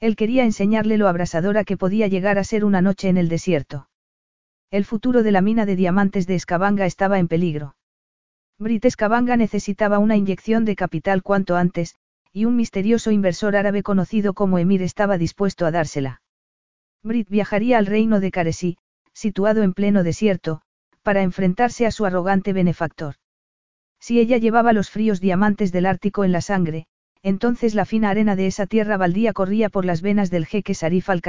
Él quería enseñarle lo abrasadora que podía llegar a ser una noche en el desierto. El futuro de la mina de diamantes de Escabanga estaba en peligro. Brit Escabanga necesitaba una inyección de capital cuanto antes, y un misterioso inversor árabe conocido como Emir estaba dispuesto a dársela. Brit viajaría al reino de Caresí, situado en pleno desierto, para enfrentarse a su arrogante benefactor. Si ella llevaba los fríos diamantes del Ártico en la sangre, entonces la fina arena de esa tierra baldía corría por las venas del jeque Sarif al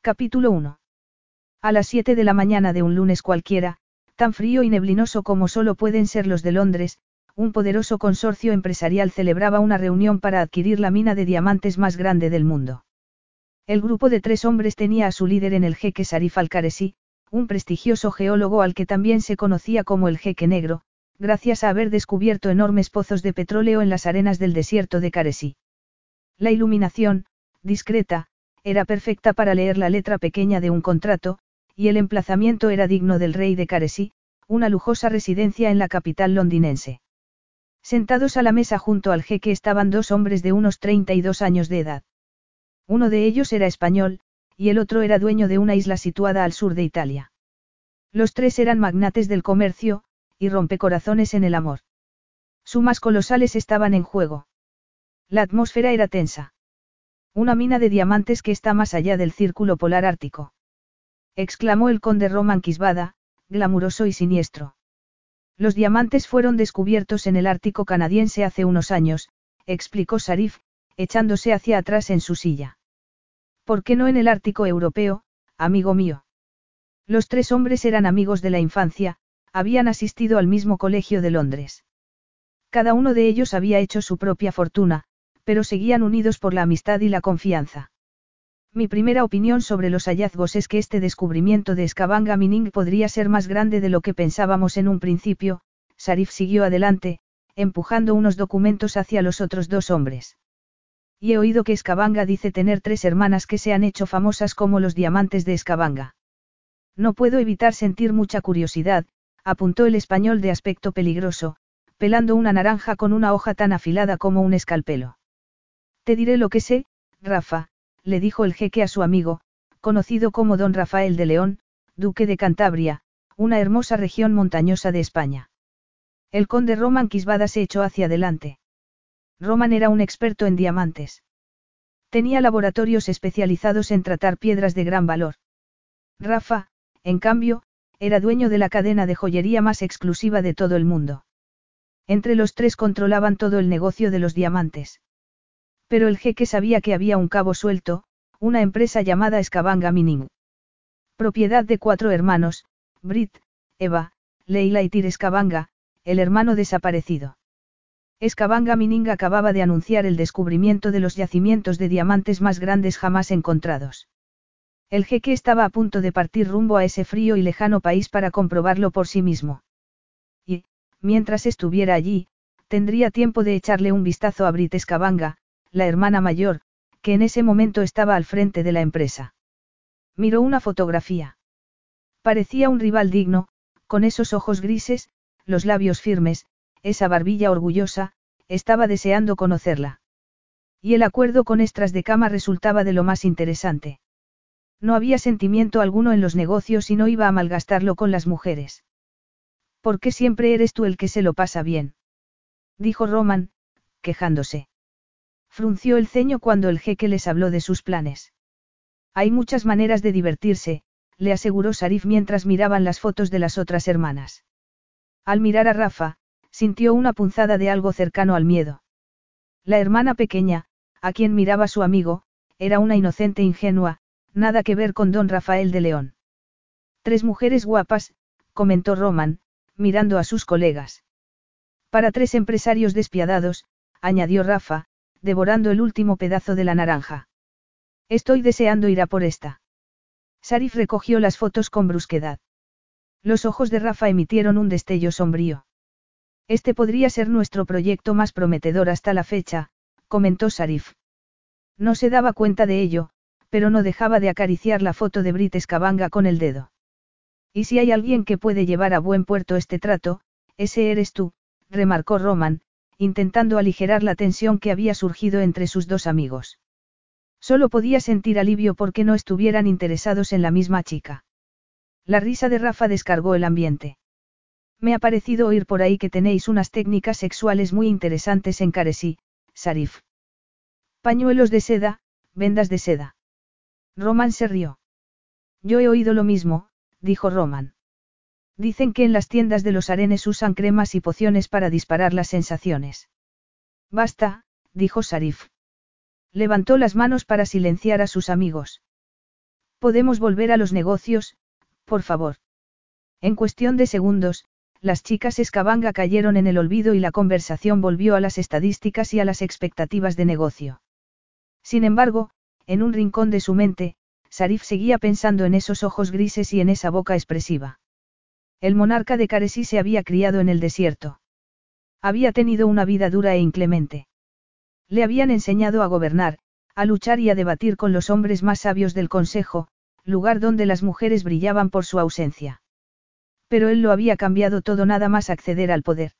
Capítulo 1. A las 7 de la mañana de un lunes cualquiera, tan frío y neblinoso como solo pueden ser los de Londres, un poderoso consorcio empresarial celebraba una reunión para adquirir la mina de diamantes más grande del mundo. El grupo de tres hombres tenía a su líder en el jeque Sarif al un prestigioso geólogo al que también se conocía como el jeque negro, gracias a haber descubierto enormes pozos de petróleo en las arenas del desierto de Caresí. La iluminación, discreta, era perfecta para leer la letra pequeña de un contrato, y el emplazamiento era digno del rey de Caresí, una lujosa residencia en la capital londinense. Sentados a la mesa junto al jeque estaban dos hombres de unos 32 años de edad. Uno de ellos era español, y el otro era dueño de una isla situada al sur de Italia. Los tres eran magnates del comercio, y rompecorazones en el amor. Sumas colosales estaban en juego. La atmósfera era tensa. Una mina de diamantes que está más allá del círculo polar ártico. Exclamó el conde Roman Quisbada, glamuroso y siniestro. Los diamantes fueron descubiertos en el Ártico canadiense hace unos años, explicó Sarif, echándose hacia atrás en su silla. ¿Por qué no en el Ártico europeo, amigo mío? Los tres hombres eran amigos de la infancia, habían asistido al mismo colegio de Londres. Cada uno de ellos había hecho su propia fortuna, pero seguían unidos por la amistad y la confianza. Mi primera opinión sobre los hallazgos es que este descubrimiento de Skavanga Mining podría ser más grande de lo que pensábamos en un principio, Sarif siguió adelante, empujando unos documentos hacia los otros dos hombres. Y he oído que Skavanga dice tener tres hermanas que se han hecho famosas como los diamantes de Skavanga. No puedo evitar sentir mucha curiosidad, apuntó el español de aspecto peligroso, pelando una naranja con una hoja tan afilada como un escalpelo. Te diré lo que sé, Rafa, le dijo el jeque a su amigo, conocido como don Rafael de León, duque de Cantabria, una hermosa región montañosa de España. El conde Roman Quisbada se echó hacia adelante. Roman era un experto en diamantes. Tenía laboratorios especializados en tratar piedras de gran valor. Rafa, en cambio, era dueño de la cadena de joyería más exclusiva de todo el mundo. Entre los tres controlaban todo el negocio de los diamantes. Pero el jeque sabía que había un cabo suelto, una empresa llamada Escabanga Mining. Propiedad de cuatro hermanos, Brit, Eva, Leila y Tir Escabanga, el hermano desaparecido. Escabanga Mining acababa de anunciar el descubrimiento de los yacimientos de diamantes más grandes jamás encontrados. El jeque estaba a punto de partir rumbo a ese frío y lejano país para comprobarlo por sí mismo. Y, mientras estuviera allí, tendría tiempo de echarle un vistazo a Brit Escabanga, la hermana mayor, que en ese momento estaba al frente de la empresa. Miró una fotografía. Parecía un rival digno, con esos ojos grises, los labios firmes, esa barbilla orgullosa, estaba deseando conocerla. Y el acuerdo con extras de cama resultaba de lo más interesante. No había sentimiento alguno en los negocios y no iba a malgastarlo con las mujeres. ¿Por qué siempre eres tú el que se lo pasa bien? Dijo Roman, quejándose. Frunció el ceño cuando el jeque les habló de sus planes. Hay muchas maneras de divertirse, le aseguró Sarif mientras miraban las fotos de las otras hermanas. Al mirar a Rafa, sintió una punzada de algo cercano al miedo. La hermana pequeña, a quien miraba su amigo, era una inocente ingenua, Nada que ver con don Rafael de León. Tres mujeres guapas, comentó Roman, mirando a sus colegas. Para tres empresarios despiadados, añadió Rafa, devorando el último pedazo de la naranja. Estoy deseando ir a por esta. Sarif recogió las fotos con brusquedad. Los ojos de Rafa emitieron un destello sombrío. Este podría ser nuestro proyecto más prometedor hasta la fecha, comentó Sarif. No se daba cuenta de ello, pero no dejaba de acariciar la foto de Brit Escabanga con el dedo. Y si hay alguien que puede llevar a buen puerto este trato, ese eres tú, remarcó Roman, intentando aligerar la tensión que había surgido entre sus dos amigos. Solo podía sentir alivio porque no estuvieran interesados en la misma chica. La risa de Rafa descargó el ambiente. Me ha parecido oír por ahí que tenéis unas técnicas sexuales muy interesantes en Caresí, Sarif. Pañuelos de seda, vendas de seda. Roman se rió. Yo he oído lo mismo, dijo Roman. Dicen que en las tiendas de los arenes usan cremas y pociones para disparar las sensaciones. Basta, dijo Sarif. Levantó las manos para silenciar a sus amigos. Podemos volver a los negocios, por favor. En cuestión de segundos, las chicas escabanga cayeron en el olvido y la conversación volvió a las estadísticas y a las expectativas de negocio. Sin embargo, en un rincón de su mente, Sarif seguía pensando en esos ojos grises y en esa boca expresiva. El monarca de Caresí se había criado en el desierto. Había tenido una vida dura e inclemente. Le habían enseñado a gobernar, a luchar y a debatir con los hombres más sabios del consejo, lugar donde las mujeres brillaban por su ausencia. Pero él lo había cambiado todo nada más acceder al poder.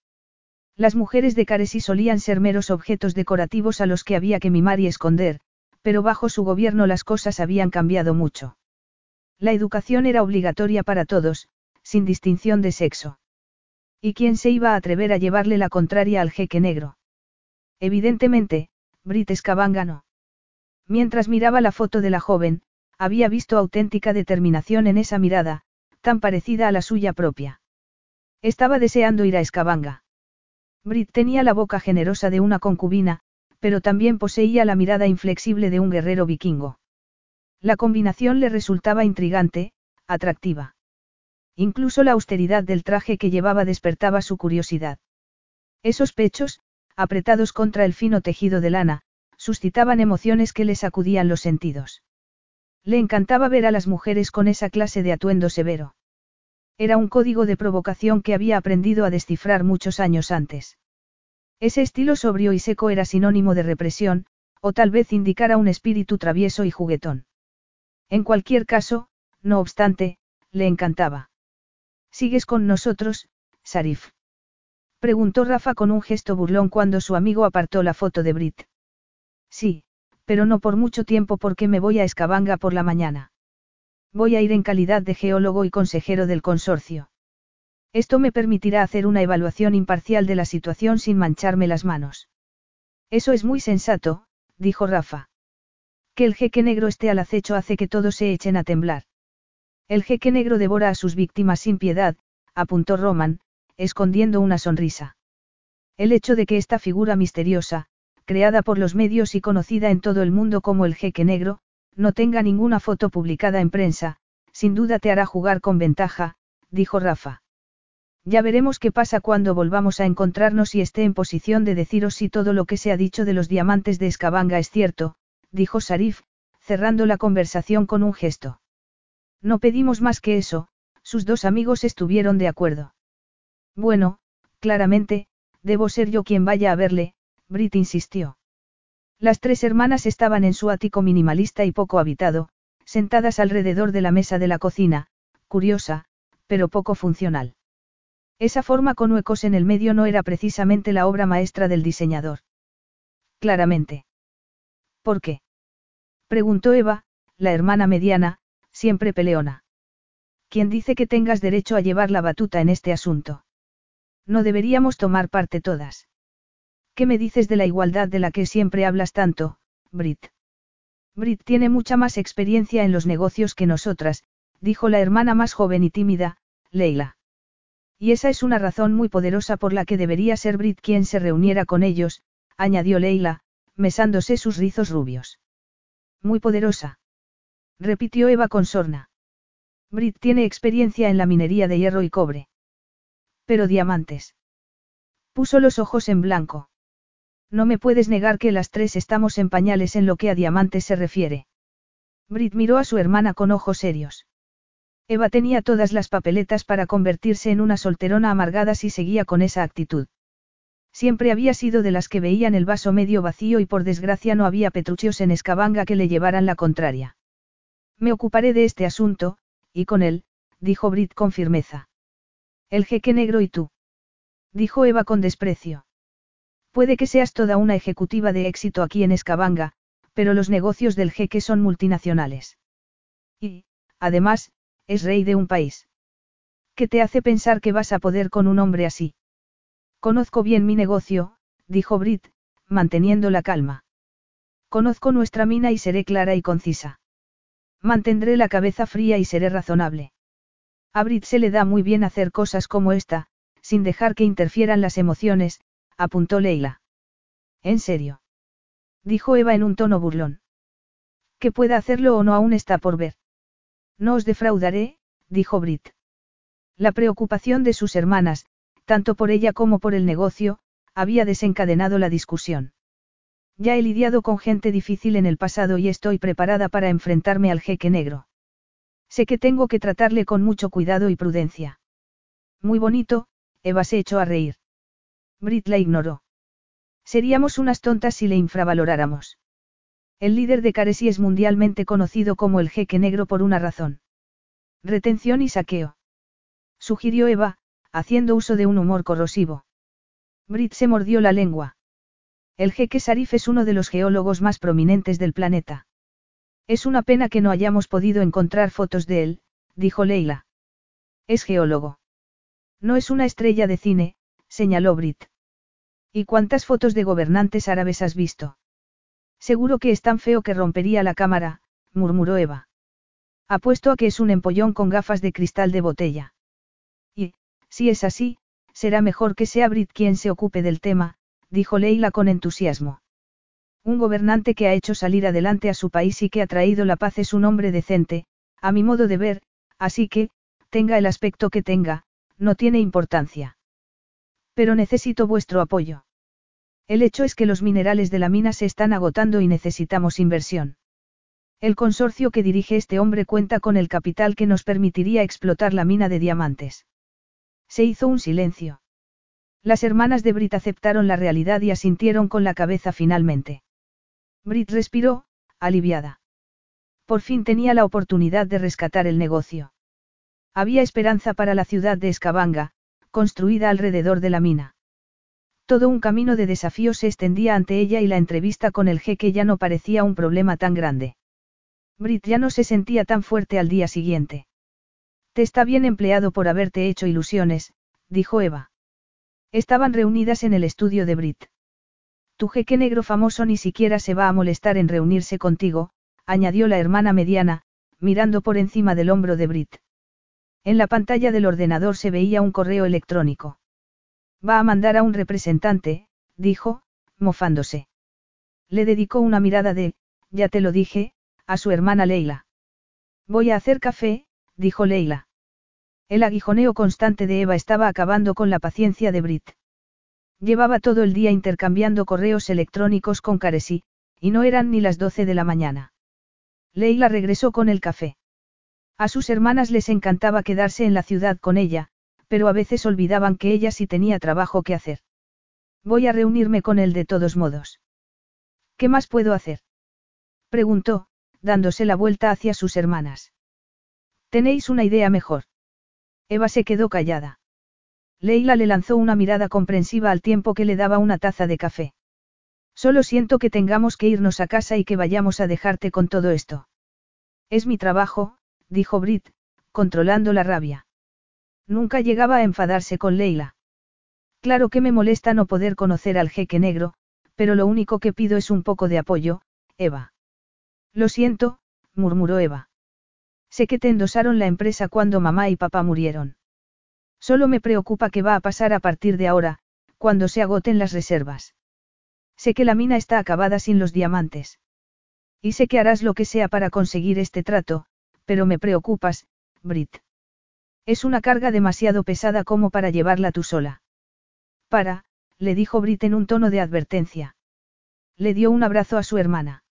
Las mujeres de Caresí solían ser meros objetos decorativos a los que había que mimar y esconder, pero bajo su gobierno las cosas habían cambiado mucho. La educación era obligatoria para todos, sin distinción de sexo. ¿Y quién se iba a atrever a llevarle la contraria al jeque negro? Evidentemente, Brit Escabanga no. Mientras miraba la foto de la joven, había visto auténtica determinación en esa mirada, tan parecida a la suya propia. Estaba deseando ir a Escabanga. Brit tenía la boca generosa de una concubina, pero también poseía la mirada inflexible de un guerrero vikingo. La combinación le resultaba intrigante, atractiva. Incluso la austeridad del traje que llevaba despertaba su curiosidad. Esos pechos, apretados contra el fino tejido de lana, suscitaban emociones que le sacudían los sentidos. Le encantaba ver a las mujeres con esa clase de atuendo severo. Era un código de provocación que había aprendido a descifrar muchos años antes. Ese estilo sobrio y seco era sinónimo de represión, o tal vez indicara un espíritu travieso y juguetón. En cualquier caso, no obstante, le encantaba. ¿Sigues con nosotros, Sarif? Preguntó Rafa con un gesto burlón cuando su amigo apartó la foto de Brit. Sí, pero no por mucho tiempo porque me voy a Escabanga por la mañana. Voy a ir en calidad de geólogo y consejero del consorcio. Esto me permitirá hacer una evaluación imparcial de la situación sin mancharme las manos. Eso es muy sensato, dijo Rafa. Que el jeque negro esté al acecho hace que todos se echen a temblar. El jeque negro devora a sus víctimas sin piedad, apuntó Roman, escondiendo una sonrisa. El hecho de que esta figura misteriosa, creada por los medios y conocida en todo el mundo como el jeque negro, no tenga ninguna foto publicada en prensa, sin duda te hará jugar con ventaja, dijo Rafa. Ya veremos qué pasa cuando volvamos a encontrarnos y esté en posición de deciros si todo lo que se ha dicho de los diamantes de Escabanga es cierto, dijo Sarif, cerrando la conversación con un gesto. No pedimos más que eso, sus dos amigos estuvieron de acuerdo. Bueno, claramente, debo ser yo quien vaya a verle, Brit insistió. Las tres hermanas estaban en su ático minimalista y poco habitado, sentadas alrededor de la mesa de la cocina, curiosa, pero poco funcional. Esa forma con huecos en el medio no era precisamente la obra maestra del diseñador. Claramente. ¿Por qué? Preguntó Eva, la hermana mediana, siempre peleona. ¿Quién dice que tengas derecho a llevar la batuta en este asunto? No deberíamos tomar parte todas. ¿Qué me dices de la igualdad de la que siempre hablas tanto, Brit? Brit tiene mucha más experiencia en los negocios que nosotras, dijo la hermana más joven y tímida, Leila. Y esa es una razón muy poderosa por la que debería ser Brit quien se reuniera con ellos, añadió Leila, mesándose sus rizos rubios. Muy poderosa. Repitió Eva con sorna. Brit tiene experiencia en la minería de hierro y cobre. Pero diamantes. Puso los ojos en blanco. No me puedes negar que las tres estamos en pañales en lo que a diamantes se refiere. Brit miró a su hermana con ojos serios. Eva tenía todas las papeletas para convertirse en una solterona amargada si seguía con esa actitud. Siempre había sido de las que veían el vaso medio vacío y por desgracia no había petruchios en Escabanga que le llevaran la contraria. Me ocuparé de este asunto, y con él, dijo Brit con firmeza. El jeque negro y tú. Dijo Eva con desprecio. Puede que seas toda una ejecutiva de éxito aquí en Escabanga, pero los negocios del jeque son multinacionales. Y, además, es rey de un país. ¿Qué te hace pensar que vas a poder con un hombre así? Conozco bien mi negocio, dijo Brit, manteniendo la calma. Conozco nuestra mina y seré clara y concisa. Mantendré la cabeza fría y seré razonable. A Brit se le da muy bien hacer cosas como esta, sin dejar que interfieran las emociones, apuntó Leila. ¿En serio? Dijo Eva en un tono burlón. Que pueda hacerlo o no aún está por ver. No os defraudaré, dijo Brit. La preocupación de sus hermanas, tanto por ella como por el negocio, había desencadenado la discusión. Ya he lidiado con gente difícil en el pasado y estoy preparada para enfrentarme al jeque negro. Sé que tengo que tratarle con mucho cuidado y prudencia. Muy bonito, Eva se echó a reír. Brit la ignoró. Seríamos unas tontas si le infravaloráramos. El líder de Caresi es mundialmente conocido como el jeque negro por una razón. Retención y saqueo. Sugirió Eva, haciendo uso de un humor corrosivo. Brit se mordió la lengua. El jeque Sarif es uno de los geólogos más prominentes del planeta. Es una pena que no hayamos podido encontrar fotos de él, dijo Leila. Es geólogo. No es una estrella de cine, señaló Brit. ¿Y cuántas fotos de gobernantes árabes has visto? Seguro que es tan feo que rompería la cámara, murmuró Eva. Apuesto a que es un empollón con gafas de cristal de botella. Y, si es así, será mejor que sea Brit quien se ocupe del tema, dijo Leila con entusiasmo. Un gobernante que ha hecho salir adelante a su país y que ha traído la paz es un hombre decente, a mi modo de ver, así que, tenga el aspecto que tenga, no tiene importancia. Pero necesito vuestro apoyo. El hecho es que los minerales de la mina se están agotando y necesitamos inversión. El consorcio que dirige este hombre cuenta con el capital que nos permitiría explotar la mina de diamantes. Se hizo un silencio. Las hermanas de Brit aceptaron la realidad y asintieron con la cabeza finalmente. Brit respiró, aliviada. Por fin tenía la oportunidad de rescatar el negocio. Había esperanza para la ciudad de Escabanga, construida alrededor de la mina. Todo un camino de desafío se extendía ante ella y la entrevista con el jeque ya no parecía un problema tan grande. Brit ya no se sentía tan fuerte al día siguiente. Te está bien empleado por haberte hecho ilusiones, dijo Eva. Estaban reunidas en el estudio de Brit. Tu jeque negro famoso ni siquiera se va a molestar en reunirse contigo, añadió la hermana mediana, mirando por encima del hombro de Brit. En la pantalla del ordenador se veía un correo electrónico. Va a mandar a un representante, dijo, mofándose. Le dedicó una mirada de, ya te lo dije, a su hermana Leila. Voy a hacer café, dijo Leila. El aguijoneo constante de Eva estaba acabando con la paciencia de Brit. Llevaba todo el día intercambiando correos electrónicos con Caresi, y no eran ni las doce de la mañana. Leila regresó con el café. A sus hermanas les encantaba quedarse en la ciudad con ella, pero a veces olvidaban que ella sí tenía trabajo que hacer. Voy a reunirme con él de todos modos. ¿Qué más puedo hacer? preguntó, dándose la vuelta hacia sus hermanas. ¿Tenéis una idea mejor? Eva se quedó callada. Leila le lanzó una mirada comprensiva al tiempo que le daba una taza de café. Solo siento que tengamos que irnos a casa y que vayamos a dejarte con todo esto. Es mi trabajo, dijo Brit, controlando la rabia. Nunca llegaba a enfadarse con Leila. Claro que me molesta no poder conocer al jeque negro, pero lo único que pido es un poco de apoyo, Eva. Lo siento, murmuró Eva. Sé que te endosaron la empresa cuando mamá y papá murieron. Solo me preocupa qué va a pasar a partir de ahora, cuando se agoten las reservas. Sé que la mina está acabada sin los diamantes. Y sé que harás lo que sea para conseguir este trato, pero me preocupas, Brit. Es una carga demasiado pesada como para llevarla tú sola. Para, le dijo Brit en un tono de advertencia. Le dio un abrazo a su hermana.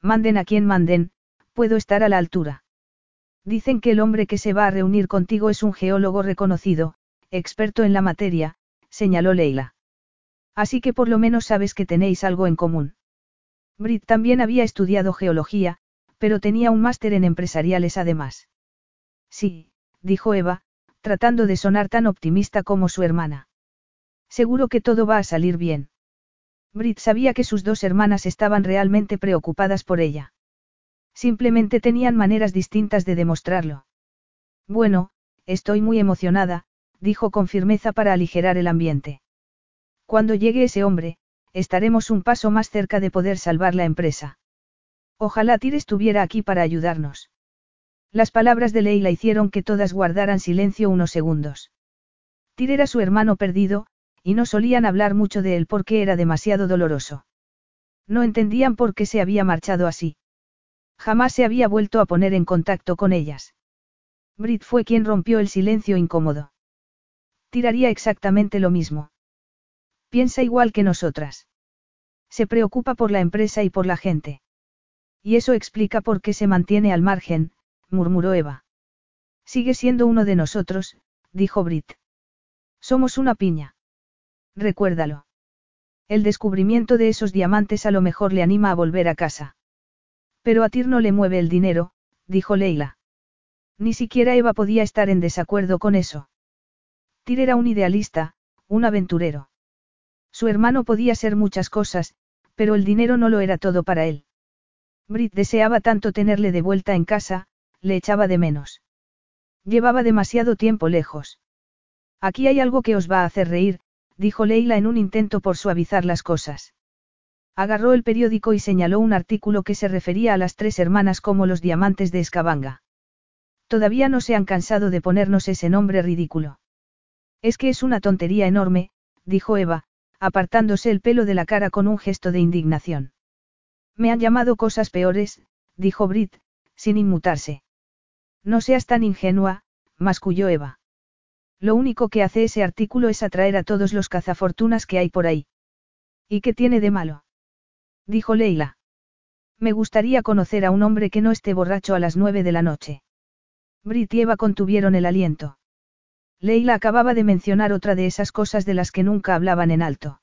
Manden a quien manden, puedo estar a la altura. Dicen que el hombre que se va a reunir contigo es un geólogo reconocido, experto en la materia, señaló Leila. Así que por lo menos sabes que tenéis algo en común. Brit también había estudiado geología, pero tenía un máster en empresariales además. Sí, dijo Eva, tratando de sonar tan optimista como su hermana. Seguro que todo va a salir bien. Brit sabía que sus dos hermanas estaban realmente preocupadas por ella. Simplemente tenían maneras distintas de demostrarlo. Bueno, estoy muy emocionada, dijo con firmeza para aligerar el ambiente. Cuando llegue ese hombre, estaremos un paso más cerca de poder salvar la empresa. Ojalá Tyr estuviera aquí para ayudarnos. Las palabras de Leila hicieron que todas guardaran silencio unos segundos. Tyr era su hermano perdido, y no solían hablar mucho de él porque era demasiado doloroso. No entendían por qué se había marchado así. Jamás se había vuelto a poner en contacto con ellas. Brit fue quien rompió el silencio incómodo. Tiraría exactamente lo mismo. Piensa igual que nosotras. Se preocupa por la empresa y por la gente. Y eso explica por qué se mantiene al margen, murmuró Eva. Sigue siendo uno de nosotros, dijo Brit. Somos una piña. Recuérdalo. El descubrimiento de esos diamantes a lo mejor le anima a volver a casa. Pero a Tir no le mueve el dinero, dijo Leila. Ni siquiera Eva podía estar en desacuerdo con eso. Tyr era un idealista, un aventurero. Su hermano podía ser muchas cosas, pero el dinero no lo era todo para él. Brit deseaba tanto tenerle de vuelta en casa, le echaba de menos. Llevaba demasiado tiempo lejos. Aquí hay algo que os va a hacer reír, dijo Leila en un intento por suavizar las cosas. Agarró el periódico y señaló un artículo que se refería a las tres hermanas como los diamantes de Escabanga. Todavía no se han cansado de ponernos ese nombre ridículo. Es que es una tontería enorme, dijo Eva, apartándose el pelo de la cara con un gesto de indignación. Me han llamado cosas peores, dijo Brit, sin inmutarse. No seas tan ingenua, masculló Eva. Lo único que hace ese artículo es atraer a todos los cazafortunas que hay por ahí. ¿Y qué tiene de malo? dijo Leila. Me gustaría conocer a un hombre que no esté borracho a las nueve de la noche. Brit y Eva contuvieron el aliento. Leila acababa de mencionar otra de esas cosas de las que nunca hablaban en alto.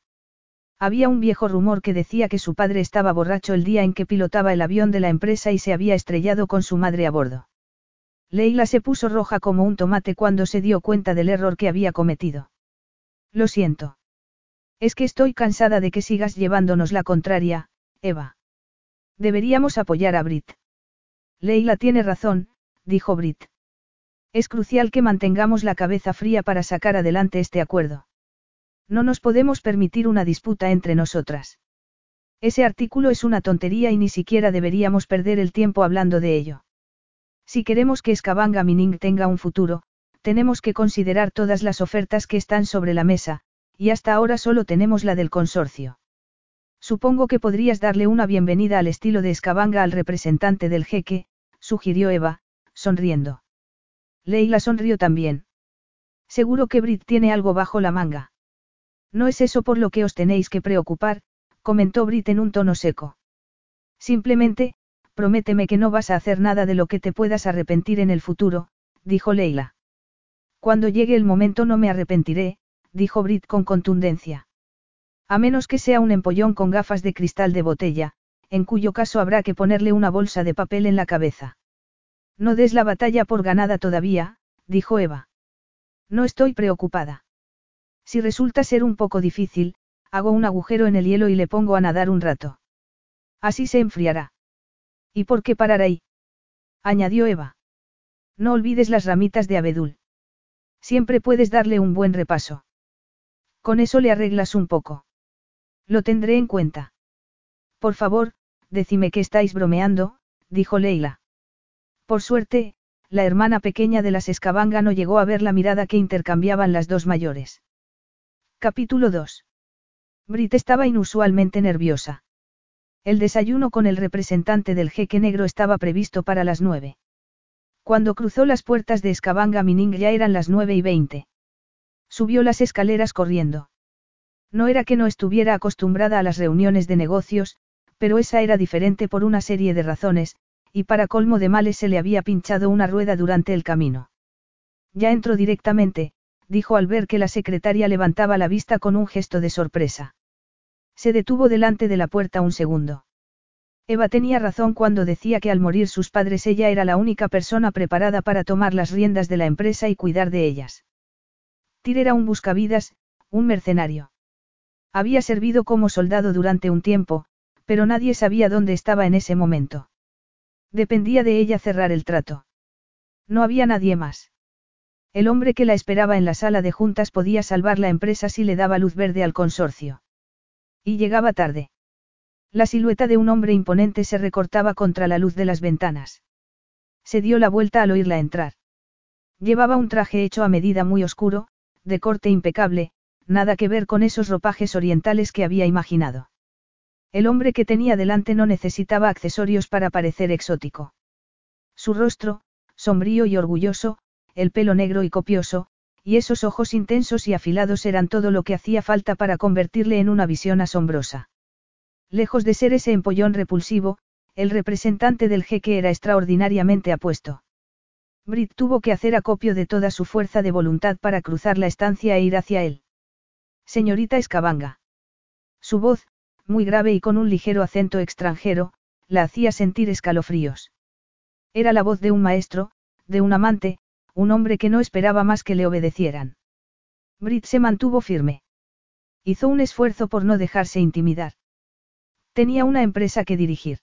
Había un viejo rumor que decía que su padre estaba borracho el día en que pilotaba el avión de la empresa y se había estrellado con su madre a bordo. Leila se puso roja como un tomate cuando se dio cuenta del error que había cometido. Lo siento. Es que estoy cansada de que sigas llevándonos la contraria, Eva. Deberíamos apoyar a Brit. Leila tiene razón, dijo Brit. Es crucial que mantengamos la cabeza fría para sacar adelante este acuerdo. No nos podemos permitir una disputa entre nosotras. Ese artículo es una tontería y ni siquiera deberíamos perder el tiempo hablando de ello. Si queremos que Scavanga Mining tenga un futuro, tenemos que considerar todas las ofertas que están sobre la mesa, y hasta ahora solo tenemos la del consorcio. Supongo que podrías darle una bienvenida al estilo de Scavanga al representante del jeque, sugirió Eva, sonriendo. Leila sonrió también. Seguro que Brit tiene algo bajo la manga. No es eso por lo que os tenéis que preocupar, comentó Brit en un tono seco. Simplemente, prométeme que no vas a hacer nada de lo que te puedas arrepentir en el futuro, dijo Leila. Cuando llegue el momento no me arrepentiré, dijo Brit con contundencia. A menos que sea un empollón con gafas de cristal de botella, en cuyo caso habrá que ponerle una bolsa de papel en la cabeza. No des la batalla por ganada todavía, dijo Eva. No estoy preocupada. Si resulta ser un poco difícil, hago un agujero en el hielo y le pongo a nadar un rato. Así se enfriará. ¿Y por qué parar ahí? añadió Eva. No olvides las ramitas de abedul. Siempre puedes darle un buen repaso. Con eso le arreglas un poco. Lo tendré en cuenta. Por favor, decime que estáis bromeando, dijo Leila. Por suerte, la hermana pequeña de las Escabanga no llegó a ver la mirada que intercambiaban las dos mayores. Capítulo 2. Brit estaba inusualmente nerviosa. El desayuno con el representante del jeque negro estaba previsto para las nueve. Cuando cruzó las puertas de Escabanga Mining ya eran las nueve y veinte. Subió las escaleras corriendo. No era que no estuviera acostumbrada a las reuniones de negocios, pero esa era diferente por una serie de razones, y para colmo de males se le había pinchado una rueda durante el camino. Ya entró directamente, dijo al ver que la secretaria levantaba la vista con un gesto de sorpresa. Se detuvo delante de la puerta un segundo. Eva tenía razón cuando decía que al morir sus padres ella era la única persona preparada para tomar las riendas de la empresa y cuidar de ellas. Tyr era un buscavidas, un mercenario. Había servido como soldado durante un tiempo, pero nadie sabía dónde estaba en ese momento. Dependía de ella cerrar el trato. No había nadie más. El hombre que la esperaba en la sala de juntas podía salvar la empresa si le daba luz verde al consorcio. Y llegaba tarde. La silueta de un hombre imponente se recortaba contra la luz de las ventanas. Se dio la vuelta al oírla entrar. Llevaba un traje hecho a medida muy oscuro, de corte impecable, nada que ver con esos ropajes orientales que había imaginado. El hombre que tenía delante no necesitaba accesorios para parecer exótico. Su rostro, sombrío y orgulloso, el pelo negro y copioso, y esos ojos intensos y afilados eran todo lo que hacía falta para convertirle en una visión asombrosa. Lejos de ser ese empollón repulsivo, el representante del jeque era extraordinariamente apuesto. Brit tuvo que hacer acopio de toda su fuerza de voluntad para cruzar la estancia e ir hacia él. Señorita Escabanga. Su voz, muy grave y con un ligero acento extranjero, la hacía sentir escalofríos. Era la voz de un maestro, de un amante, un hombre que no esperaba más que le obedecieran. Brit se mantuvo firme. Hizo un esfuerzo por no dejarse intimidar. Tenía una empresa que dirigir.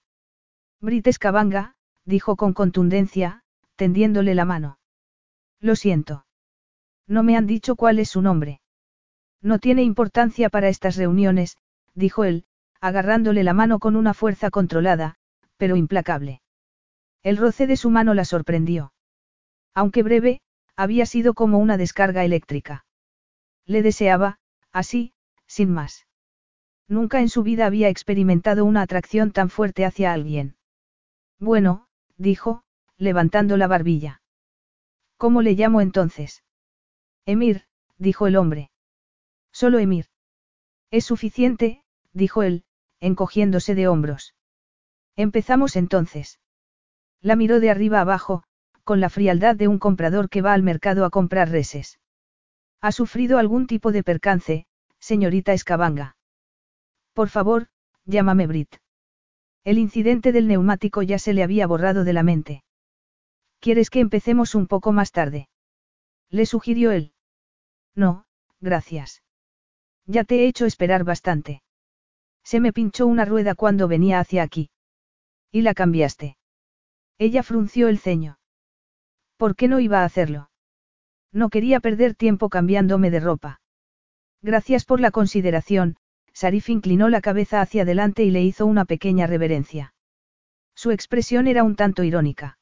Brit Escabanga, dijo con contundencia, tendiéndole la mano. Lo siento. No me han dicho cuál es su nombre. No tiene importancia para estas reuniones, dijo él, agarrándole la mano con una fuerza controlada, pero implacable. El roce de su mano la sorprendió. Aunque breve, había sido como una descarga eléctrica. Le deseaba, así, sin más. Nunca en su vida había experimentado una atracción tan fuerte hacia alguien. Bueno, dijo, levantando la barbilla. ¿Cómo le llamo entonces? Emir, dijo el hombre. Solo Emir. Es suficiente, dijo él, encogiéndose de hombros. Empezamos entonces. La miró de arriba abajo, con la frialdad de un comprador que va al mercado a comprar reses. ¿Ha sufrido algún tipo de percance, señorita Escabanga? Por favor, llámame Brit. El incidente del neumático ya se le había borrado de la mente. ¿Quieres que empecemos un poco más tarde? Le sugirió él. No, gracias. Ya te he hecho esperar bastante. Se me pinchó una rueda cuando venía hacia aquí. Y la cambiaste. Ella frunció el ceño. ¿Por qué no iba a hacerlo? No quería perder tiempo cambiándome de ropa. Gracias por la consideración, Sarif inclinó la cabeza hacia adelante y le hizo una pequeña reverencia. Su expresión era un tanto irónica.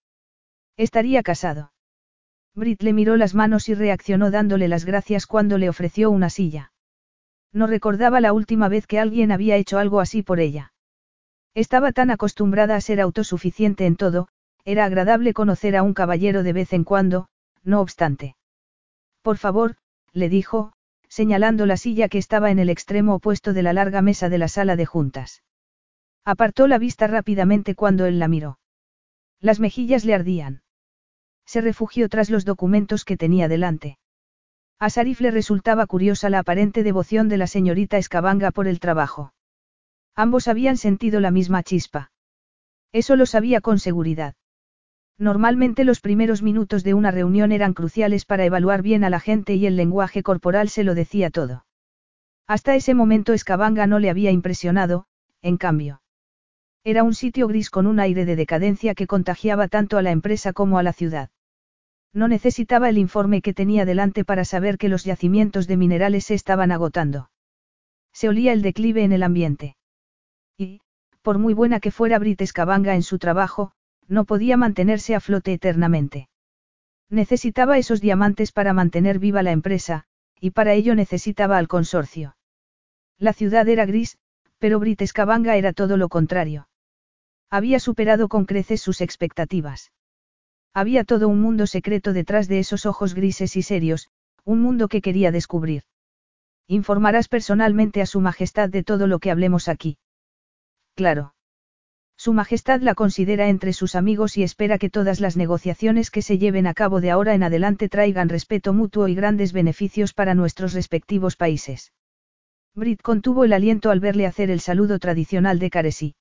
Estaría casado. Brit le miró las manos y reaccionó dándole las gracias cuando le ofreció una silla. No recordaba la última vez que alguien había hecho algo así por ella. Estaba tan acostumbrada a ser autosuficiente en todo, era agradable conocer a un caballero de vez en cuando, no obstante. Por favor, le dijo, señalando la silla que estaba en el extremo opuesto de la larga mesa de la sala de juntas. Apartó la vista rápidamente cuando él la miró. Las mejillas le ardían. Se refugió tras los documentos que tenía delante. A Sarif le resultaba curiosa la aparente devoción de la señorita Escabanga por el trabajo. Ambos habían sentido la misma chispa. Eso lo sabía con seguridad. Normalmente los primeros minutos de una reunión eran cruciales para evaluar bien a la gente y el lenguaje corporal se lo decía todo. Hasta ese momento Escabanga no le había impresionado, en cambio. Era un sitio gris con un aire de decadencia que contagiaba tanto a la empresa como a la ciudad. No necesitaba el informe que tenía delante para saber que los yacimientos de minerales se estaban agotando. Se olía el declive en el ambiente. Y, por muy buena que fuera Brit Escabanga en su trabajo, no podía mantenerse a flote eternamente. Necesitaba esos diamantes para mantener viva la empresa, y para ello necesitaba al consorcio. La ciudad era gris, pero Brit Escabanga era todo lo contrario. Había superado con creces sus expectativas. Había todo un mundo secreto detrás de esos ojos grises y serios, un mundo que quería descubrir. Informarás personalmente a Su Majestad de todo lo que hablemos aquí. Claro. Su Majestad la considera entre sus amigos y espera que todas las negociaciones que se lleven a cabo de ahora en adelante traigan respeto mutuo y grandes beneficios para nuestros respectivos países. Brit contuvo el aliento al verle hacer el saludo tradicional de Caresí.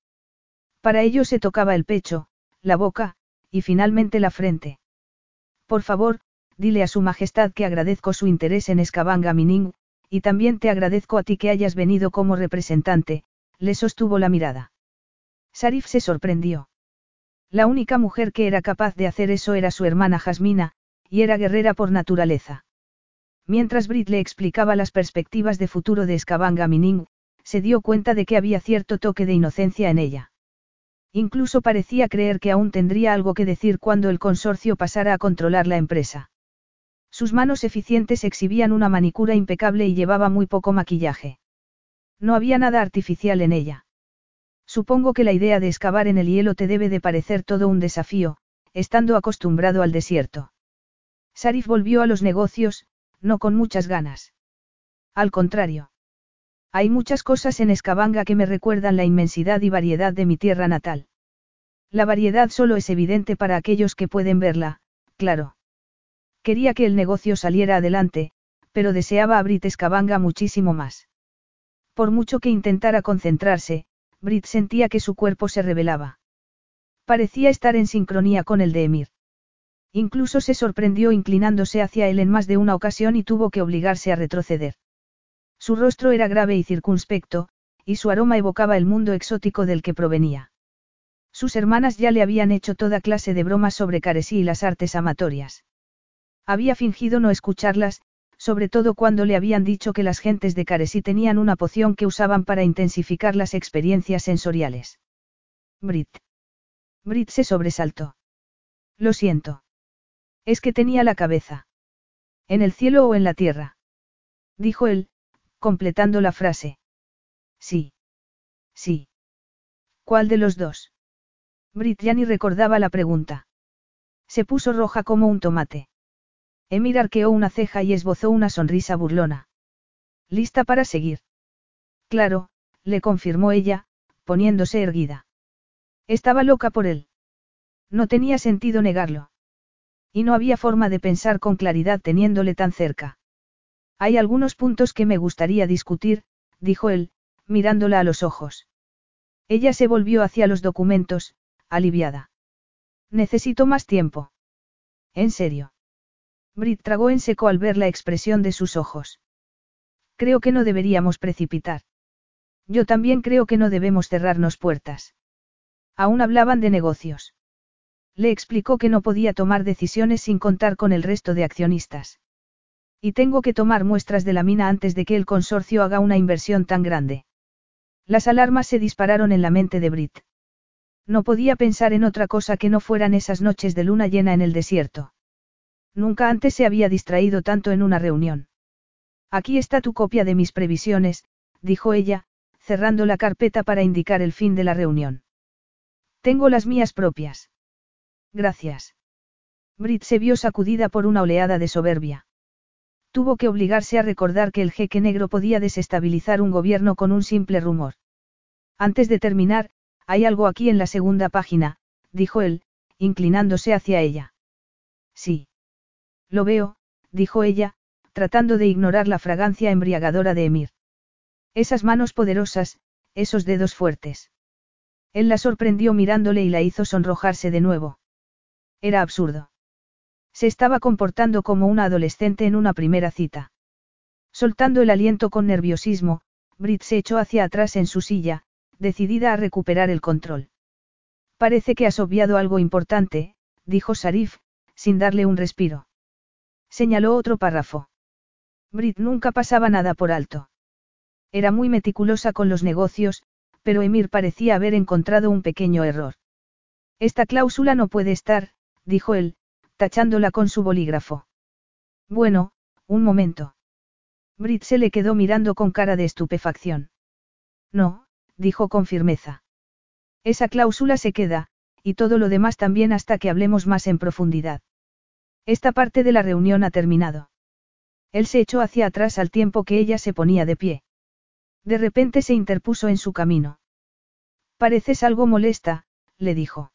Para ello se tocaba el pecho, la boca, y finalmente la frente. Por favor, dile a Su Majestad que agradezco su interés en Escabanga Mining, y también te agradezco a ti que hayas venido como representante, le sostuvo la mirada. Sarif se sorprendió. La única mujer que era capaz de hacer eso era su hermana Jasmina, y era guerrera por naturaleza. Mientras Brit le explicaba las perspectivas de futuro de Escabanga Mining, se dio cuenta de que había cierto toque de inocencia en ella. Incluso parecía creer que aún tendría algo que decir cuando el consorcio pasara a controlar la empresa. Sus manos eficientes exhibían una manicura impecable y llevaba muy poco maquillaje. No había nada artificial en ella. Supongo que la idea de excavar en el hielo te debe de parecer todo un desafío, estando acostumbrado al desierto. Sarif volvió a los negocios, no con muchas ganas. Al contrario. Hay muchas cosas en Escabanga que me recuerdan la inmensidad y variedad de mi tierra natal. La variedad solo es evidente para aquellos que pueden verla, claro. Quería que el negocio saliera adelante, pero deseaba a Brit Escabanga muchísimo más. Por mucho que intentara concentrarse, Brit sentía que su cuerpo se rebelaba. Parecía estar en sincronía con el de Emir. Incluso se sorprendió inclinándose hacia él en más de una ocasión y tuvo que obligarse a retroceder. Su rostro era grave y circunspecto, y su aroma evocaba el mundo exótico del que provenía. Sus hermanas ya le habían hecho toda clase de bromas sobre Caresí y las artes amatorias. Había fingido no escucharlas, sobre todo cuando le habían dicho que las gentes de Caresí tenían una poción que usaban para intensificar las experiencias sensoriales. Brit. Brit se sobresaltó. Lo siento. Es que tenía la cabeza. ¿En el cielo o en la tierra? Dijo él, completando la frase. Sí. Sí. ¿Cuál de los dos? Brit ya ni recordaba la pregunta. Se puso roja como un tomate. Emir arqueó una ceja y esbozó una sonrisa burlona. ¿Lista para seguir? Claro, le confirmó ella, poniéndose erguida. Estaba loca por él. No tenía sentido negarlo. Y no había forma de pensar con claridad teniéndole tan cerca. Hay algunos puntos que me gustaría discutir, dijo él, mirándola a los ojos. Ella se volvió hacia los documentos, aliviada. Necesito más tiempo. ¿En serio? Brit tragó en seco al ver la expresión de sus ojos. Creo que no deberíamos precipitar. Yo también creo que no debemos cerrarnos puertas. Aún hablaban de negocios. Le explicó que no podía tomar decisiones sin contar con el resto de accionistas. Y tengo que tomar muestras de la mina antes de que el consorcio haga una inversión tan grande. Las alarmas se dispararon en la mente de Brit. No podía pensar en otra cosa que no fueran esas noches de luna llena en el desierto. Nunca antes se había distraído tanto en una reunión. Aquí está tu copia de mis previsiones, dijo ella, cerrando la carpeta para indicar el fin de la reunión. Tengo las mías propias. Gracias. Brit se vio sacudida por una oleada de soberbia. Tuvo que obligarse a recordar que el jeque negro podía desestabilizar un gobierno con un simple rumor. Antes de terminar, hay algo aquí en la segunda página, dijo él, inclinándose hacia ella. Sí. Lo veo, dijo ella, tratando de ignorar la fragancia embriagadora de Emir. Esas manos poderosas, esos dedos fuertes. Él la sorprendió mirándole y la hizo sonrojarse de nuevo. Era absurdo. Se estaba comportando como una adolescente en una primera cita. Soltando el aliento con nerviosismo, Brit se echó hacia atrás en su silla, decidida a recuperar el control. Parece que has obviado algo importante, dijo Sarif, sin darle un respiro. Señaló otro párrafo. Brit nunca pasaba nada por alto. Era muy meticulosa con los negocios, pero Emir parecía haber encontrado un pequeño error. Esta cláusula no puede estar, dijo él, tachándola con su bolígrafo. Bueno, un momento. Brit se le quedó mirando con cara de estupefacción. No, dijo con firmeza. Esa cláusula se queda, y todo lo demás también hasta que hablemos más en profundidad. Esta parte de la reunión ha terminado. Él se echó hacia atrás al tiempo que ella se ponía de pie. De repente se interpuso en su camino. Pareces algo molesta, le dijo.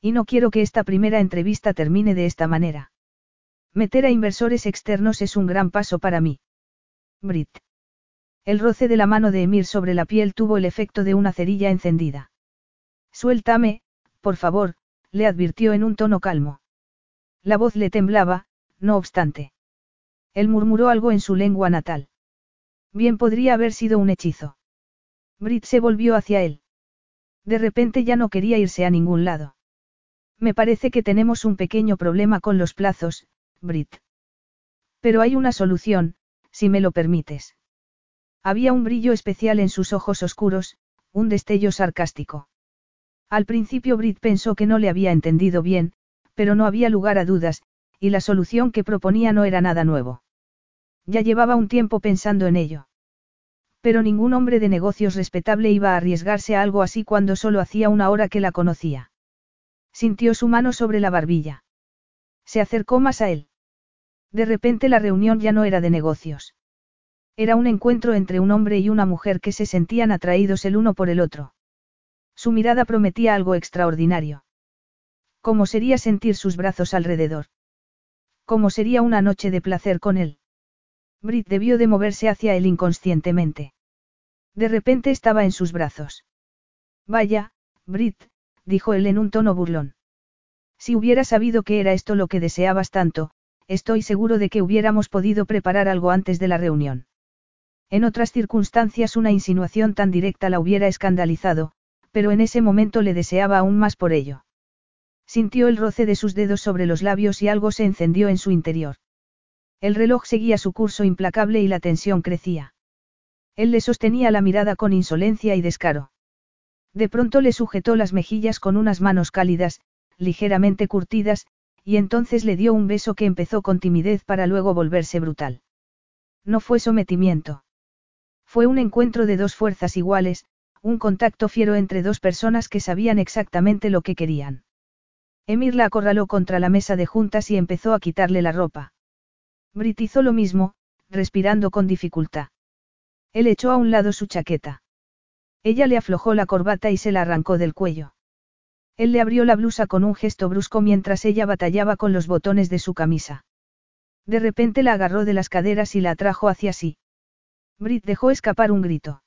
Y no quiero que esta primera entrevista termine de esta manera. Meter a inversores externos es un gran paso para mí. Brit. El roce de la mano de Emir sobre la piel tuvo el efecto de una cerilla encendida. Suéltame, por favor, le advirtió en un tono calmo. La voz le temblaba, no obstante. Él murmuró algo en su lengua natal. Bien podría haber sido un hechizo. Brit se volvió hacia él. De repente ya no quería irse a ningún lado. Me parece que tenemos un pequeño problema con los plazos, Brit. Pero hay una solución, si me lo permites. Había un brillo especial en sus ojos oscuros, un destello sarcástico. Al principio Brit pensó que no le había entendido bien, pero no había lugar a dudas, y la solución que proponía no era nada nuevo. Ya llevaba un tiempo pensando en ello. Pero ningún hombre de negocios respetable iba a arriesgarse a algo así cuando solo hacía una hora que la conocía. Sintió su mano sobre la barbilla. Se acercó más a él. De repente la reunión ya no era de negocios. Era un encuentro entre un hombre y una mujer que se sentían atraídos el uno por el otro. Su mirada prometía algo extraordinario. ¿Cómo sería sentir sus brazos alrededor? ¿Cómo sería una noche de placer con él? Brit debió de moverse hacia él inconscientemente. De repente estaba en sus brazos. Vaya, Brit, dijo él en un tono burlón. Si hubiera sabido que era esto lo que deseabas tanto, estoy seguro de que hubiéramos podido preparar algo antes de la reunión. En otras circunstancias una insinuación tan directa la hubiera escandalizado, pero en ese momento le deseaba aún más por ello. Sintió el roce de sus dedos sobre los labios y algo se encendió en su interior. El reloj seguía su curso implacable y la tensión crecía. Él le sostenía la mirada con insolencia y descaro. De pronto le sujetó las mejillas con unas manos cálidas, ligeramente curtidas, y entonces le dio un beso que empezó con timidez para luego volverse brutal. No fue sometimiento. Fue un encuentro de dos fuerzas iguales, un contacto fiero entre dos personas que sabían exactamente lo que querían. Emir la acorraló contra la mesa de juntas y empezó a quitarle la ropa. Brit hizo lo mismo, respirando con dificultad. Él echó a un lado su chaqueta. Ella le aflojó la corbata y se la arrancó del cuello. Él le abrió la blusa con un gesto brusco mientras ella batallaba con los botones de su camisa. De repente la agarró de las caderas y la atrajo hacia sí. Brit dejó escapar un grito.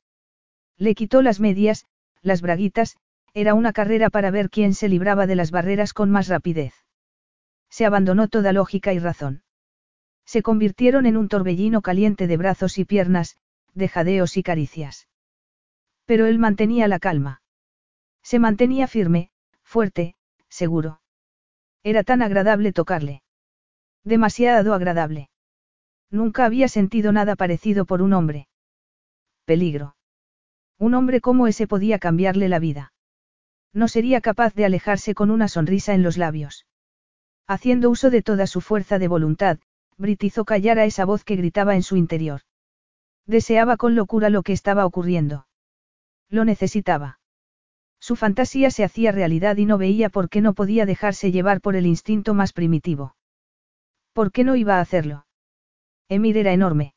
Le quitó las medias, las braguitas, era una carrera para ver quién se libraba de las barreras con más rapidez. Se abandonó toda lógica y razón. Se convirtieron en un torbellino caliente de brazos y piernas, de jadeos y caricias. Pero él mantenía la calma. Se mantenía firme, fuerte, seguro. Era tan agradable tocarle. Demasiado agradable. Nunca había sentido nada parecido por un hombre. Peligro. Un hombre como ese podía cambiarle la vida. No sería capaz de alejarse con una sonrisa en los labios. Haciendo uso de toda su fuerza de voluntad, Brit hizo callar a esa voz que gritaba en su interior. Deseaba con locura lo que estaba ocurriendo. Lo necesitaba. Su fantasía se hacía realidad y no veía por qué no podía dejarse llevar por el instinto más primitivo. ¿Por qué no iba a hacerlo? Emir era enorme.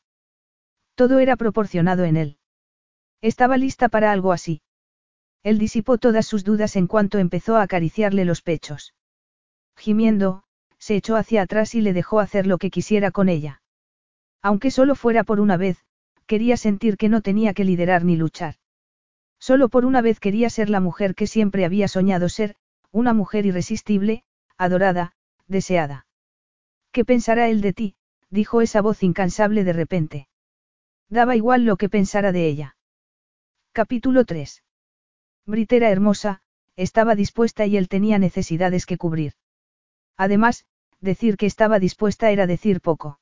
Todo era proporcionado en él. Estaba lista para algo así. Él disipó todas sus dudas en cuanto empezó a acariciarle los pechos. Gimiendo, se echó hacia atrás y le dejó hacer lo que quisiera con ella. Aunque solo fuera por una vez, quería sentir que no tenía que liderar ni luchar. Solo por una vez quería ser la mujer que siempre había soñado ser, una mujer irresistible, adorada, deseada. ¿Qué pensará él de ti? dijo esa voz incansable de repente. Daba igual lo que pensara de ella. Capítulo 3. Brit era hermosa, estaba dispuesta y él tenía necesidades que cubrir. Además, decir que estaba dispuesta era decir poco.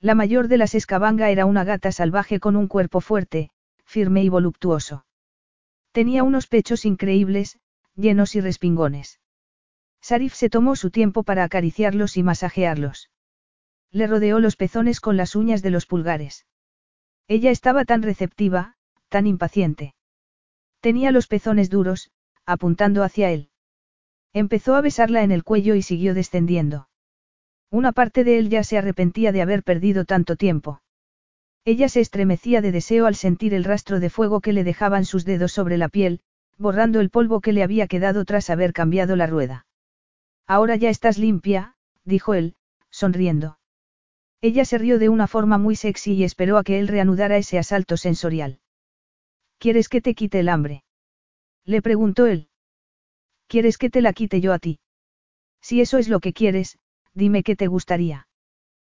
La mayor de las escabanga era una gata salvaje con un cuerpo fuerte, firme y voluptuoso. Tenía unos pechos increíbles, llenos y respingones. Sarif se tomó su tiempo para acariciarlos y masajearlos. Le rodeó los pezones con las uñas de los pulgares. Ella estaba tan receptiva, tan impaciente. Tenía los pezones duros, apuntando hacia él. Empezó a besarla en el cuello y siguió descendiendo. Una parte de él ya se arrepentía de haber perdido tanto tiempo. Ella se estremecía de deseo al sentir el rastro de fuego que le dejaban sus dedos sobre la piel, borrando el polvo que le había quedado tras haber cambiado la rueda. Ahora ya estás limpia, dijo él, sonriendo. Ella se rió de una forma muy sexy y esperó a que él reanudara ese asalto sensorial. ¿Quieres que te quite el hambre? Le preguntó él. ¿Quieres que te la quite yo a ti? Si eso es lo que quieres, dime qué te gustaría.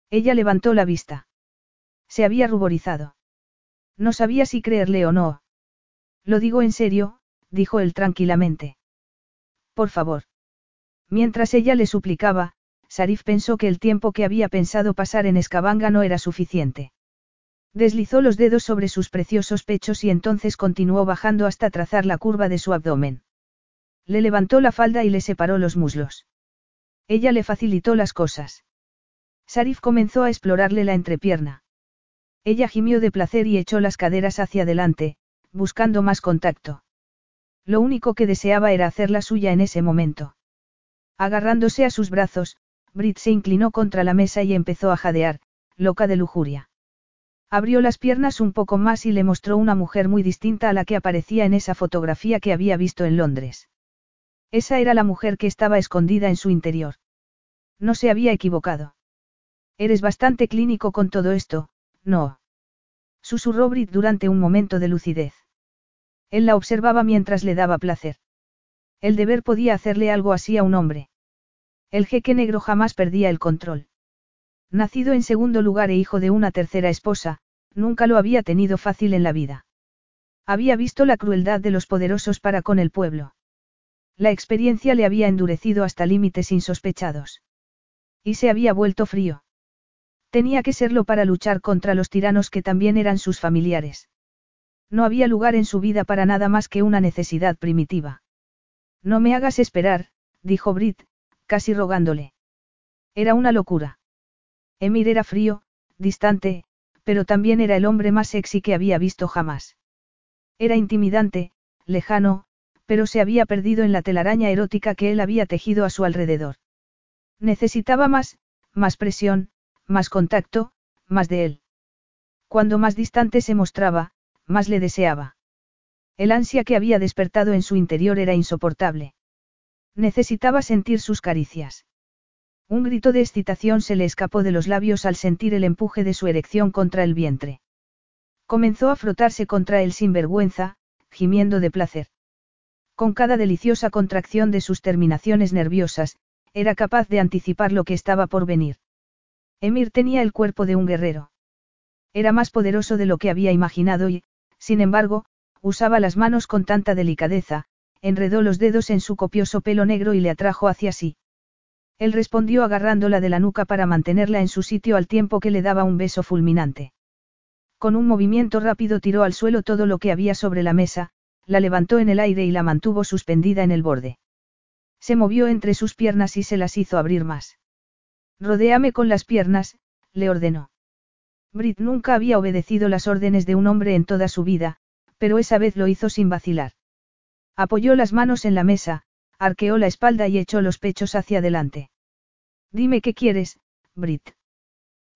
Ella levantó la vista. Se había ruborizado. No sabía si creerle o no. Lo digo en serio, dijo él tranquilamente. Por favor. Mientras ella le suplicaba, Sarif pensó que el tiempo que había pensado pasar en Escabanga no era suficiente. Deslizó los dedos sobre sus preciosos pechos y entonces continuó bajando hasta trazar la curva de su abdomen. Le levantó la falda y le separó los muslos. Ella le facilitó las cosas. Sarif comenzó a explorarle la entrepierna. Ella gimió de placer y echó las caderas hacia adelante, buscando más contacto. Lo único que deseaba era hacer la suya en ese momento. Agarrándose a sus brazos, Brit se inclinó contra la mesa y empezó a jadear, loca de lujuria. Abrió las piernas un poco más y le mostró una mujer muy distinta a la que aparecía en esa fotografía que había visto en Londres. Esa era la mujer que estaba escondida en su interior. No se había equivocado. Eres bastante clínico con todo esto, ¿no? Susurró Brit durante un momento de lucidez. Él la observaba mientras le daba placer. El deber podía hacerle algo así a un hombre. El jeque negro jamás perdía el control. Nacido en segundo lugar e hijo de una tercera esposa, nunca lo había tenido fácil en la vida. Había visto la crueldad de los poderosos para con el pueblo. La experiencia le había endurecido hasta límites insospechados. Y se había vuelto frío. Tenía que serlo para luchar contra los tiranos que también eran sus familiares. No había lugar en su vida para nada más que una necesidad primitiva. No me hagas esperar, dijo Brit, casi rogándole. Era una locura. Emir era frío, distante, pero también era el hombre más sexy que había visto jamás. Era intimidante, lejano, pero se había perdido en la telaraña erótica que él había tejido a su alrededor. Necesitaba más, más presión, más contacto, más de él. Cuando más distante se mostraba, más le deseaba. El ansia que había despertado en su interior era insoportable. Necesitaba sentir sus caricias. Un grito de excitación se le escapó de los labios al sentir el empuje de su erección contra el vientre. Comenzó a frotarse contra él sin vergüenza, gimiendo de placer. Con cada deliciosa contracción de sus terminaciones nerviosas, era capaz de anticipar lo que estaba por venir. Emir tenía el cuerpo de un guerrero. Era más poderoso de lo que había imaginado y, sin embargo, usaba las manos con tanta delicadeza, enredó los dedos en su copioso pelo negro y le atrajo hacia sí. Él respondió agarrándola de la nuca para mantenerla en su sitio al tiempo que le daba un beso fulminante. Con un movimiento rápido tiró al suelo todo lo que había sobre la mesa, la levantó en el aire y la mantuvo suspendida en el borde. Se movió entre sus piernas y se las hizo abrir más. Rodéame con las piernas, le ordenó. Brit nunca había obedecido las órdenes de un hombre en toda su vida, pero esa vez lo hizo sin vacilar. Apoyó las manos en la mesa, arqueó la espalda y echó los pechos hacia adelante. Dime qué quieres, Brit.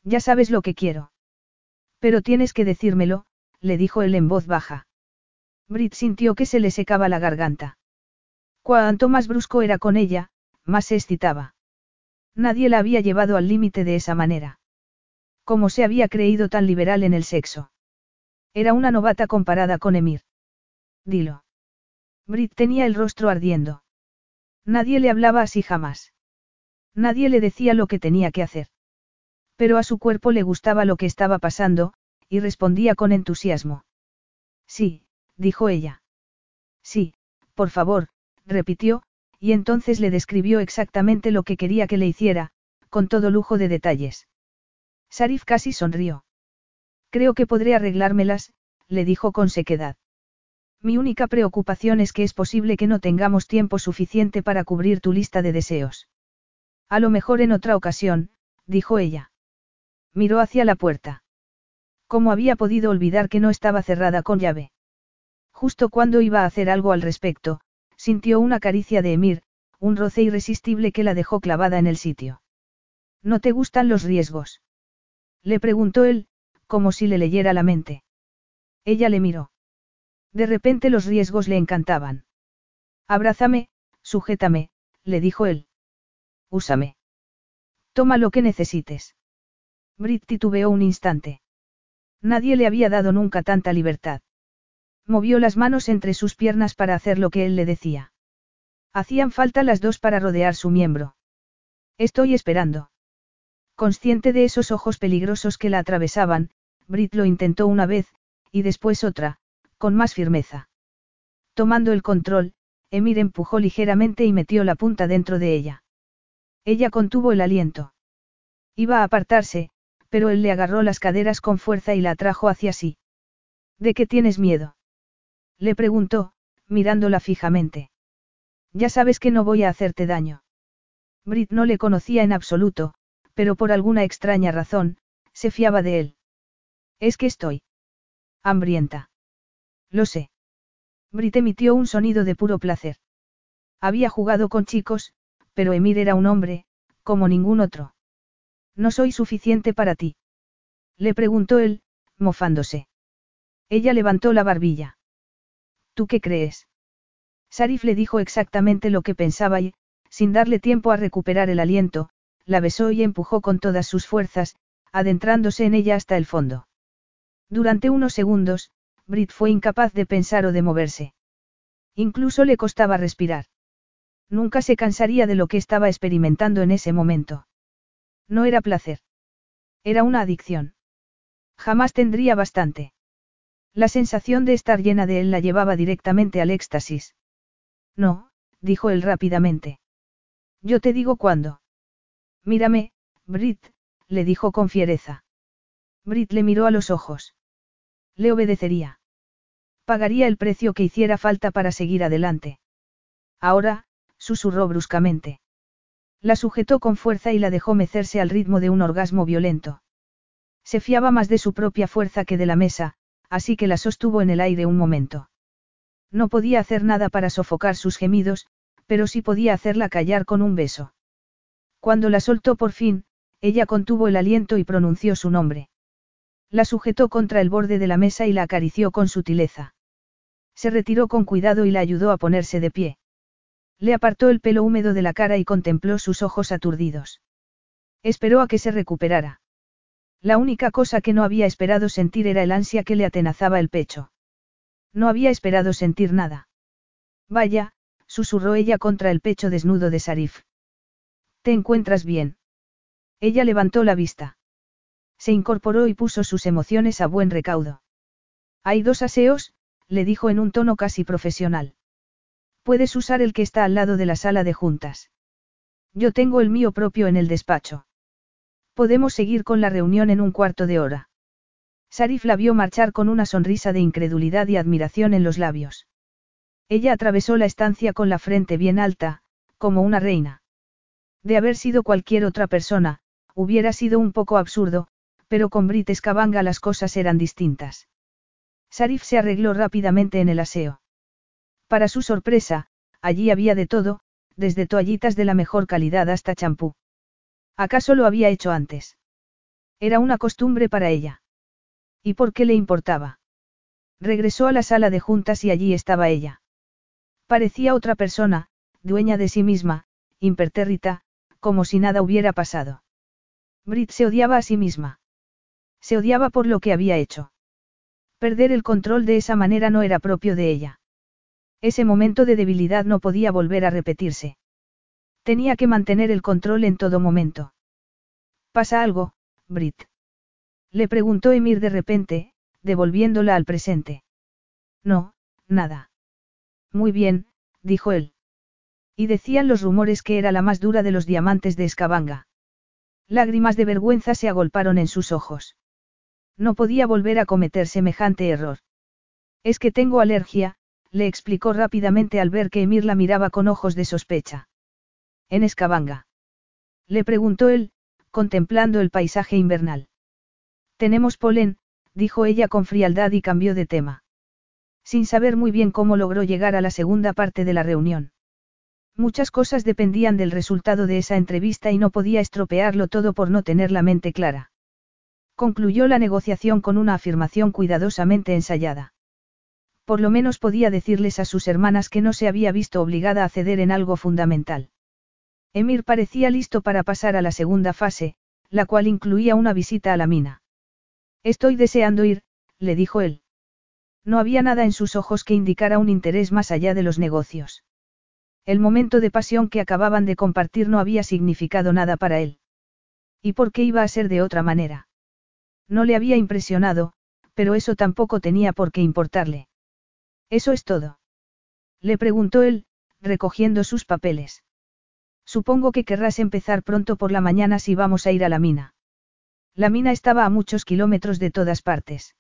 Ya sabes lo que quiero. Pero tienes que decírmelo, le dijo él en voz baja. Brit sintió que se le secaba la garganta. Cuanto más brusco era con ella, más se excitaba. Nadie la había llevado al límite de esa manera. ¿Cómo se había creído tan liberal en el sexo? Era una novata comparada con Emir. Dilo. Brit tenía el rostro ardiendo. Nadie le hablaba así jamás. Nadie le decía lo que tenía que hacer. Pero a su cuerpo le gustaba lo que estaba pasando, y respondía con entusiasmo. Sí, dijo ella. Sí, por favor, repitió, y entonces le describió exactamente lo que quería que le hiciera, con todo lujo de detalles. Sarif casi sonrió. Creo que podré arreglármelas, le dijo con sequedad. Mi única preocupación es que es posible que no tengamos tiempo suficiente para cubrir tu lista de deseos. A lo mejor en otra ocasión, dijo ella. Miró hacia la puerta. ¿Cómo había podido olvidar que no estaba cerrada con llave? Justo cuando iba a hacer algo al respecto, sintió una caricia de Emir, un roce irresistible que la dejó clavada en el sitio. ¿No te gustan los riesgos? Le preguntó él, como si le leyera la mente. Ella le miró. De repente los riesgos le encantaban. Abrázame, sujétame, le dijo él. Úsame. Toma lo que necesites. Brit titubeó un instante. Nadie le había dado nunca tanta libertad. Movió las manos entre sus piernas para hacer lo que él le decía. Hacían falta las dos para rodear su miembro. Estoy esperando. Consciente de esos ojos peligrosos que la atravesaban, Brit lo intentó una vez, y después otra, con más firmeza. Tomando el control, Emir empujó ligeramente y metió la punta dentro de ella. Ella contuvo el aliento. Iba a apartarse, pero él le agarró las caderas con fuerza y la atrajo hacia sí. ¿De qué tienes miedo? Le preguntó, mirándola fijamente. Ya sabes que no voy a hacerte daño. Brit no le conocía en absoluto, pero por alguna extraña razón, se fiaba de él. Es que estoy. Hambrienta. Lo sé. Brit emitió un sonido de puro placer. Había jugado con chicos, pero Emir era un hombre, como ningún otro. No soy suficiente para ti. Le preguntó él, mofándose. Ella levantó la barbilla. ¿Tú qué crees? Sarif le dijo exactamente lo que pensaba y, sin darle tiempo a recuperar el aliento, la besó y empujó con todas sus fuerzas, adentrándose en ella hasta el fondo. Durante unos segundos, Brit fue incapaz de pensar o de moverse. Incluso le costaba respirar. Nunca se cansaría de lo que estaba experimentando en ese momento. No era placer. Era una adicción. Jamás tendría bastante. La sensación de estar llena de él la llevaba directamente al éxtasis. No, dijo él rápidamente. Yo te digo cuándo. Mírame, Brit, le dijo con fiereza. Brit le miró a los ojos. Le obedecería. Pagaría el precio que hiciera falta para seguir adelante. Ahora, susurró bruscamente. La sujetó con fuerza y la dejó mecerse al ritmo de un orgasmo violento. Se fiaba más de su propia fuerza que de la mesa, así que la sostuvo en el aire un momento. No podía hacer nada para sofocar sus gemidos, pero sí podía hacerla callar con un beso. Cuando la soltó por fin, ella contuvo el aliento y pronunció su nombre. La sujetó contra el borde de la mesa y la acarició con sutileza. Se retiró con cuidado y la ayudó a ponerse de pie. Le apartó el pelo húmedo de la cara y contempló sus ojos aturdidos. Esperó a que se recuperara. La única cosa que no había esperado sentir era el ansia que le atenazaba el pecho. No había esperado sentir nada. Vaya, susurró ella contra el pecho desnudo de Sarif. ¿Te encuentras bien? Ella levantó la vista. Se incorporó y puso sus emociones a buen recaudo. Hay dos aseos, le dijo en un tono casi profesional. Puedes usar el que está al lado de la sala de juntas. Yo tengo el mío propio en el despacho. Podemos seguir con la reunión en un cuarto de hora. Sarif la vio marchar con una sonrisa de incredulidad y admiración en los labios. Ella atravesó la estancia con la frente bien alta, como una reina. De haber sido cualquier otra persona, hubiera sido un poco absurdo, pero con Brit Escabanga las cosas eran distintas. Sarif se arregló rápidamente en el aseo. Para su sorpresa, allí había de todo, desde toallitas de la mejor calidad hasta champú. ¿Acaso lo había hecho antes? Era una costumbre para ella. ¿Y por qué le importaba? Regresó a la sala de juntas y allí estaba ella. Parecía otra persona, dueña de sí misma, impertérrita, como si nada hubiera pasado. Brit se odiaba a sí misma. Se odiaba por lo que había hecho. Perder el control de esa manera no era propio de ella. Ese momento de debilidad no podía volver a repetirse. Tenía que mantener el control en todo momento. ¿Pasa algo, Brit? Le preguntó Emir de repente, devolviéndola al presente. No, nada. Muy bien, dijo él. Y decían los rumores que era la más dura de los diamantes de Escabanga. Lágrimas de vergüenza se agolparon en sus ojos. No podía volver a cometer semejante error. Es que tengo alergia, le explicó rápidamente al ver que Emir la miraba con ojos de sospecha. ¿En Escabanga? Le preguntó él, contemplando el paisaje invernal. Tenemos polen, dijo ella con frialdad y cambió de tema sin saber muy bien cómo logró llegar a la segunda parte de la reunión. Muchas cosas dependían del resultado de esa entrevista y no podía estropearlo todo por no tener la mente clara. Concluyó la negociación con una afirmación cuidadosamente ensayada. Por lo menos podía decirles a sus hermanas que no se había visto obligada a ceder en algo fundamental. Emir parecía listo para pasar a la segunda fase, la cual incluía una visita a la mina. Estoy deseando ir, le dijo él. No había nada en sus ojos que indicara un interés más allá de los negocios. El momento de pasión que acababan de compartir no había significado nada para él. ¿Y por qué iba a ser de otra manera? No le había impresionado, pero eso tampoco tenía por qué importarle. Eso es todo. Le preguntó él, recogiendo sus papeles. Supongo que querrás empezar pronto por la mañana si vamos a ir a la mina. La mina estaba a muchos kilómetros de todas partes.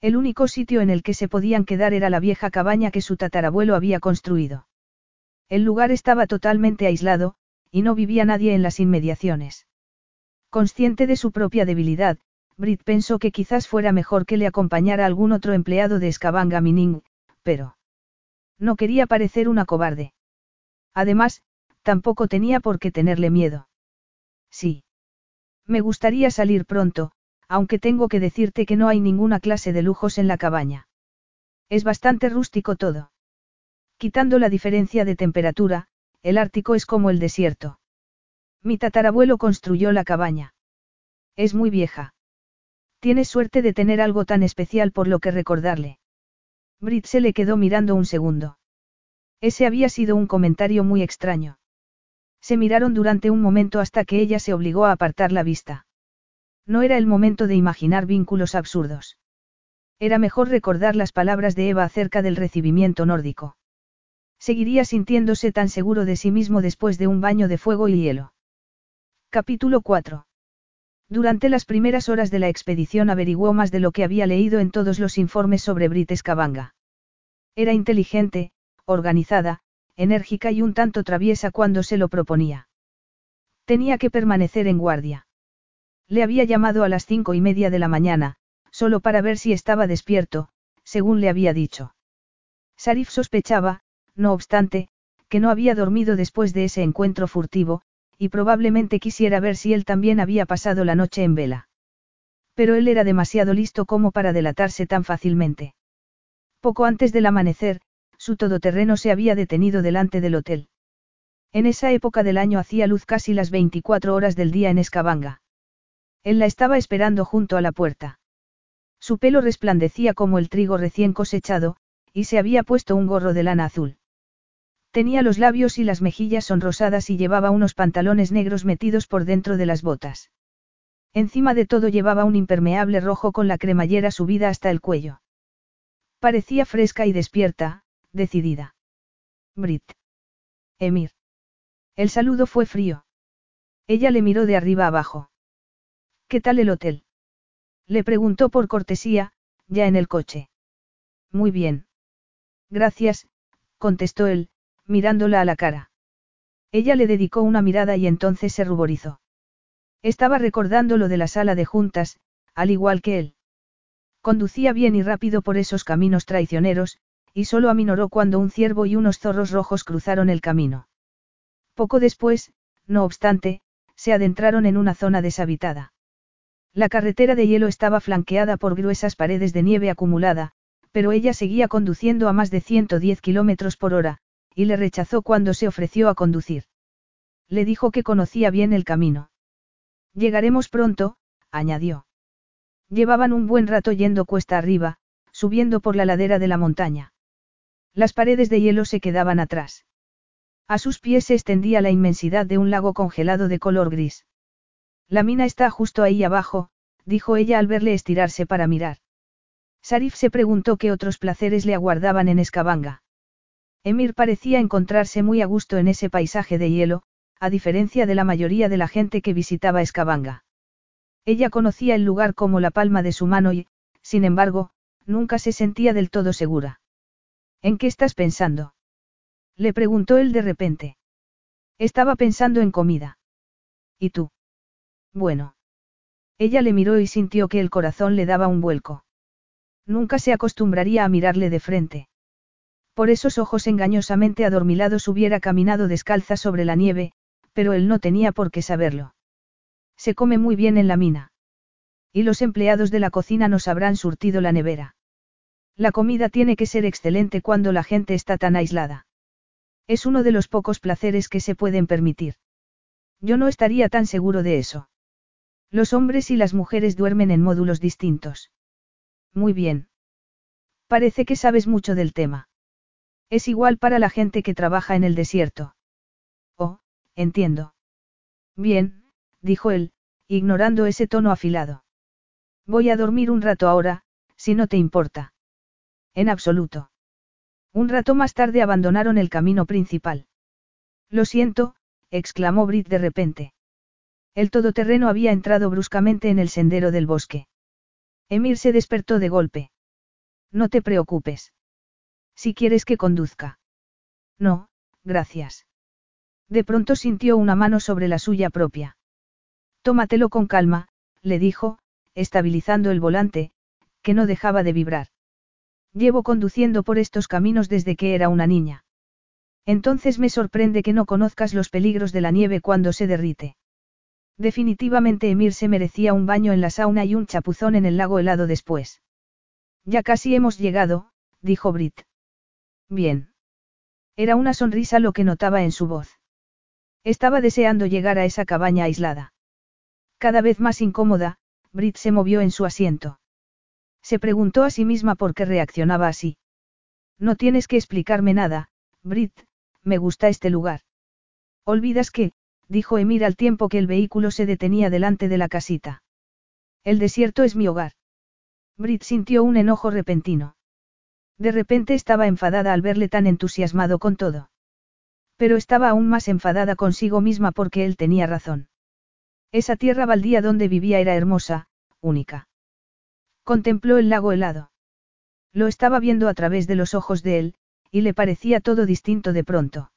El único sitio en el que se podían quedar era la vieja cabaña que su tatarabuelo había construido. El lugar estaba totalmente aislado, y no vivía nadie en las inmediaciones. Consciente de su propia debilidad, Brit pensó que quizás fuera mejor que le acompañara algún otro empleado de Escabanga Mining, pero... No quería parecer una cobarde. Además, tampoco tenía por qué tenerle miedo. Sí. Me gustaría salir pronto, aunque tengo que decirte que no hay ninguna clase de lujos en la cabaña. Es bastante rústico todo. Quitando la diferencia de temperatura, el Ártico es como el desierto. Mi tatarabuelo construyó la cabaña. Es muy vieja. Tienes suerte de tener algo tan especial por lo que recordarle. Brit se le quedó mirando un segundo. Ese había sido un comentario muy extraño. Se miraron durante un momento hasta que ella se obligó a apartar la vista. No era el momento de imaginar vínculos absurdos. Era mejor recordar las palabras de Eva acerca del recibimiento nórdico. Seguiría sintiéndose tan seguro de sí mismo después de un baño de fuego y hielo. Capítulo 4. Durante las primeras horas de la expedición averiguó más de lo que había leído en todos los informes sobre Brit Escabanga. Era inteligente, organizada, enérgica y un tanto traviesa cuando se lo proponía. Tenía que permanecer en guardia. Le había llamado a las cinco y media de la mañana, solo para ver si estaba despierto, según le había dicho. Sarif sospechaba, no obstante, que no había dormido después de ese encuentro furtivo, y probablemente quisiera ver si él también había pasado la noche en vela. Pero él era demasiado listo como para delatarse tan fácilmente. Poco antes del amanecer, su todoterreno se había detenido delante del hotel. En esa época del año hacía luz casi las 24 horas del día en Escabanga. Él la estaba esperando junto a la puerta. Su pelo resplandecía como el trigo recién cosechado, y se había puesto un gorro de lana azul. Tenía los labios y las mejillas sonrosadas y llevaba unos pantalones negros metidos por dentro de las botas. Encima de todo llevaba un impermeable rojo con la cremallera subida hasta el cuello. Parecía fresca y despierta, decidida. Brit. Emir. El saludo fue frío. Ella le miró de arriba abajo. ¿Qué tal el hotel? Le preguntó por cortesía, ya en el coche. Muy bien. Gracias, contestó él, mirándola a la cara. Ella le dedicó una mirada y entonces se ruborizó. Estaba recordando lo de la sala de juntas, al igual que él. Conducía bien y rápido por esos caminos traicioneros, y solo aminoró cuando un ciervo y unos zorros rojos cruzaron el camino. Poco después, no obstante, se adentraron en una zona deshabitada. La carretera de hielo estaba flanqueada por gruesas paredes de nieve acumulada, pero ella seguía conduciendo a más de 110 kilómetros por hora, y le rechazó cuando se ofreció a conducir. Le dijo que conocía bien el camino. Llegaremos pronto, añadió. Llevaban un buen rato yendo cuesta arriba, subiendo por la ladera de la montaña. Las paredes de hielo se quedaban atrás. A sus pies se extendía la inmensidad de un lago congelado de color gris. La mina está justo ahí abajo, dijo ella al verle estirarse para mirar. Sarif se preguntó qué otros placeres le aguardaban en Escabanga. Emir parecía encontrarse muy a gusto en ese paisaje de hielo, a diferencia de la mayoría de la gente que visitaba Escabanga. Ella conocía el lugar como la palma de su mano y, sin embargo, nunca se sentía del todo segura. ¿En qué estás pensando? Le preguntó él de repente. Estaba pensando en comida. ¿Y tú? Bueno. Ella le miró y sintió que el corazón le daba un vuelco. Nunca se acostumbraría a mirarle de frente. Por esos ojos engañosamente adormilados hubiera caminado descalza sobre la nieve, pero él no tenía por qué saberlo. Se come muy bien en la mina. Y los empleados de la cocina nos habrán surtido la nevera. La comida tiene que ser excelente cuando la gente está tan aislada. Es uno de los pocos placeres que se pueden permitir. Yo no estaría tan seguro de eso. Los hombres y las mujeres duermen en módulos distintos. Muy bien. Parece que sabes mucho del tema. Es igual para la gente que trabaja en el desierto. Oh, entiendo. Bien, dijo él, ignorando ese tono afilado. Voy a dormir un rato ahora, si no te importa. En absoluto. Un rato más tarde abandonaron el camino principal. Lo siento, exclamó Brit de repente. El todoterreno había entrado bruscamente en el sendero del bosque. Emir se despertó de golpe. No te preocupes. Si quieres que conduzca. No, gracias. De pronto sintió una mano sobre la suya propia. Tómatelo con calma, le dijo, estabilizando el volante, que no dejaba de vibrar. Llevo conduciendo por estos caminos desde que era una niña. Entonces me sorprende que no conozcas los peligros de la nieve cuando se derrite. Definitivamente Emir se merecía un baño en la sauna y un chapuzón en el lago helado después. Ya casi hemos llegado, dijo Brit. Bien. Era una sonrisa lo que notaba en su voz. Estaba deseando llegar a esa cabaña aislada. Cada vez más incómoda, Brit se movió en su asiento. Se preguntó a sí misma por qué reaccionaba así. No tienes que explicarme nada, Brit, me gusta este lugar. Olvidas que, dijo Emir al tiempo que el vehículo se detenía delante de la casita. El desierto es mi hogar. Brit sintió un enojo repentino. De repente estaba enfadada al verle tan entusiasmado con todo. Pero estaba aún más enfadada consigo misma porque él tenía razón. Esa tierra baldía donde vivía era hermosa, única. Contempló el lago helado. Lo estaba viendo a través de los ojos de él, y le parecía todo distinto de pronto.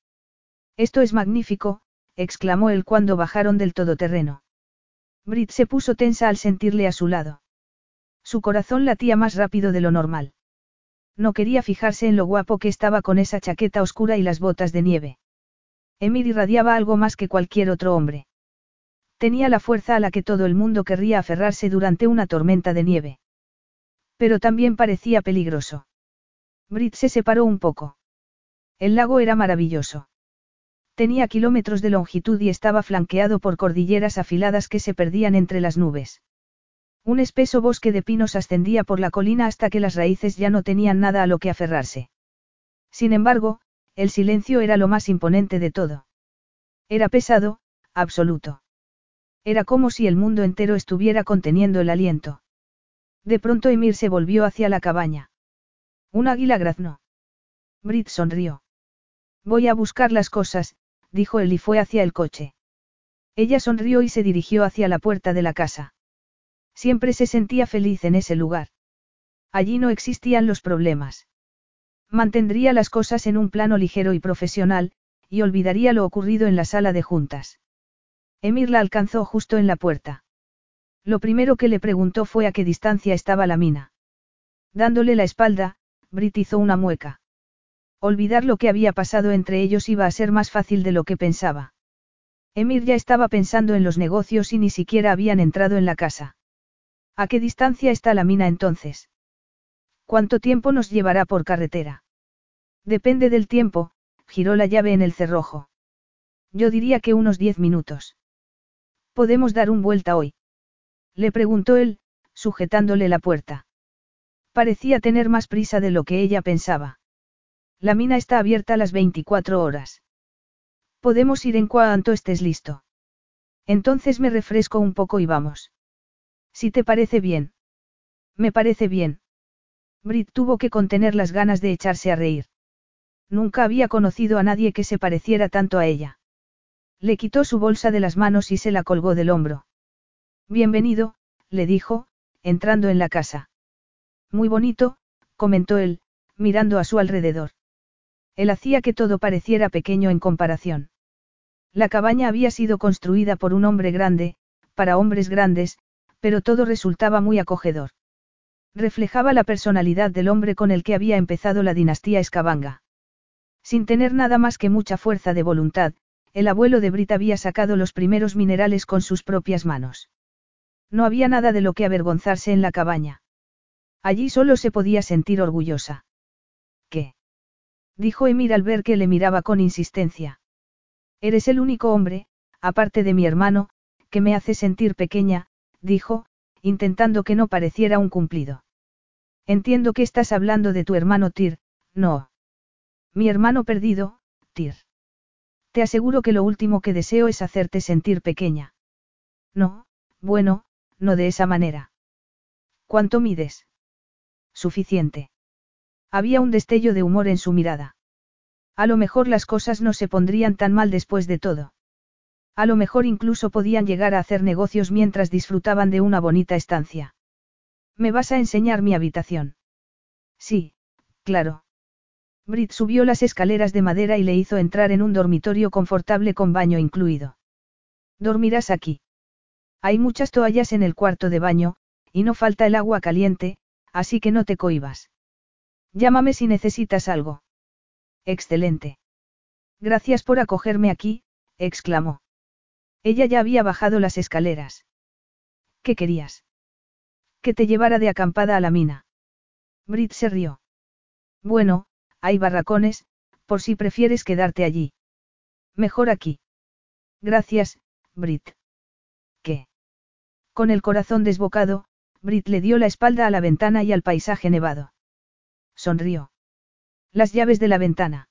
Esto es magnífico, exclamó él cuando bajaron del todoterreno. Brit se puso tensa al sentirle a su lado. Su corazón latía más rápido de lo normal. No quería fijarse en lo guapo que estaba con esa chaqueta oscura y las botas de nieve. Emir irradiaba algo más que cualquier otro hombre. Tenía la fuerza a la que todo el mundo querría aferrarse durante una tormenta de nieve. Pero también parecía peligroso. Brit se separó un poco. El lago era maravilloso. Tenía kilómetros de longitud y estaba flanqueado por cordilleras afiladas que se perdían entre las nubes. Un espeso bosque de pinos ascendía por la colina hasta que las raíces ya no tenían nada a lo que aferrarse. Sin embargo, el silencio era lo más imponente de todo. Era pesado, absoluto. Era como si el mundo entero estuviera conteniendo el aliento. De pronto Emir se volvió hacia la cabaña. Un águila graznó. Brit sonrió. Voy a buscar las cosas, dijo él y fue hacia el coche. Ella sonrió y se dirigió hacia la puerta de la casa. Siempre se sentía feliz en ese lugar. Allí no existían los problemas. Mantendría las cosas en un plano ligero y profesional, y olvidaría lo ocurrido en la sala de juntas. Emir la alcanzó justo en la puerta. Lo primero que le preguntó fue a qué distancia estaba la mina. Dándole la espalda, Brit hizo una mueca. Olvidar lo que había pasado entre ellos iba a ser más fácil de lo que pensaba. Emir ya estaba pensando en los negocios y ni siquiera habían entrado en la casa. ¿A qué distancia está la mina entonces? ¿Cuánto tiempo nos llevará por carretera? Depende del tiempo, giró la llave en el cerrojo. Yo diría que unos diez minutos. ¿Podemos dar un vuelta hoy? Le preguntó él, sujetándole la puerta. Parecía tener más prisa de lo que ella pensaba. La mina está abierta las 24 horas. Podemos ir en cuanto estés listo. Entonces me refresco un poco y vamos. Si te parece bien. Me parece bien. Brit tuvo que contener las ganas de echarse a reír. Nunca había conocido a nadie que se pareciera tanto a ella. Le quitó su bolsa de las manos y se la colgó del hombro. Bienvenido, le dijo, entrando en la casa. Muy bonito, comentó él, mirando a su alrededor. Él hacía que todo pareciera pequeño en comparación. La cabaña había sido construida por un hombre grande, para hombres grandes, pero todo resultaba muy acogedor. Reflejaba la personalidad del hombre con el que había empezado la dinastía Escabanga. Sin tener nada más que mucha fuerza de voluntad, el abuelo de Brit había sacado los primeros minerales con sus propias manos. No había nada de lo que avergonzarse en la cabaña. Allí solo se podía sentir orgullosa. ¿Qué? dijo Emir al ver que le miraba con insistencia. Eres el único hombre, aparte de mi hermano, que me hace sentir pequeña, dijo, intentando que no pareciera un cumplido. Entiendo que estás hablando de tu hermano Tyr, no. Mi hermano perdido, Tyr. Te aseguro que lo último que deseo es hacerte sentir pequeña. No, bueno, no de esa manera. ¿Cuánto mides? Suficiente. Había un destello de humor en su mirada. A lo mejor las cosas no se pondrían tan mal después de todo. A lo mejor incluso podían llegar a hacer negocios mientras disfrutaban de una bonita estancia. ¿Me vas a enseñar mi habitación? Sí, claro. Brit subió las escaleras de madera y le hizo entrar en un dormitorio confortable con baño incluido. Dormirás aquí. Hay muchas toallas en el cuarto de baño, y no falta el agua caliente, así que no te cohibas. Llámame si necesitas algo. Excelente. Gracias por acogerme aquí, exclamó. Ella ya había bajado las escaleras. ¿Qué querías? Que te llevara de acampada a la mina. Brit se rió. Bueno, hay barracones, por si prefieres quedarte allí. Mejor aquí. Gracias, Brit. ¿Qué? Con el corazón desbocado, Brit le dio la espalda a la ventana y al paisaje nevado. Sonrió. Las llaves de la ventana.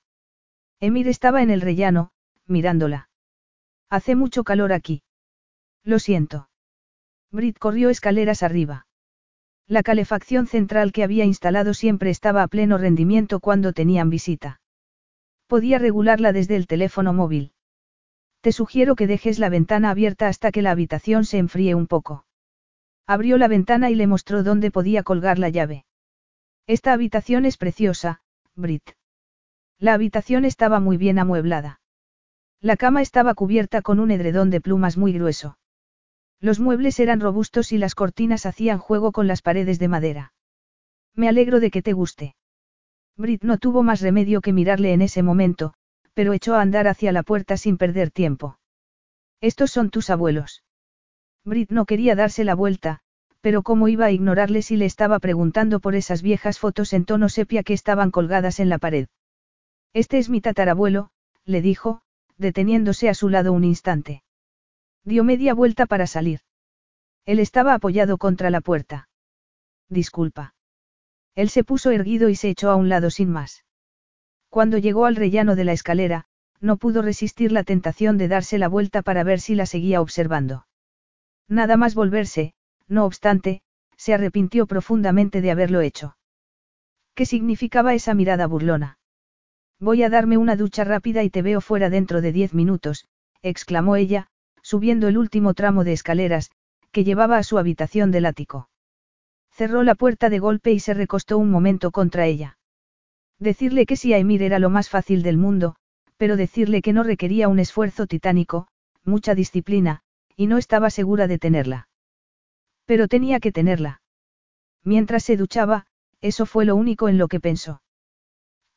Emir estaba en el rellano, mirándola. Hace mucho calor aquí. Lo siento. Brit corrió escaleras arriba. La calefacción central que había instalado siempre estaba a pleno rendimiento cuando tenían visita. Podía regularla desde el teléfono móvil. Te sugiero que dejes la ventana abierta hasta que la habitación se enfríe un poco. Abrió la ventana y le mostró dónde podía colgar la llave. Esta habitación es preciosa, Brit. La habitación estaba muy bien amueblada. La cama estaba cubierta con un edredón de plumas muy grueso. Los muebles eran robustos y las cortinas hacían juego con las paredes de madera. Me alegro de que te guste. Brit no tuvo más remedio que mirarle en ese momento, pero echó a andar hacia la puerta sin perder tiempo. Estos son tus abuelos. Brit no quería darse la vuelta, pero cómo iba a ignorarle si le estaba preguntando por esas viejas fotos en tono sepia que estaban colgadas en la pared. Este es mi tatarabuelo, le dijo, deteniéndose a su lado un instante. Dio media vuelta para salir. Él estaba apoyado contra la puerta. Disculpa. Él se puso erguido y se echó a un lado sin más. Cuando llegó al rellano de la escalera, no pudo resistir la tentación de darse la vuelta para ver si la seguía observando. Nada más volverse, no obstante, se arrepintió profundamente de haberlo hecho. ¿Qué significaba esa mirada burlona? Voy a darme una ducha rápida y te veo fuera dentro de diez minutos, exclamó ella, subiendo el último tramo de escaleras, que llevaba a su habitación del ático. Cerró la puerta de golpe y se recostó un momento contra ella. Decirle que sí a Emir era lo más fácil del mundo, pero decirle que no requería un esfuerzo titánico, mucha disciplina, y no estaba segura de tenerla. Pero tenía que tenerla. Mientras se duchaba, eso fue lo único en lo que pensó.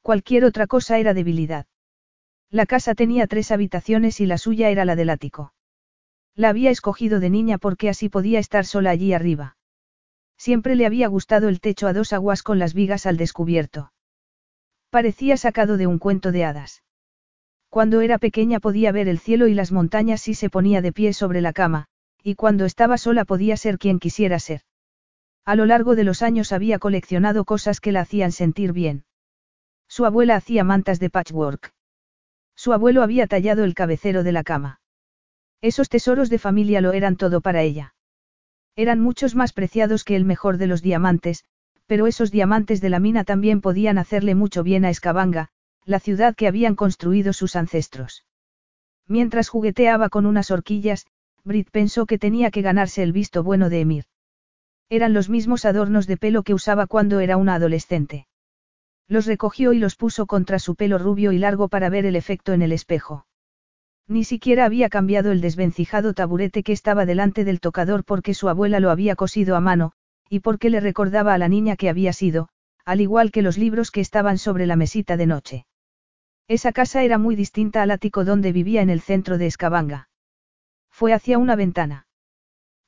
Cualquier otra cosa era debilidad. La casa tenía tres habitaciones y la suya era la del ático. La había escogido de niña porque así podía estar sola allí arriba. Siempre le había gustado el techo a dos aguas con las vigas al descubierto. Parecía sacado de un cuento de hadas. Cuando era pequeña podía ver el cielo y las montañas si se ponía de pie sobre la cama, y cuando estaba sola podía ser quien quisiera ser. A lo largo de los años había coleccionado cosas que la hacían sentir bien. Su abuela hacía mantas de patchwork. Su abuelo había tallado el cabecero de la cama. Esos tesoros de familia lo eran todo para ella. Eran muchos más preciados que el mejor de los diamantes, pero esos diamantes de la mina también podían hacerle mucho bien a Escabanga, la ciudad que habían construido sus ancestros. Mientras jugueteaba con unas horquillas, Brit pensó que tenía que ganarse el visto bueno de Emir. Eran los mismos adornos de pelo que usaba cuando era una adolescente. Los recogió y los puso contra su pelo rubio y largo para ver el efecto en el espejo. Ni siquiera había cambiado el desvencijado taburete que estaba delante del tocador porque su abuela lo había cosido a mano, y porque le recordaba a la niña que había sido, al igual que los libros que estaban sobre la mesita de noche. Esa casa era muy distinta al ático donde vivía en el centro de Escabanga. Fue hacia una ventana.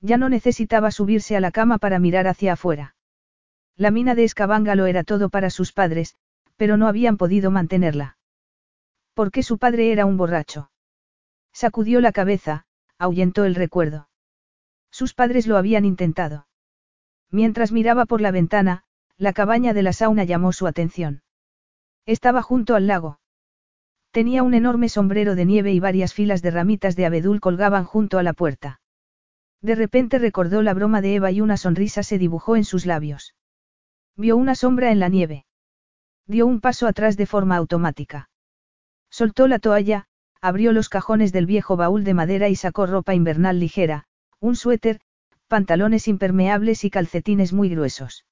Ya no necesitaba subirse a la cama para mirar hacia afuera. La mina de Escabanga lo era todo para sus padres, pero no habían podido mantenerla. Porque su padre era un borracho. Sacudió la cabeza, ahuyentó el recuerdo. Sus padres lo habían intentado. Mientras miraba por la ventana, la cabaña de la sauna llamó su atención. Estaba junto al lago. Tenía un enorme sombrero de nieve y varias filas de ramitas de abedul colgaban junto a la puerta. De repente recordó la broma de Eva y una sonrisa se dibujó en sus labios. Vio una sombra en la nieve. Dio un paso atrás de forma automática. Soltó la toalla, abrió los cajones del viejo baúl de madera y sacó ropa invernal ligera, un suéter, pantalones impermeables y calcetines muy gruesos.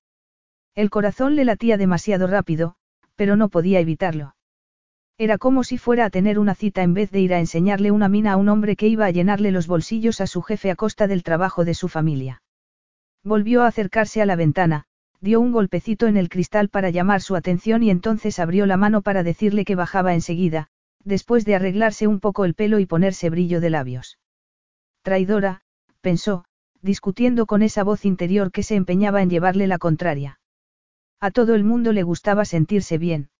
El corazón le latía demasiado rápido, pero no podía evitarlo. Era como si fuera a tener una cita en vez de ir a enseñarle una mina a un hombre que iba a llenarle los bolsillos a su jefe a costa del trabajo de su familia. Volvió a acercarse a la ventana, dio un golpecito en el cristal para llamar su atención y entonces abrió la mano para decirle que bajaba enseguida, después de arreglarse un poco el pelo y ponerse brillo de labios. Traidora, pensó, discutiendo con esa voz interior que se empeñaba en llevarle la contraria. A todo el mundo le gustaba sentirse bien.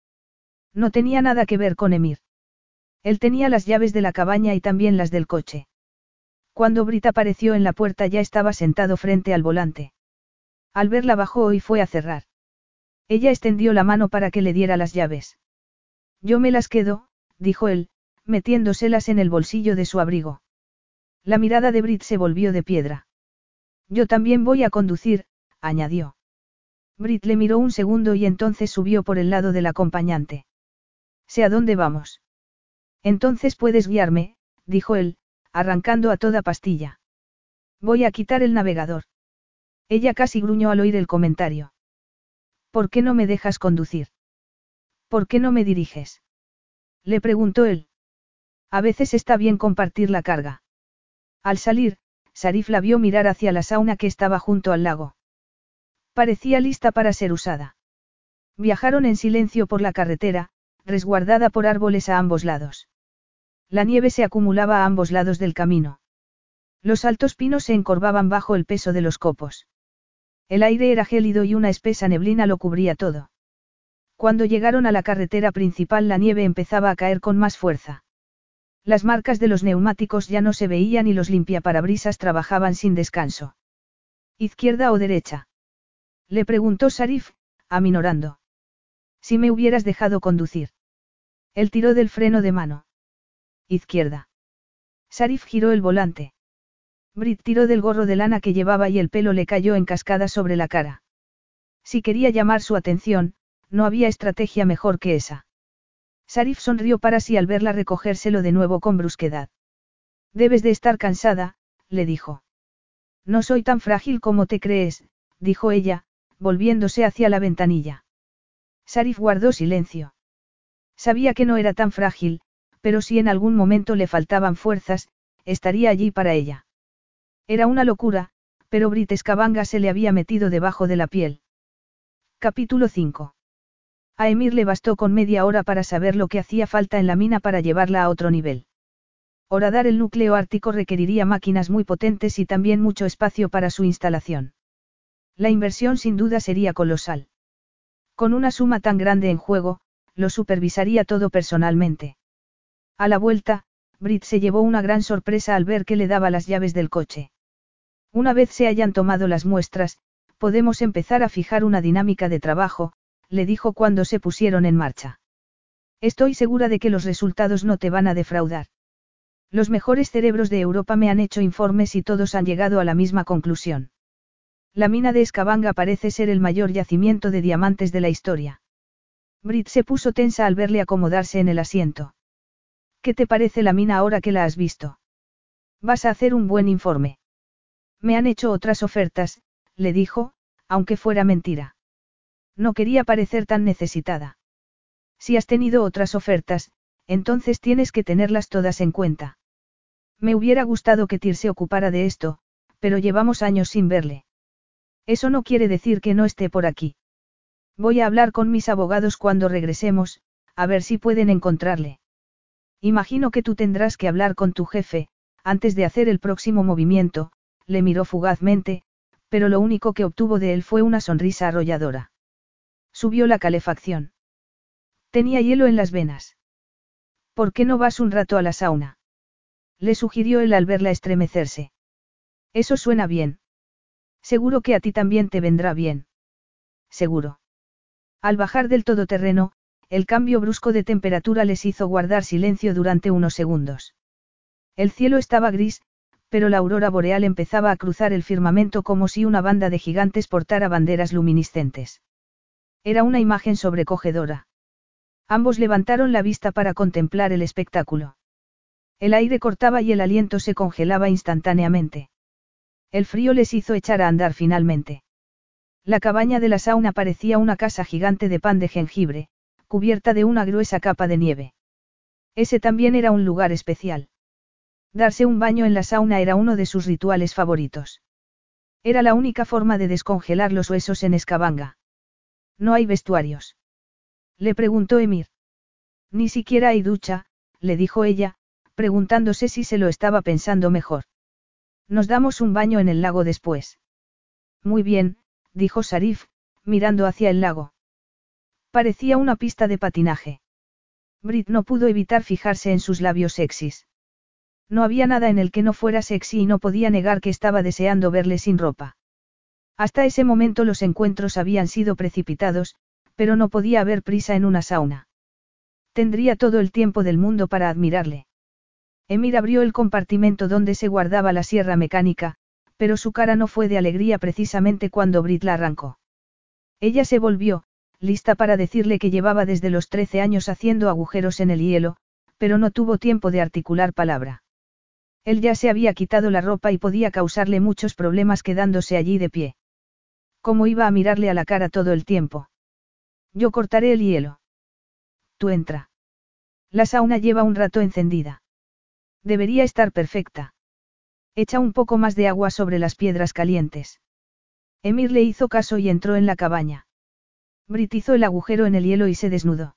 No tenía nada que ver con Emir. Él tenía las llaves de la cabaña y también las del coche. Cuando Brit apareció en la puerta ya estaba sentado frente al volante. Al verla bajó y fue a cerrar. Ella extendió la mano para que le diera las llaves. Yo me las quedo, dijo él, metiéndoselas en el bolsillo de su abrigo. La mirada de Brit se volvió de piedra. Yo también voy a conducir, añadió. Brit le miró un segundo y entonces subió por el lado del acompañante. Sé a dónde vamos. Entonces puedes guiarme, dijo él, arrancando a toda pastilla. Voy a quitar el navegador. Ella casi gruñó al oír el comentario. ¿Por qué no me dejas conducir? ¿Por qué no me diriges? Le preguntó él. A veces está bien compartir la carga. Al salir, Sarif la vio mirar hacia la sauna que estaba junto al lago. Parecía lista para ser usada. Viajaron en silencio por la carretera, resguardada por árboles a ambos lados. La nieve se acumulaba a ambos lados del camino. Los altos pinos se encorvaban bajo el peso de los copos. El aire era gélido y una espesa neblina lo cubría todo. Cuando llegaron a la carretera principal la nieve empezaba a caer con más fuerza. Las marcas de los neumáticos ya no se veían y los limpiaparabrisas trabajaban sin descanso. ¿Izquierda o derecha? Le preguntó Sarif, aminorando. Si me hubieras dejado conducir. Él tiró del freno de mano. Izquierda. Sarif giró el volante. Brit tiró del gorro de lana que llevaba y el pelo le cayó en cascada sobre la cara. Si quería llamar su atención, no había estrategia mejor que esa. Sarif sonrió para sí al verla recogérselo de nuevo con brusquedad. Debes de estar cansada, le dijo. No soy tan frágil como te crees, dijo ella, volviéndose hacia la ventanilla. Sarif guardó silencio. Sabía que no era tan frágil, pero si en algún momento le faltaban fuerzas, estaría allí para ella. Era una locura, pero Brit Escabanga se le había metido debajo de la piel. Capítulo 5. A Emir le bastó con media hora para saber lo que hacía falta en la mina para llevarla a otro nivel. Horadar el núcleo ártico requeriría máquinas muy potentes y también mucho espacio para su instalación. La inversión sin duda sería colosal. Con una suma tan grande en juego, lo supervisaría todo personalmente. A la vuelta, Brit se llevó una gran sorpresa al ver que le daba las llaves del coche. Una vez se hayan tomado las muestras, podemos empezar a fijar una dinámica de trabajo, le dijo cuando se pusieron en marcha. Estoy segura de que los resultados no te van a defraudar. Los mejores cerebros de Europa me han hecho informes y todos han llegado a la misma conclusión. La mina de Escabanga parece ser el mayor yacimiento de diamantes de la historia. Brit se puso tensa al verle acomodarse en el asiento. ¿Qué te parece la mina ahora que la has visto? Vas a hacer un buen informe. Me han hecho otras ofertas, le dijo, aunque fuera mentira. No quería parecer tan necesitada. Si has tenido otras ofertas, entonces tienes que tenerlas todas en cuenta. Me hubiera gustado que Tir se ocupara de esto, pero llevamos años sin verle. Eso no quiere decir que no esté por aquí. Voy a hablar con mis abogados cuando regresemos, a ver si pueden encontrarle. Imagino que tú tendrás que hablar con tu jefe, antes de hacer el próximo movimiento, le miró fugazmente, pero lo único que obtuvo de él fue una sonrisa arrolladora. Subió la calefacción. Tenía hielo en las venas. ¿Por qué no vas un rato a la sauna? Le sugirió él al verla estremecerse. Eso suena bien. Seguro que a ti también te vendrá bien. Seguro. Al bajar del todoterreno, el cambio brusco de temperatura les hizo guardar silencio durante unos segundos. El cielo estaba gris, pero la aurora boreal empezaba a cruzar el firmamento como si una banda de gigantes portara banderas luminiscentes. Era una imagen sobrecogedora. Ambos levantaron la vista para contemplar el espectáculo. El aire cortaba y el aliento se congelaba instantáneamente. El frío les hizo echar a andar finalmente. La cabaña de la sauna parecía una casa gigante de pan de jengibre, cubierta de una gruesa capa de nieve. Ese también era un lugar especial. Darse un baño en la sauna era uno de sus rituales favoritos. Era la única forma de descongelar los huesos en Escabanga. No hay vestuarios. Le preguntó Emir. Ni siquiera hay ducha, le dijo ella, preguntándose si se lo estaba pensando mejor. Nos damos un baño en el lago después. Muy bien, dijo Sarif, mirando hacia el lago. Parecía una pista de patinaje. Brit no pudo evitar fijarse en sus labios sexys. No había nada en el que no fuera sexy y no podía negar que estaba deseando verle sin ropa. Hasta ese momento los encuentros habían sido precipitados, pero no podía haber prisa en una sauna. Tendría todo el tiempo del mundo para admirarle. Emir abrió el compartimento donde se guardaba la sierra mecánica, pero su cara no fue de alegría precisamente cuando Brit la arrancó. Ella se volvió, lista para decirle que llevaba desde los 13 años haciendo agujeros en el hielo, pero no tuvo tiempo de articular palabra. Él ya se había quitado la ropa y podía causarle muchos problemas quedándose allí de pie. ¿Cómo iba a mirarle a la cara todo el tiempo? Yo cortaré el hielo. Tú entra. La sauna lleva un rato encendida. Debería estar perfecta. Echa un poco más de agua sobre las piedras calientes. Emir le hizo caso y entró en la cabaña. Brit hizo el agujero en el hielo y se desnudó.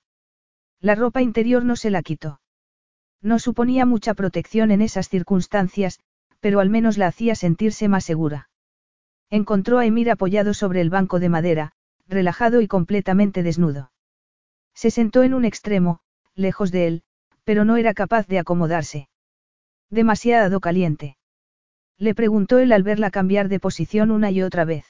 La ropa interior no se la quitó. No suponía mucha protección en esas circunstancias, pero al menos la hacía sentirse más segura. Encontró a Emir apoyado sobre el banco de madera, relajado y completamente desnudo. Se sentó en un extremo, lejos de él, pero no era capaz de acomodarse. Demasiado caliente. Le preguntó él al verla cambiar de posición una y otra vez.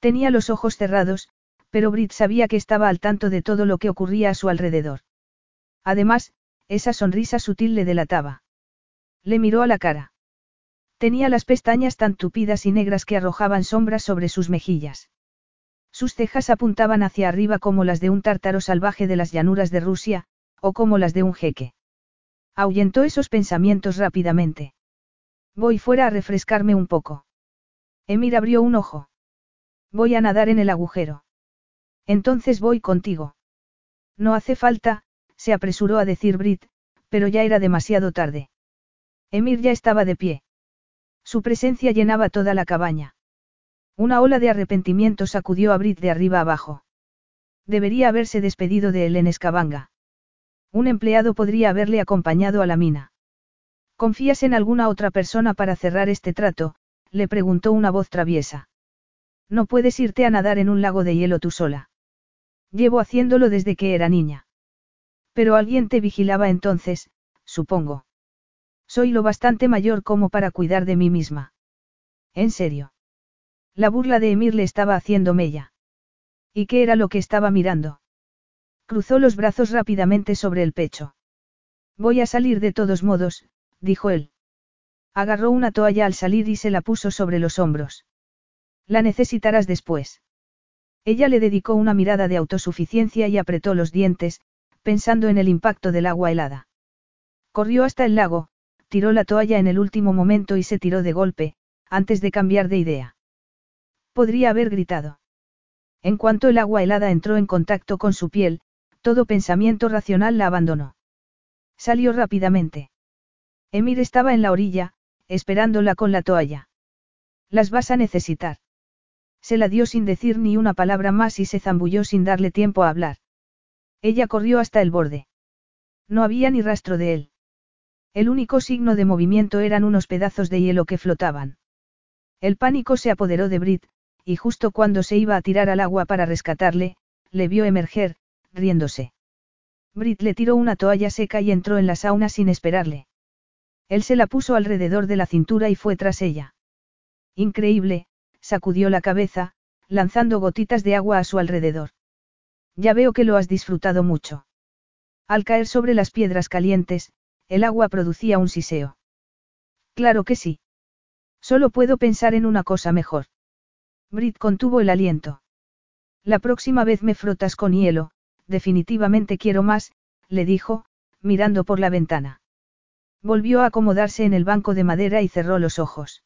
Tenía los ojos cerrados, pero Brit sabía que estaba al tanto de todo lo que ocurría a su alrededor. Además, esa sonrisa sutil le delataba. Le miró a la cara. Tenía las pestañas tan tupidas y negras que arrojaban sombras sobre sus mejillas. Sus cejas apuntaban hacia arriba como las de un tártaro salvaje de las llanuras de Rusia, o como las de un jeque. Ahuyentó esos pensamientos rápidamente. Voy fuera a refrescarme un poco. Emir abrió un ojo. Voy a nadar en el agujero. Entonces voy contigo. No hace falta, se apresuró a decir Brit, pero ya era demasiado tarde. Emir ya estaba de pie. Su presencia llenaba toda la cabaña. Una ola de arrepentimiento sacudió a Brit de arriba abajo. Debería haberse despedido de él en Escabanga. Un empleado podría haberle acompañado a la mina. ¿Confías en alguna otra persona para cerrar este trato? le preguntó una voz traviesa. No puedes irte a nadar en un lago de hielo tú sola. Llevo haciéndolo desde que era niña. Pero alguien te vigilaba entonces, supongo. Soy lo bastante mayor como para cuidar de mí misma. ¿En serio? La burla de Emir le estaba haciendo mella. ¿Y qué era lo que estaba mirando? Cruzó los brazos rápidamente sobre el pecho. Voy a salir de todos modos, dijo él. Agarró una toalla al salir y se la puso sobre los hombros. La necesitarás después. Ella le dedicó una mirada de autosuficiencia y apretó los dientes, pensando en el impacto del agua helada. Corrió hasta el lago, tiró la toalla en el último momento y se tiró de golpe, antes de cambiar de idea. Podría haber gritado. En cuanto el agua helada entró en contacto con su piel, todo pensamiento racional la abandonó. Salió rápidamente. Emir estaba en la orilla, esperándola con la toalla. Las vas a necesitar. Se la dio sin decir ni una palabra más y se zambulló sin darle tiempo a hablar. Ella corrió hasta el borde. No había ni rastro de él. El único signo de movimiento eran unos pedazos de hielo que flotaban. El pánico se apoderó de Brit, y justo cuando se iba a tirar al agua para rescatarle, le vio emerger, riéndose. Brit le tiró una toalla seca y entró en la sauna sin esperarle. Él se la puso alrededor de la cintura y fue tras ella. Increíble, sacudió la cabeza, lanzando gotitas de agua a su alrededor. Ya veo que lo has disfrutado mucho. Al caer sobre las piedras calientes, el agua producía un siseo. Claro que sí. Solo puedo pensar en una cosa mejor. Brit contuvo el aliento. La próxima vez me frotas con hielo, definitivamente quiero más, le dijo, mirando por la ventana. Volvió a acomodarse en el banco de madera y cerró los ojos.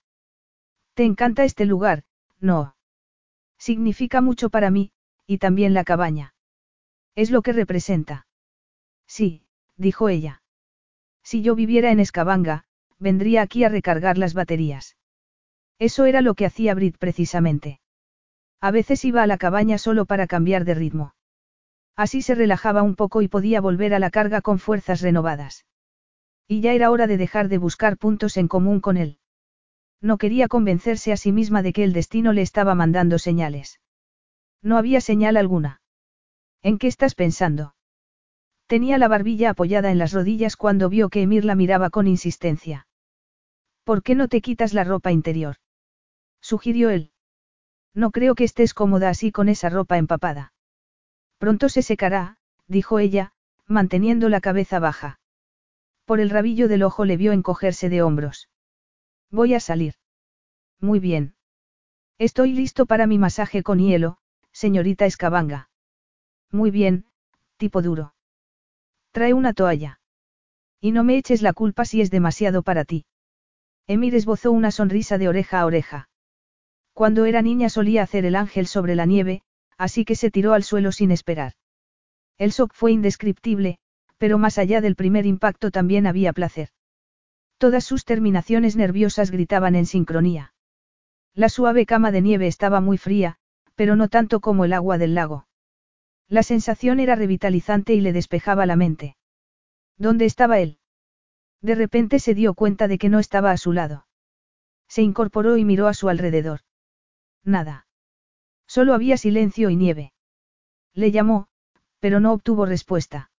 ¿Te encanta este lugar? No. Significa mucho para mí, y también la cabaña. Es lo que representa. Sí, dijo ella. Si yo viviera en Escabanga, vendría aquí a recargar las baterías. Eso era lo que hacía Brit precisamente. A veces iba a la cabaña solo para cambiar de ritmo. Así se relajaba un poco y podía volver a la carga con fuerzas renovadas. Y ya era hora de dejar de buscar puntos en común con él. No quería convencerse a sí misma de que el destino le estaba mandando señales. No había señal alguna. ¿En qué estás pensando? Tenía la barbilla apoyada en las rodillas cuando vio que Emir la miraba con insistencia. ¿Por qué no te quitas la ropa interior? sugirió él. No creo que estés cómoda así con esa ropa empapada. Pronto se secará, dijo ella, manteniendo la cabeza baja. Por el rabillo del ojo le vio encogerse de hombros. Voy a salir. Muy bien. Estoy listo para mi masaje con hielo, señorita Escabanga. Muy bien, tipo duro. Trae una toalla. Y no me eches la culpa si es demasiado para ti. Emir esbozó una sonrisa de oreja a oreja. Cuando era niña solía hacer el ángel sobre la nieve, así que se tiró al suelo sin esperar. El shock fue indescriptible, pero más allá del primer impacto también había placer. Todas sus terminaciones nerviosas gritaban en sincronía. La suave cama de nieve estaba muy fría, pero no tanto como el agua del lago. La sensación era revitalizante y le despejaba la mente. ¿Dónde estaba él? De repente se dio cuenta de que no estaba a su lado. Se incorporó y miró a su alrededor. Nada. Solo había silencio y nieve. Le llamó, pero no obtuvo respuesta.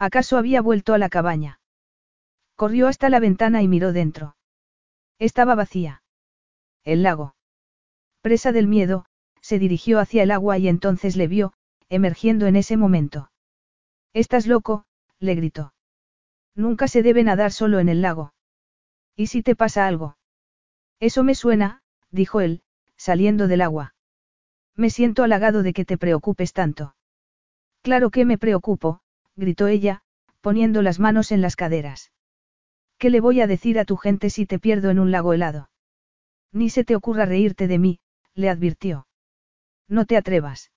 ¿Acaso había vuelto a la cabaña? Corrió hasta la ventana y miró dentro. Estaba vacía. El lago. Presa del miedo, se dirigió hacia el agua y entonces le vio, emergiendo en ese momento. Estás loco, le gritó. Nunca se debe nadar solo en el lago. ¿Y si te pasa algo? Eso me suena, dijo él, saliendo del agua. Me siento halagado de que te preocupes tanto. Claro que me preocupo, gritó ella, poniendo las manos en las caderas. ¿Qué le voy a decir a tu gente si te pierdo en un lago helado? Ni se te ocurra reírte de mí, le advirtió. No te atrevas.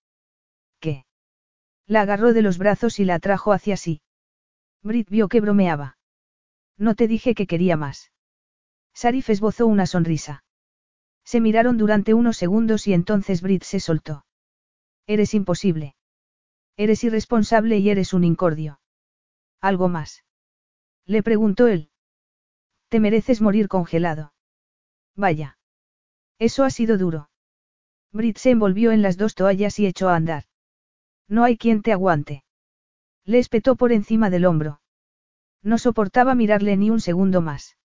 La agarró de los brazos y la atrajo hacia sí. Brit vio que bromeaba. No te dije que quería más. Sarif esbozó una sonrisa. Se miraron durante unos segundos y entonces Brit se soltó. Eres imposible. Eres irresponsable y eres un incordio. ¿Algo más? Le preguntó él. Te mereces morir congelado. Vaya. Eso ha sido duro. Brit se envolvió en las dos toallas y echó a andar. No hay quien te aguante. Le espetó por encima del hombro. No soportaba mirarle ni un segundo más.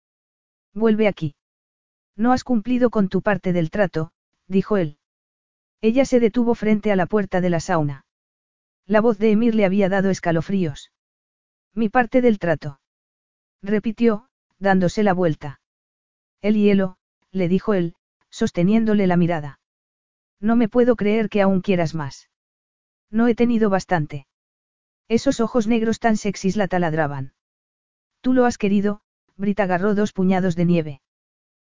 Vuelve aquí. No has cumplido con tu parte del trato, dijo él. Ella se detuvo frente a la puerta de la sauna. La voz de Emir le había dado escalofríos. Mi parte del trato. Repitió, dándose la vuelta. El hielo, le dijo él, sosteniéndole la mirada. No me puedo creer que aún quieras más. No he tenido bastante. Esos ojos negros tan sexys la taladraban. Tú lo has querido, Brita agarró dos puñados de nieve.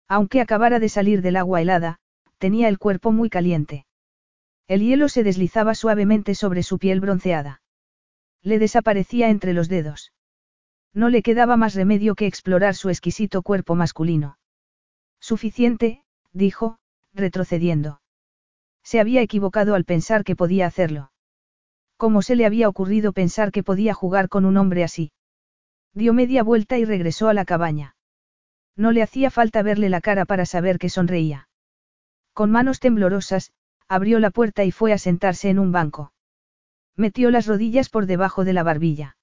Aunque acabara de salir del agua helada, tenía el cuerpo muy caliente. El hielo se deslizaba suavemente sobre su piel bronceada. Le desaparecía entre los dedos. No le quedaba más remedio que explorar su exquisito cuerpo masculino. Suficiente, dijo, retrocediendo. Se había equivocado al pensar que podía hacerlo. ¿Cómo se le había ocurrido pensar que podía jugar con un hombre así? Dio media vuelta y regresó a la cabaña. No le hacía falta verle la cara para saber que sonreía. Con manos temblorosas, abrió la puerta y fue a sentarse en un banco. Metió las rodillas por debajo de la barbilla.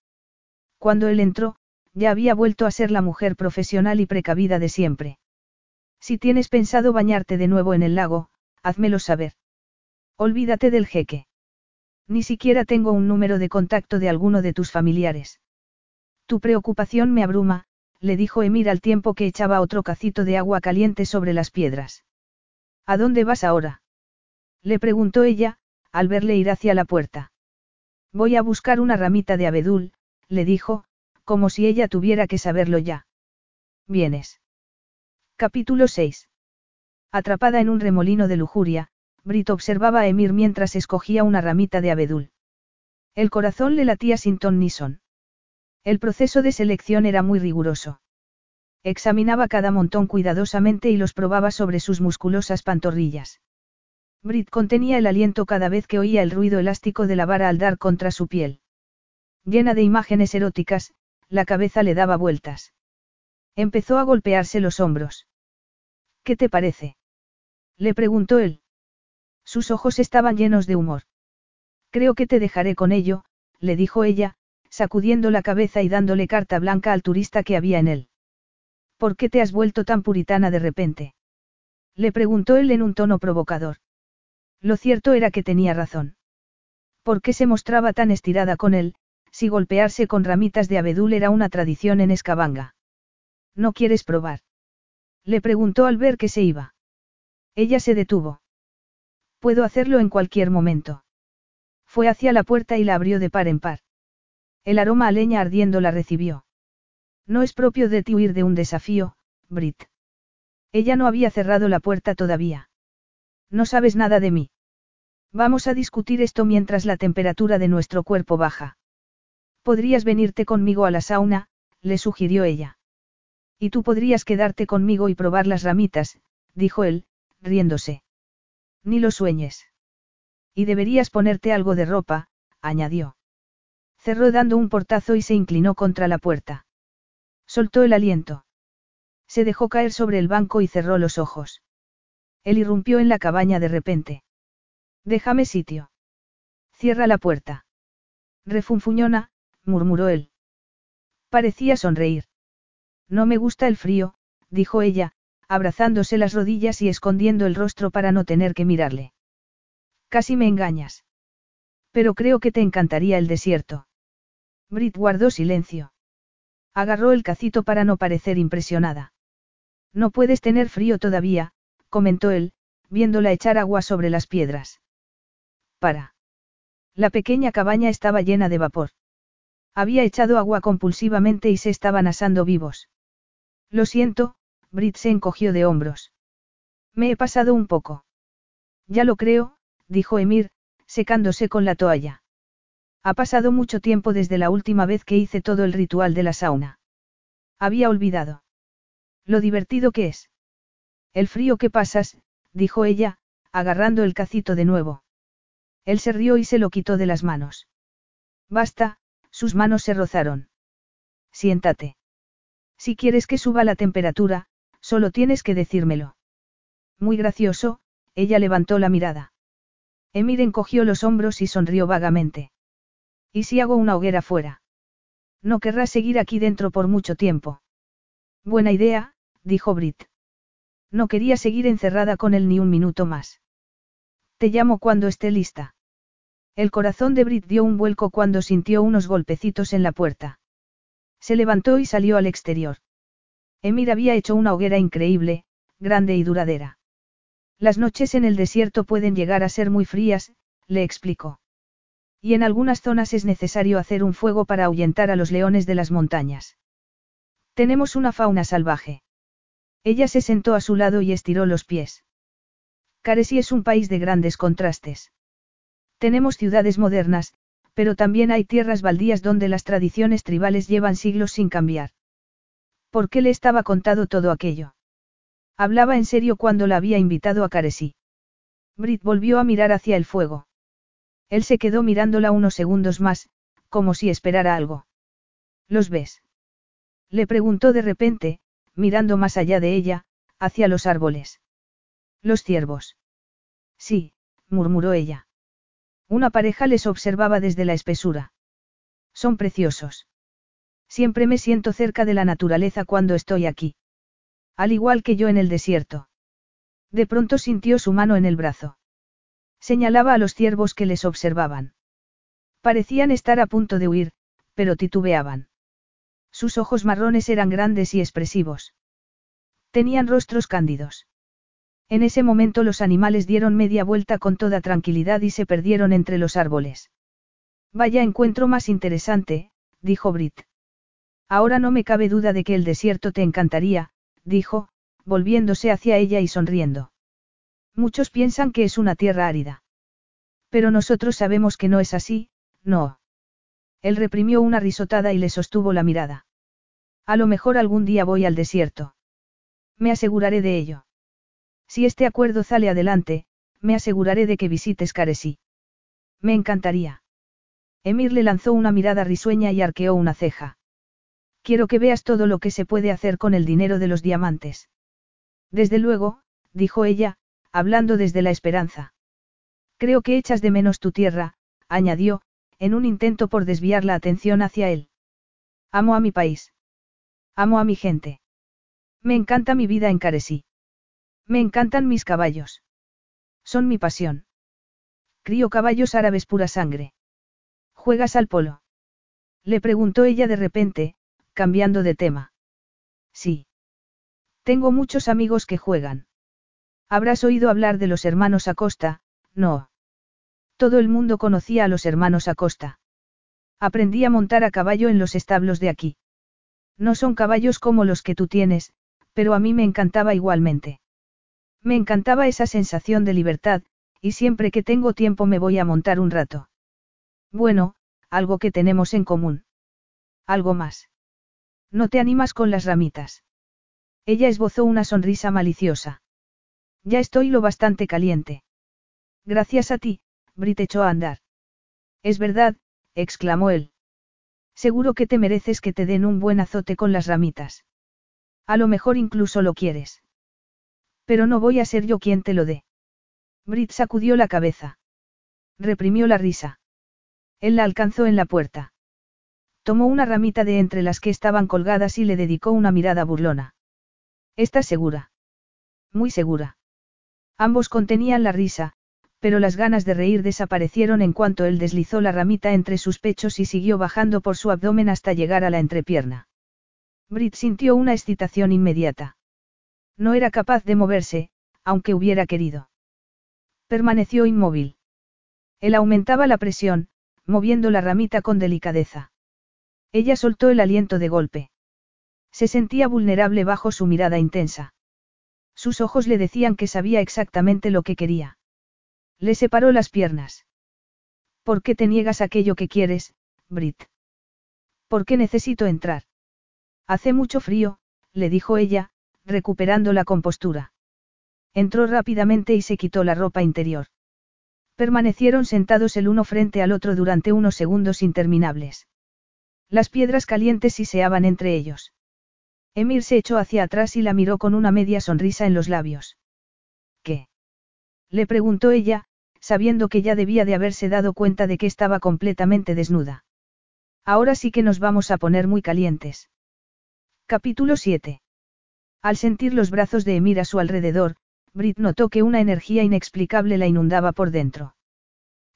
Cuando él entró, ya había vuelto a ser la mujer profesional y precavida de siempre. Si tienes pensado bañarte de nuevo en el lago, házmelo saber. Olvídate del jeque. Ni siquiera tengo un número de contacto de alguno de tus familiares. Tu preocupación me abruma, le dijo Emir al tiempo que echaba otro cacito de agua caliente sobre las piedras. ¿A dónde vas ahora? Le preguntó ella, al verle ir hacia la puerta. Voy a buscar una ramita de abedul, le dijo, como si ella tuviera que saberlo ya. Vienes. Capítulo 6. Atrapada en un remolino de lujuria, Brit observaba a Emir mientras escogía una ramita de abedul. El corazón le latía sin ton ni son. El proceso de selección era muy riguroso. Examinaba cada montón cuidadosamente y los probaba sobre sus musculosas pantorrillas. Brit contenía el aliento cada vez que oía el ruido elástico de la vara al dar contra su piel. Llena de imágenes eróticas, la cabeza le daba vueltas. Empezó a golpearse los hombros. ¿Qué te parece? Le preguntó él. Sus ojos estaban llenos de humor. Creo que te dejaré con ello, le dijo ella, sacudiendo la cabeza y dándole carta blanca al turista que había en él. ¿Por qué te has vuelto tan puritana de repente? Le preguntó él en un tono provocador. Lo cierto era que tenía razón. ¿Por qué se mostraba tan estirada con él, si golpearse con ramitas de abedul era una tradición en Escabanga? ¿No quieres probar? Le preguntó al ver que se iba. Ella se detuvo. Puedo hacerlo en cualquier momento. Fue hacia la puerta y la abrió de par en par. El aroma a leña ardiendo la recibió. No es propio de ti huir de un desafío, Brit. Ella no había cerrado la puerta todavía. No sabes nada de mí. Vamos a discutir esto mientras la temperatura de nuestro cuerpo baja. Podrías venirte conmigo a la sauna, le sugirió ella. Y tú podrías quedarte conmigo y probar las ramitas, dijo él, riéndose. Ni lo sueñes. Y deberías ponerte algo de ropa, añadió. Cerró dando un portazo y se inclinó contra la puerta. Soltó el aliento. Se dejó caer sobre el banco y cerró los ojos. Él irrumpió en la cabaña de repente. Déjame sitio. Cierra la puerta. Refunfuñona, murmuró él. Parecía sonreír. No me gusta el frío, dijo ella, abrazándose las rodillas y escondiendo el rostro para no tener que mirarle. Casi me engañas. Pero creo que te encantaría el desierto. Brit guardó silencio. Agarró el cacito para no parecer impresionada. No puedes tener frío todavía, comentó él, viéndola echar agua sobre las piedras. Para. La pequeña cabaña estaba llena de vapor. Había echado agua compulsivamente y se estaban asando vivos. Lo siento, Brit se encogió de hombros. Me he pasado un poco. Ya lo creo, dijo Emir, secándose con la toalla. Ha pasado mucho tiempo desde la última vez que hice todo el ritual de la sauna. Había olvidado. Lo divertido que es. El frío que pasas, dijo ella, agarrando el cacito de nuevo. Él se rió y se lo quitó de las manos. Basta, sus manos se rozaron. Siéntate. Si quieres que suba la temperatura, Solo tienes que decírmelo. Muy gracioso, ella levantó la mirada. Emir encogió los hombros y sonrió vagamente. ¿Y si hago una hoguera fuera? No querrás seguir aquí dentro por mucho tiempo. Buena idea, dijo Brit. No quería seguir encerrada con él ni un minuto más. Te llamo cuando esté lista. El corazón de Brit dio un vuelco cuando sintió unos golpecitos en la puerta. Se levantó y salió al exterior. Emir había hecho una hoguera increíble, grande y duradera. Las noches en el desierto pueden llegar a ser muy frías, le explicó. Y en algunas zonas es necesario hacer un fuego para ahuyentar a los leones de las montañas. Tenemos una fauna salvaje. Ella se sentó a su lado y estiró los pies. Caresi es un país de grandes contrastes. Tenemos ciudades modernas, pero también hay tierras baldías donde las tradiciones tribales llevan siglos sin cambiar. ¿Por qué le estaba contado todo aquello? Hablaba en serio cuando la había invitado a Caresí. Brit volvió a mirar hacia el fuego. Él se quedó mirándola unos segundos más, como si esperara algo. ¿Los ves? Le preguntó de repente, mirando más allá de ella, hacia los árboles. Los ciervos. Sí, murmuró ella. Una pareja les observaba desde la espesura. Son preciosos. Siempre me siento cerca de la naturaleza cuando estoy aquí. Al igual que yo en el desierto. De pronto sintió su mano en el brazo. Señalaba a los ciervos que les observaban. Parecían estar a punto de huir, pero titubeaban. Sus ojos marrones eran grandes y expresivos. Tenían rostros cándidos. En ese momento los animales dieron media vuelta con toda tranquilidad y se perdieron entre los árboles. Vaya encuentro más interesante, dijo Brit. Ahora no me cabe duda de que el desierto te encantaría, dijo, volviéndose hacia ella y sonriendo. Muchos piensan que es una tierra árida. Pero nosotros sabemos que no es así, no. Él reprimió una risotada y le sostuvo la mirada. A lo mejor algún día voy al desierto. Me aseguraré de ello. Si este acuerdo sale adelante, me aseguraré de que visites Caresí. Me encantaría. Emir le lanzó una mirada risueña y arqueó una ceja. Quiero que veas todo lo que se puede hacer con el dinero de los diamantes. Desde luego, dijo ella, hablando desde la esperanza. Creo que echas de menos tu tierra, añadió, en un intento por desviar la atención hacia él. Amo a mi país. Amo a mi gente. Me encanta mi vida en Caresí. Me encantan mis caballos. Son mi pasión. Crío caballos árabes pura sangre. ¿Juegas al polo? Le preguntó ella de repente, cambiando de tema. Sí. Tengo muchos amigos que juegan. Habrás oído hablar de los hermanos Acosta, no. Todo el mundo conocía a los hermanos Acosta. Aprendí a montar a caballo en los establos de aquí. No son caballos como los que tú tienes, pero a mí me encantaba igualmente. Me encantaba esa sensación de libertad, y siempre que tengo tiempo me voy a montar un rato. Bueno, algo que tenemos en común. Algo más. No te animas con las ramitas. Ella esbozó una sonrisa maliciosa. Ya estoy lo bastante caliente. Gracias a ti, Brit echó a andar. Es verdad, exclamó él. Seguro que te mereces que te den un buen azote con las ramitas. A lo mejor incluso lo quieres. Pero no voy a ser yo quien te lo dé. Brit sacudió la cabeza. Reprimió la risa. Él la alcanzó en la puerta. Tomó una ramita de entre las que estaban colgadas y le dedicó una mirada burlona. ¿Estás segura? Muy segura. Ambos contenían la risa, pero las ganas de reír desaparecieron en cuanto él deslizó la ramita entre sus pechos y siguió bajando por su abdomen hasta llegar a la entrepierna. Brit sintió una excitación inmediata. No era capaz de moverse, aunque hubiera querido. Permaneció inmóvil. Él aumentaba la presión, moviendo la ramita con delicadeza. Ella soltó el aliento de golpe. Se sentía vulnerable bajo su mirada intensa. Sus ojos le decían que sabía exactamente lo que quería. Le separó las piernas. ¿Por qué te niegas aquello que quieres, Brit? ¿Por qué necesito entrar? Hace mucho frío, le dijo ella, recuperando la compostura. Entró rápidamente y se quitó la ropa interior. Permanecieron sentados el uno frente al otro durante unos segundos interminables. Las piedras calientes siseaban entre ellos. Emir se echó hacia atrás y la miró con una media sonrisa en los labios. ¿Qué? Le preguntó ella, sabiendo que ya debía de haberse dado cuenta de que estaba completamente desnuda. Ahora sí que nos vamos a poner muy calientes. Capítulo 7. Al sentir los brazos de Emir a su alrededor, Brit notó que una energía inexplicable la inundaba por dentro.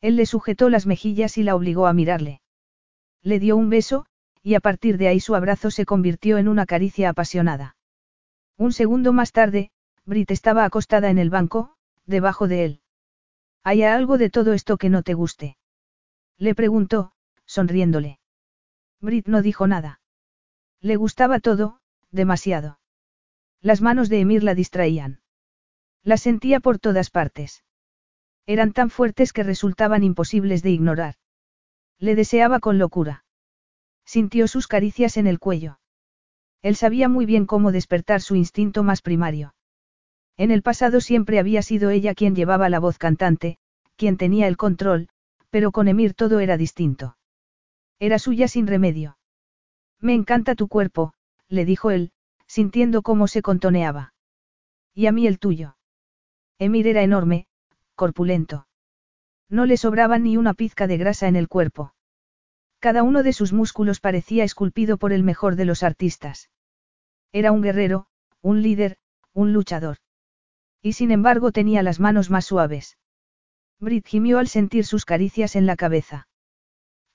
Él le sujetó las mejillas y la obligó a mirarle. Le dio un beso, y a partir de ahí su abrazo se convirtió en una caricia apasionada. Un segundo más tarde, Brit estaba acostada en el banco, debajo de él. ¿Hay algo de todo esto que no te guste? Le preguntó, sonriéndole. Brit no dijo nada. Le gustaba todo, demasiado. Las manos de Emir la distraían. La sentía por todas partes. Eran tan fuertes que resultaban imposibles de ignorar. Le deseaba con locura. Sintió sus caricias en el cuello. Él sabía muy bien cómo despertar su instinto más primario. En el pasado siempre había sido ella quien llevaba la voz cantante, quien tenía el control, Pero con Emir todo era distinto. Era suya sin remedio. Me encanta tu cuerpo, le dijo él, sintiendo cómo se contoneaba. Y a mí el tuyo. Emir era enorme, corpulento. No le sobraba ni una pizca de grasa en el cuerpo. Cada uno de sus músculos parecía esculpido por el mejor de los artistas. Era un guerrero, un líder, un luchador. Y sin embargo tenía las manos más suaves. Brit gimió al sentir sus caricias en la cabeza.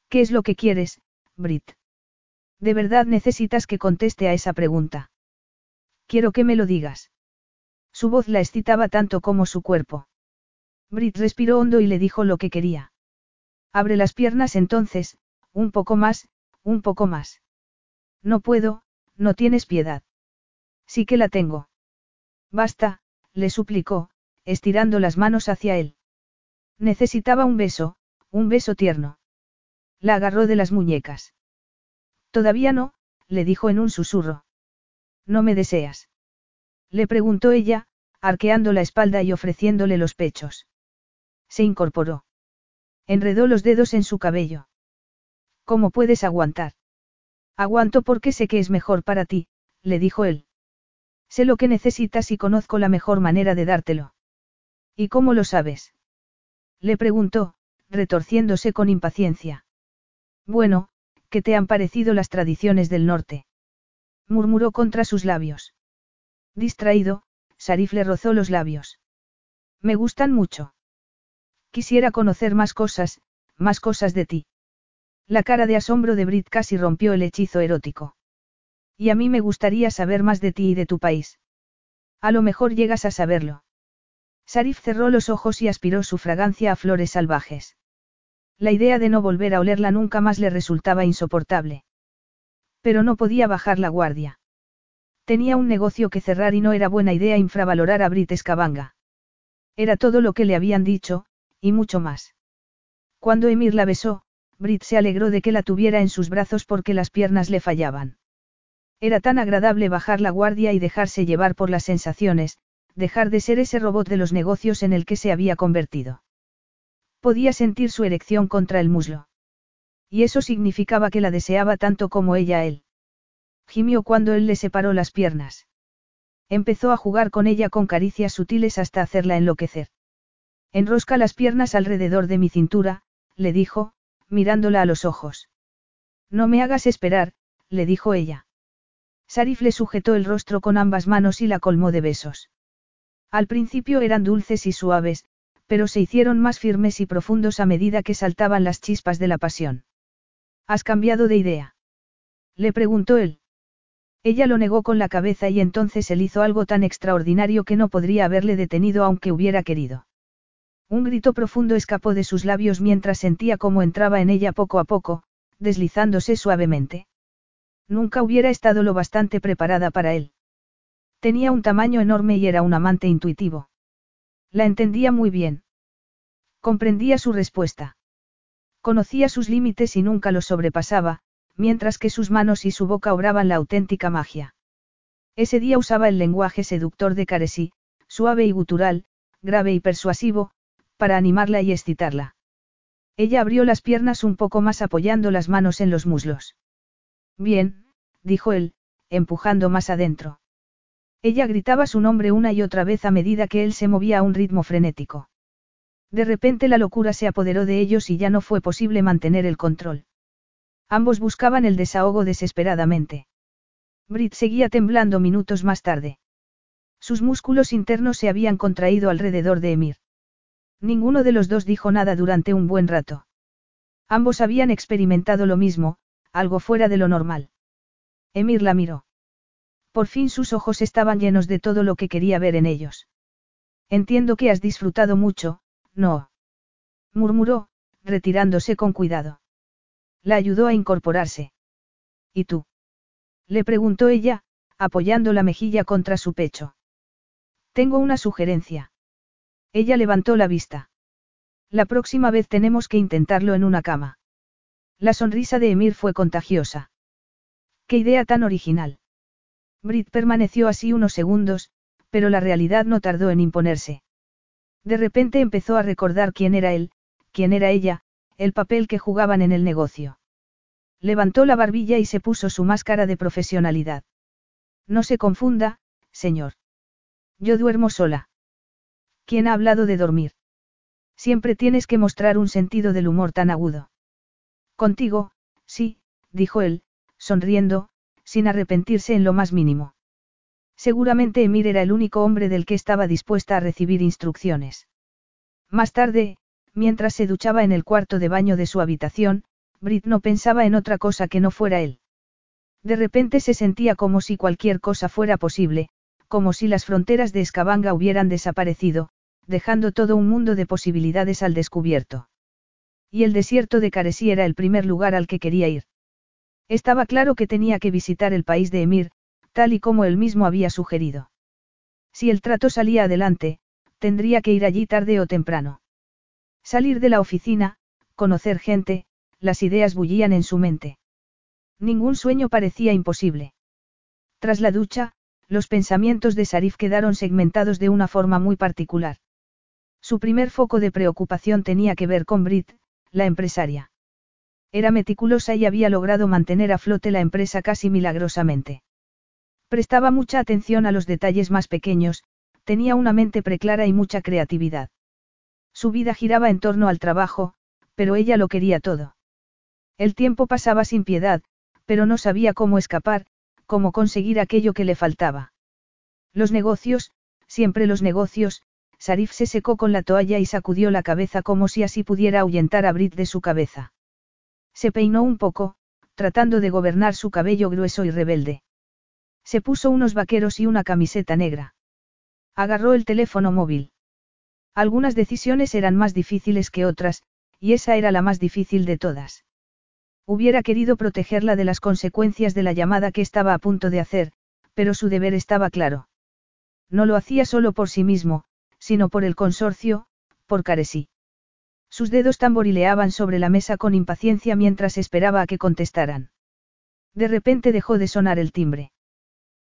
¿Qué es lo que quieres, Brit? ¿De verdad necesitas que conteste a esa pregunta? Quiero que me lo digas. Su voz la excitaba tanto como su cuerpo. Brit respiró hondo y le dijo lo que quería. Abre las piernas entonces, un poco más, un poco más. No puedo, no tienes piedad. Sí que la tengo. Basta, le suplicó, estirando las manos hacia él. Necesitaba un beso, un beso tierno. La agarró de las muñecas. Todavía no, le dijo en un susurro. ¿No me deseas? Le preguntó ella, arqueando la espalda y ofreciéndole los pechos. Se incorporó. Enredó los dedos en su cabello. ¿Cómo puedes aguantar? Aguanto porque sé que es mejor para ti, le dijo él. Sé lo que necesitas y conozco la mejor manera de dártelo. ¿Y cómo lo sabes? Le preguntó, retorciéndose con impaciencia. Bueno, ¿qué te han parecido las tradiciones del norte? murmuró contra sus labios. Distraído, Sarif le rozó los labios. Me gustan mucho. Quisiera conocer más cosas, más cosas de ti. La cara de asombro de Brit casi rompió el hechizo erótico. Y a mí me gustaría saber más de ti y de tu país. A lo mejor llegas a saberlo. Sarif cerró los ojos y aspiró su fragancia a flores salvajes. La idea de no volver a olerla nunca más le resultaba insoportable. Pero no podía bajar la guardia. Tenía un negocio que cerrar y no era buena idea infravalorar a Brit Escabanga. Era todo lo que le habían dicho, y mucho más. Cuando Emir la besó, Brit se alegró de que la tuviera en sus brazos porque las piernas le fallaban. Era tan agradable bajar la guardia y dejarse llevar por las sensaciones, dejar de ser ese robot de los negocios en el que se había convertido. Podía sentir su erección contra el muslo. Y eso significaba que la deseaba tanto como ella a él. Gimió cuando él le separó las piernas. Empezó a jugar con ella con caricias sutiles hasta hacerla enloquecer. Enrosca las piernas alrededor de mi cintura, le dijo, mirándola a los ojos. No me hagas esperar, le dijo ella. Sarif le sujetó el rostro con ambas manos y la colmó de besos. Al principio eran dulces y suaves, pero se hicieron más firmes y profundos a medida que saltaban las chispas de la pasión. ¿Has cambiado de idea? Le preguntó él. Ella lo negó con la cabeza y entonces él hizo algo tan extraordinario que no podría haberle detenido aunque hubiera querido. Un grito profundo escapó de sus labios mientras sentía cómo entraba en ella poco a poco, deslizándose suavemente. Nunca hubiera estado lo bastante preparada para él. Tenía un tamaño enorme y era un amante intuitivo. La entendía muy bien. Comprendía su respuesta. Conocía sus límites y nunca los sobrepasaba, mientras que sus manos y su boca obraban la auténtica magia. Ese día usaba el lenguaje seductor de Caresí, suave y gutural, grave y persuasivo, para animarla y excitarla. Ella abrió las piernas un poco más apoyando las manos en los muslos. Bien, dijo él, empujando más adentro. Ella gritaba su nombre una y otra vez a medida que él se movía a un ritmo frenético. De repente la locura se apoderó de ellos y ya no fue posible mantener el control. Ambos buscaban el desahogo desesperadamente. Brit seguía temblando minutos más tarde. Sus músculos internos se habían contraído alrededor de Emir. Ninguno de los dos dijo nada durante un buen rato. Ambos habían experimentado lo mismo, algo fuera de lo normal. Emir la miró. Por fin sus ojos estaban llenos de todo lo que quería ver en ellos. Entiendo que has disfrutado mucho, ¿no? murmuró, retirándose con cuidado. La ayudó a incorporarse. ¿Y tú? le preguntó ella, apoyando la mejilla contra su pecho. Tengo una sugerencia. Ella levantó la vista. La próxima vez tenemos que intentarlo en una cama. La sonrisa de Emir fue contagiosa. ¡Qué idea tan original! Brit permaneció así unos segundos, pero la realidad no tardó en imponerse. De repente empezó a recordar quién era él, quién era ella, el papel que jugaban en el negocio. Levantó la barbilla y se puso su máscara de profesionalidad. No se confunda, señor. Yo duermo sola. ¿Quién ha hablado de dormir? Siempre tienes que mostrar un sentido del humor tan agudo. Contigo, sí, dijo él, sonriendo, sin arrepentirse en lo más mínimo. Seguramente Emir era el único hombre del que estaba dispuesta a recibir instrucciones. Más tarde, mientras se duchaba en el cuarto de baño de su habitación, Brit no pensaba en otra cosa que no fuera él. De repente se sentía como si cualquier cosa fuera posible, como si las fronteras de Escabanga hubieran desaparecido, dejando todo un mundo de posibilidades al descubierto. Y el desierto de Caresí era el primer lugar al que quería ir. Estaba claro que tenía que visitar el país de Emir, tal y como él mismo había sugerido. Si el trato salía adelante, tendría que ir allí tarde o temprano. Salir de la oficina, conocer gente, las ideas bullían en su mente. Ningún sueño parecía imposible. Tras la ducha, los pensamientos de Sarif quedaron segmentados de una forma muy particular. Su primer foco de preocupación tenía que ver con Brit, la empresaria. Era meticulosa y había logrado mantener a flote la empresa casi milagrosamente. Prestaba mucha atención a los detalles más pequeños, tenía una mente preclara y mucha creatividad. Su vida giraba en torno al trabajo, pero ella lo quería todo. El tiempo pasaba sin piedad, pero no sabía cómo escapar, cómo conseguir aquello que le faltaba. Los negocios, siempre los negocios, Sarif se secó con la toalla y sacudió la cabeza como si así pudiera ahuyentar a Brit de su cabeza. Se peinó un poco, tratando de gobernar su cabello grueso y rebelde. Se puso unos vaqueros y una camiseta negra. Agarró el teléfono móvil. Algunas decisiones eran más difíciles que otras, y esa era la más difícil de todas. Hubiera querido protegerla de las consecuencias de la llamada que estaba a punto de hacer, pero su deber estaba claro. No lo hacía solo por sí mismo, sino por el consorcio, por Caresí. Sus dedos tamborileaban sobre la mesa con impaciencia mientras esperaba a que contestaran. De repente dejó de sonar el timbre.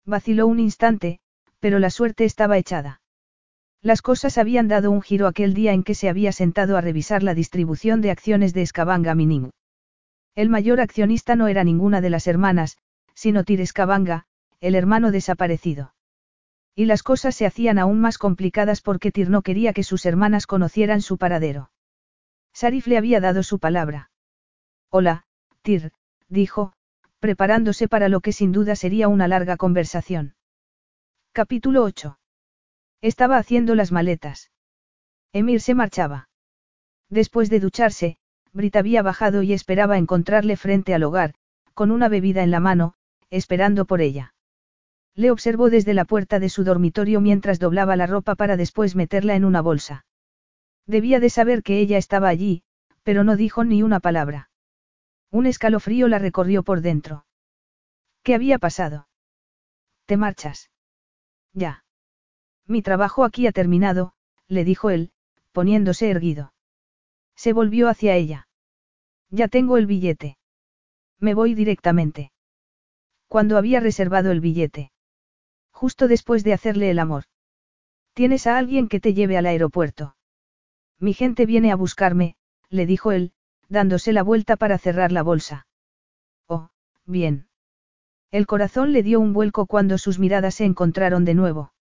Vaciló un instante, pero la suerte estaba echada. Las cosas habían dado un giro aquel día en que se había sentado a revisar la distribución de acciones de Escabanga Mining. El mayor accionista no era ninguna de las hermanas, sino Tir Escabanga, el hermano desaparecido. Y las cosas se hacían aún más complicadas porque Tir no quería que sus hermanas conocieran su paradero. Sarif le había dado su palabra. Hola, Tir, dijo, preparándose para lo que sin duda sería una larga conversación. Capítulo 8. Estaba haciendo las maletas. Emir se marchaba. Después de ducharse, Brit había bajado y esperaba encontrarle frente al hogar, con una bebida en la mano, esperando por ella. Le observó desde la puerta de su dormitorio mientras doblaba la ropa para después meterla en una bolsa. Debía de saber que ella estaba allí, pero no dijo ni una palabra. Un escalofrío la recorrió por dentro. ¿Qué había pasado? ¿Te marchas? Ya. Mi trabajo aquí ha terminado, le dijo él, poniéndose erguido. Se volvió hacia ella. Ya tengo el billete. Me voy directamente. Cuando había reservado el billete? Justo después de hacerle el amor. ¿Tienes a alguien que te lleve al aeropuerto? Mi gente viene a buscarme, le dijo él, dándose la vuelta para cerrar la bolsa. Oh, bien. El corazón le dio un vuelco cuando sus miradas se encontraron de nuevo.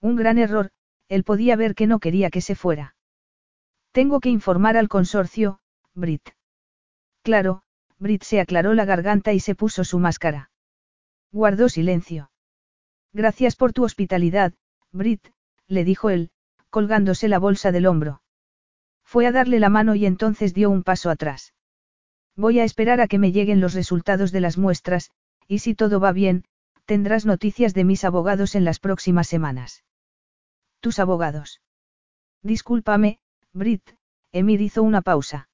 Un gran error, él podía ver que no quería que se fuera. Tengo que informar al consorcio, Brit. Claro, Brit se aclaró la garganta y se puso su máscara. Guardó silencio. Gracias por tu hospitalidad, Brit, le dijo él, colgándose la bolsa del hombro. Fue a darle la mano y entonces dio un paso atrás. Voy a esperar a que me lleguen los resultados de las muestras, y si todo va bien, tendrás noticias de mis abogados en las próximas semanas. ¿Tus abogados? Discúlpame, Brit, Emir hizo una pausa.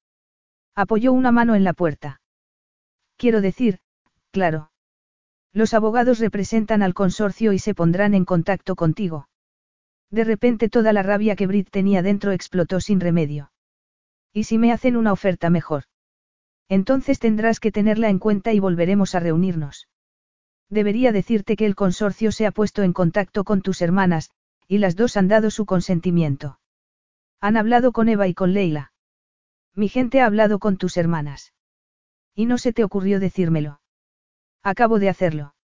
Apoyó una mano en la puerta. Quiero decir, claro. Los abogados representan al consorcio y se pondrán en contacto contigo. De repente toda la rabia que Brit tenía dentro explotó sin remedio. ¿Y si me hacen una oferta mejor? Entonces tendrás que tenerla en cuenta y volveremos a reunirnos. Debería decirte que el consorcio se ha puesto en contacto con tus hermanas, y las dos han dado su consentimiento. Han hablado con Eva y con Leila. Mi gente ha hablado con tus hermanas. Y no se te ocurrió decírmelo. Acabo de hacerlo.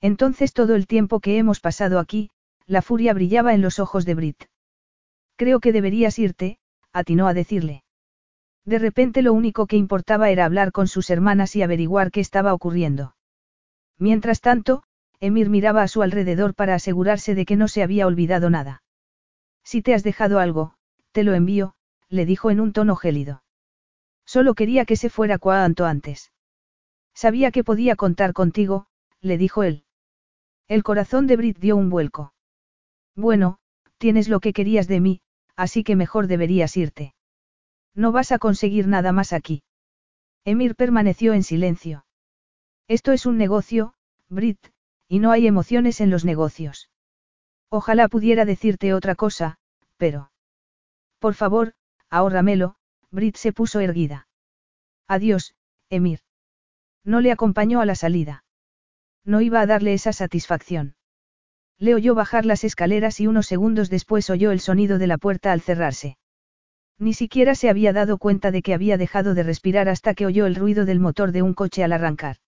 Entonces todo el tiempo que hemos pasado aquí, la furia brillaba en los ojos de Brit. Creo que deberías irte, atinó a decirle. De repente lo único que importaba era hablar con sus hermanas y averiguar qué estaba ocurriendo. Mientras tanto, Emir miraba a su alrededor para asegurarse de que no se había olvidado nada. Si te has dejado algo, te lo envío, le dijo en un tono gélido. Solo quería que se fuera cuanto antes. Sabía que podía contar contigo, le dijo él. El corazón de Brit dio un vuelco. Bueno, tienes lo que querías de mí, así que mejor deberías irte. No vas a conseguir nada más aquí. Emir permaneció en silencio. Esto es un negocio, Brit, y no hay emociones en los negocios. Ojalá pudiera decirte otra cosa, pero... Por favor, ahórramelo, Brit se puso erguida. Adiós, Emir. No le acompañó a la salida. No iba a darle esa satisfacción. Le oyó bajar las escaleras y unos segundos después oyó el sonido de la puerta al cerrarse. Ni siquiera se había dado cuenta de que había dejado de respirar hasta que oyó el ruido del motor de un coche al arrancar.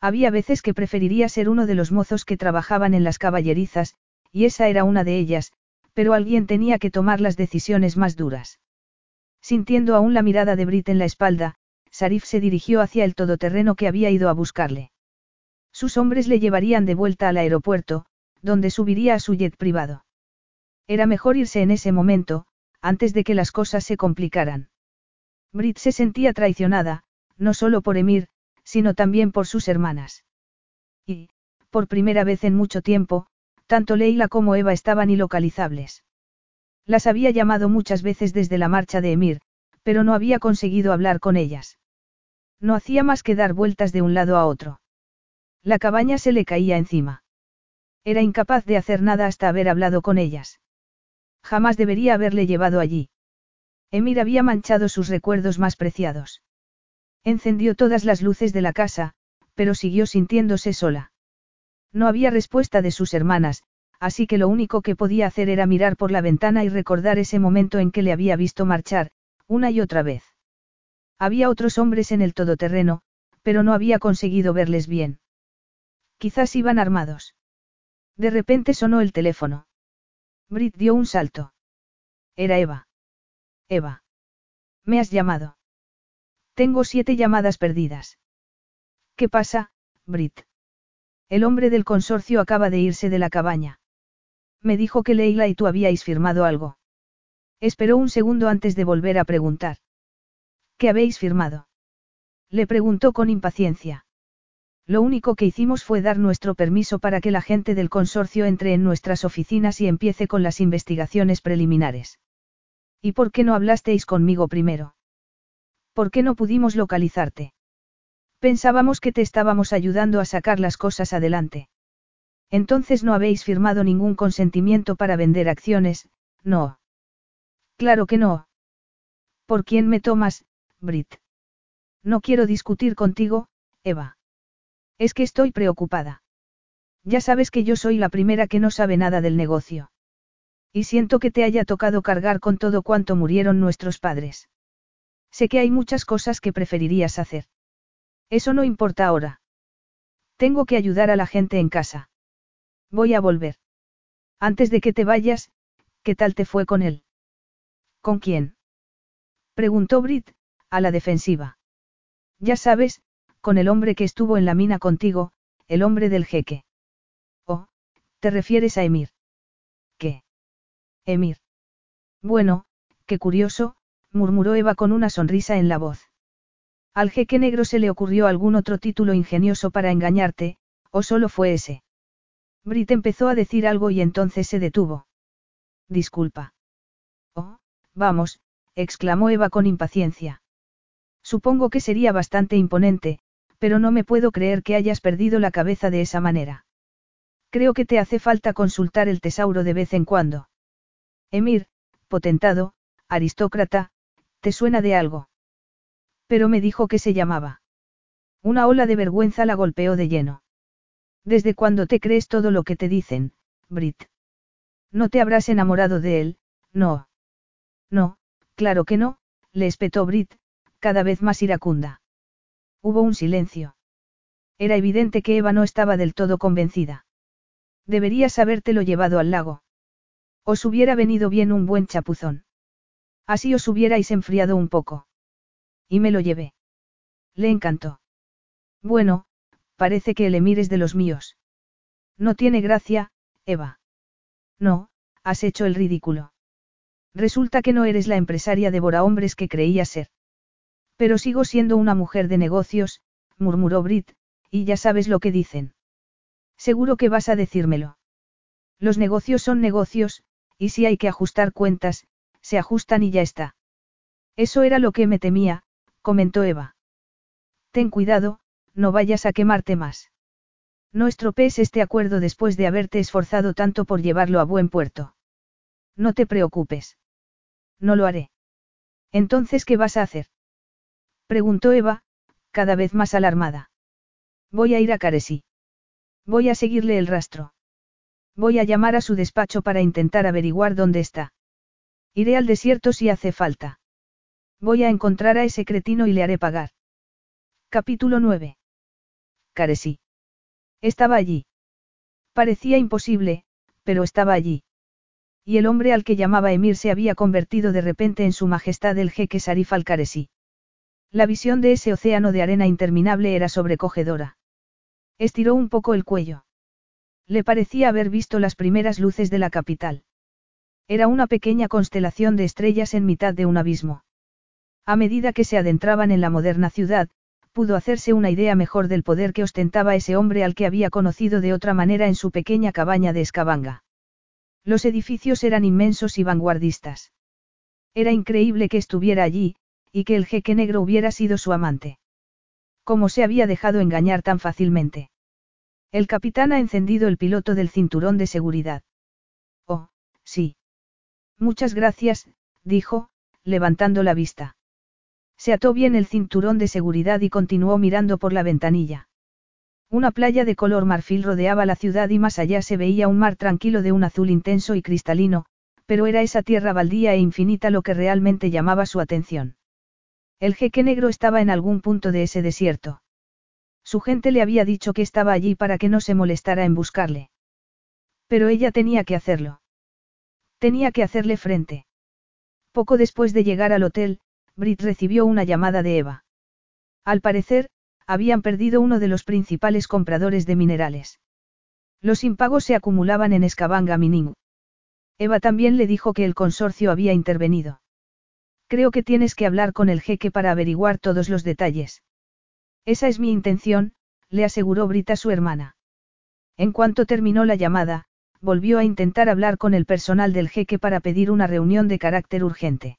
Había veces que preferiría ser uno de los mozos que trabajaban en las caballerizas, y esa era una de ellas, pero alguien tenía que tomar las decisiones más duras. Sintiendo aún la mirada de Brit en la espalda, Sarif se dirigió hacia el todoterreno que había ido a buscarle. Sus hombres le llevarían de vuelta al aeropuerto, donde subiría a su jet privado. Era mejor irse en ese momento, antes de que las cosas se complicaran. Brit se sentía traicionada, no solo por Emir, sino también por sus hermanas. Y, por primera vez en mucho tiempo, tanto Leila como Eva estaban ilocalizables. Las había llamado muchas veces desde la marcha de Emir, pero no había conseguido hablar con ellas. No hacía más que dar vueltas de un lado a otro. La cabaña se le caía encima. Era incapaz de hacer nada hasta haber hablado con ellas. Jamás debería haberle llevado allí. Emir había manchado sus recuerdos más preciados. Encendió todas las luces de la casa, pero siguió sintiéndose sola. No había respuesta de sus hermanas, así que lo único que podía hacer era mirar por la ventana y recordar ese momento en que le había visto marchar, una y otra vez. Había otros hombres en el todoterreno, pero no había conseguido verles bien. Quizás iban armados. De repente sonó el teléfono. Brit dio un salto. Era Eva. Eva. ¿Me has llamado? Tengo siete llamadas perdidas. ¿Qué pasa, Brit? El hombre del consorcio acaba de irse de la cabaña. Me dijo que Leila y tú habíais firmado algo. Esperó un segundo antes de volver a preguntar. ¿Qué habéis firmado? Le preguntó con impaciencia. Lo único que hicimos fue dar nuestro permiso para que la gente del consorcio entre en nuestras oficinas y empiece con las investigaciones preliminares. ¿Y por qué no hablasteis conmigo primero? ¿Por qué no pudimos localizarte? Pensábamos que te estábamos ayudando a sacar las cosas adelante. Entonces no habéis firmado ningún consentimiento para vender acciones, no. Claro que no. ¿Por quién me tomas, Brit? No quiero discutir contigo, Eva. Es que estoy preocupada. Ya sabes que yo soy la primera que no sabe nada del negocio. Y siento que te haya tocado cargar con todo cuanto murieron nuestros padres. Sé que hay muchas cosas que preferirías hacer. Eso no importa ahora. Tengo que ayudar a la gente en casa. Voy a volver. Antes de que te vayas, ¿qué tal te fue con él? ¿Con quién? Preguntó Brit, a la defensiva. Ya sabes, con el hombre que estuvo en la mina contigo, el hombre del jeque. Oh, ¿te refieres a Emir? ¿Qué? Emir. Bueno, qué curioso, murmuró Eva con una sonrisa en la voz. Al jeque negro se le ocurrió algún otro título ingenioso para engañarte, o solo fue ese. Brit empezó a decir algo y entonces se detuvo. Disculpa. Oh, vamos, exclamó Eva con impaciencia. Supongo que sería bastante imponente, pero no me puedo creer que hayas perdido la cabeza de esa manera. Creo que te hace falta consultar el tesauro de vez en cuando. Emir, potentado, aristócrata, ¿Te suena de algo? Pero me dijo que se llamaba. Una ola de vergüenza la golpeó de lleno. ¿Desde cuándo te crees todo lo que te dicen, Brit? No te habrás enamorado de él, no. No, claro que no, le espetó Brit, cada vez más iracunda. Hubo un silencio. Era evidente que Eva no estaba del todo convencida. Deberías habértelo llevado al lago. Os hubiera venido bien un buen chapuzón. Así os hubierais enfriado un poco. Y me lo llevé. Le encantó. Bueno, parece que el emir es de los míos. No tiene gracia, Eva. No, has hecho el ridículo. Resulta que no eres la empresaria devora hombres que creías ser. Pero sigo siendo una mujer de negocios, murmuró Brit, y ya sabes lo que dicen. Seguro que vas a decírmelo. Los negocios son negocios, y si hay que ajustar cuentas, se ajustan y ya está. Eso era lo que me temía, comentó Eva. Ten cuidado, no vayas a quemarte más. No estropees este acuerdo después de haberte esforzado tanto por llevarlo a buen puerto. No te preocupes. No lo haré. Entonces, ¿qué vas a hacer? Preguntó Eva, cada vez más alarmada. Voy a ir a Caresí. Voy a seguirle el rastro. Voy a llamar a su despacho para intentar averiguar dónde está. Iré al desierto si hace falta. Voy a encontrar a ese cretino y le haré pagar. Capítulo 9. Caresí. Estaba allí. Parecía imposible, pero estaba allí. Y el hombre al que llamaba Emir se había convertido de repente en su majestad el jeque Sarif al-Caresí. La visión de ese océano de arena interminable era sobrecogedora. Estiró un poco el cuello. Le parecía haber visto las primeras luces de la capital. Era una pequeña constelación de estrellas en mitad de un abismo. A medida que se adentraban en la moderna ciudad, pudo hacerse una idea mejor del poder que ostentaba ese hombre al que había conocido de otra manera en su pequeña cabaña de Escabanga. Los edificios eran inmensos y vanguardistas. Era increíble que estuviera allí, y que el jeque negro hubiera sido su amante. ¿Cómo se había dejado engañar tan fácilmente? El capitán ha encendido el piloto del cinturón de seguridad. Oh, sí. Muchas gracias, dijo, levantando la vista. Se ató bien el cinturón de seguridad y continuó mirando por la ventanilla. Una playa de color marfil rodeaba la ciudad y más allá se veía un mar tranquilo de un azul intenso y cristalino, pero era esa tierra baldía e infinita lo que realmente llamaba su atención. El jeque negro estaba en algún punto de ese desierto. Su gente le había dicho que estaba allí para que no se molestara en buscarle. Pero ella tenía que hacerlo. Tenía que hacerle frente. Poco después de llegar al hotel, Brit recibió una llamada de Eva. Al parecer, habían perdido uno de los principales compradores de minerales. Los impagos se acumulaban en Escabanga Mining. Eva también le dijo que el consorcio había intervenido. Creo que tienes que hablar con el jeque para averiguar todos los detalles. Esa es mi intención, le aseguró Brit a su hermana. En cuanto terminó la llamada, volvió a intentar hablar con el personal del jeque para pedir una reunión de carácter urgente.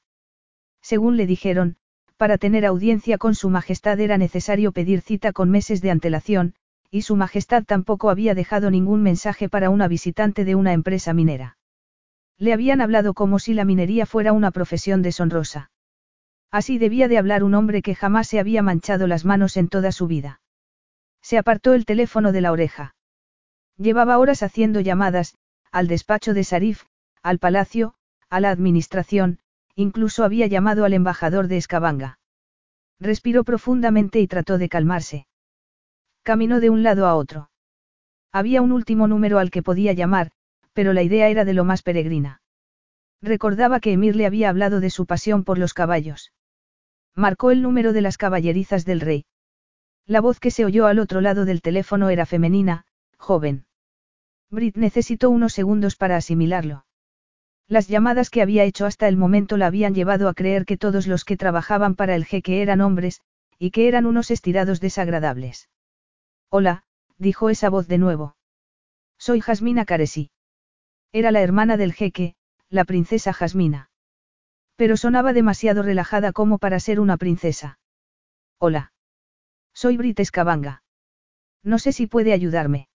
Según le dijeron, para tener audiencia con Su Majestad era necesario pedir cita con meses de antelación, y Su Majestad tampoco había dejado ningún mensaje para una visitante de una empresa minera. Le habían hablado como si la minería fuera una profesión deshonrosa. Así debía de hablar un hombre que jamás se había manchado las manos en toda su vida. Se apartó el teléfono de la oreja. Llevaba horas haciendo llamadas, al despacho de Sarif, al palacio, a la administración, Incluso había llamado al embajador de Escabanga. Respiró profundamente y trató de calmarse. Caminó de un lado a otro. Había un último número al que podía llamar, pero la idea era de lo más peregrina. Recordaba que Emir le había hablado de su pasión por los caballos. Marcó el número de las caballerizas del rey. La voz que se oyó al otro lado del teléfono era femenina, joven. Brit necesitó unos segundos para asimilarlo. Las llamadas que había hecho hasta el momento la habían llevado a creer que todos los que trabajaban para el jeque eran hombres, y que eran unos estirados desagradables. Hola, dijo esa voz de nuevo. Soy Jasmina Caresí. Era la hermana del jeque, la princesa Jasmina. Pero sonaba demasiado relajada como para ser una princesa. Hola. Soy Brit Escabanga. No sé si puede ayudarme.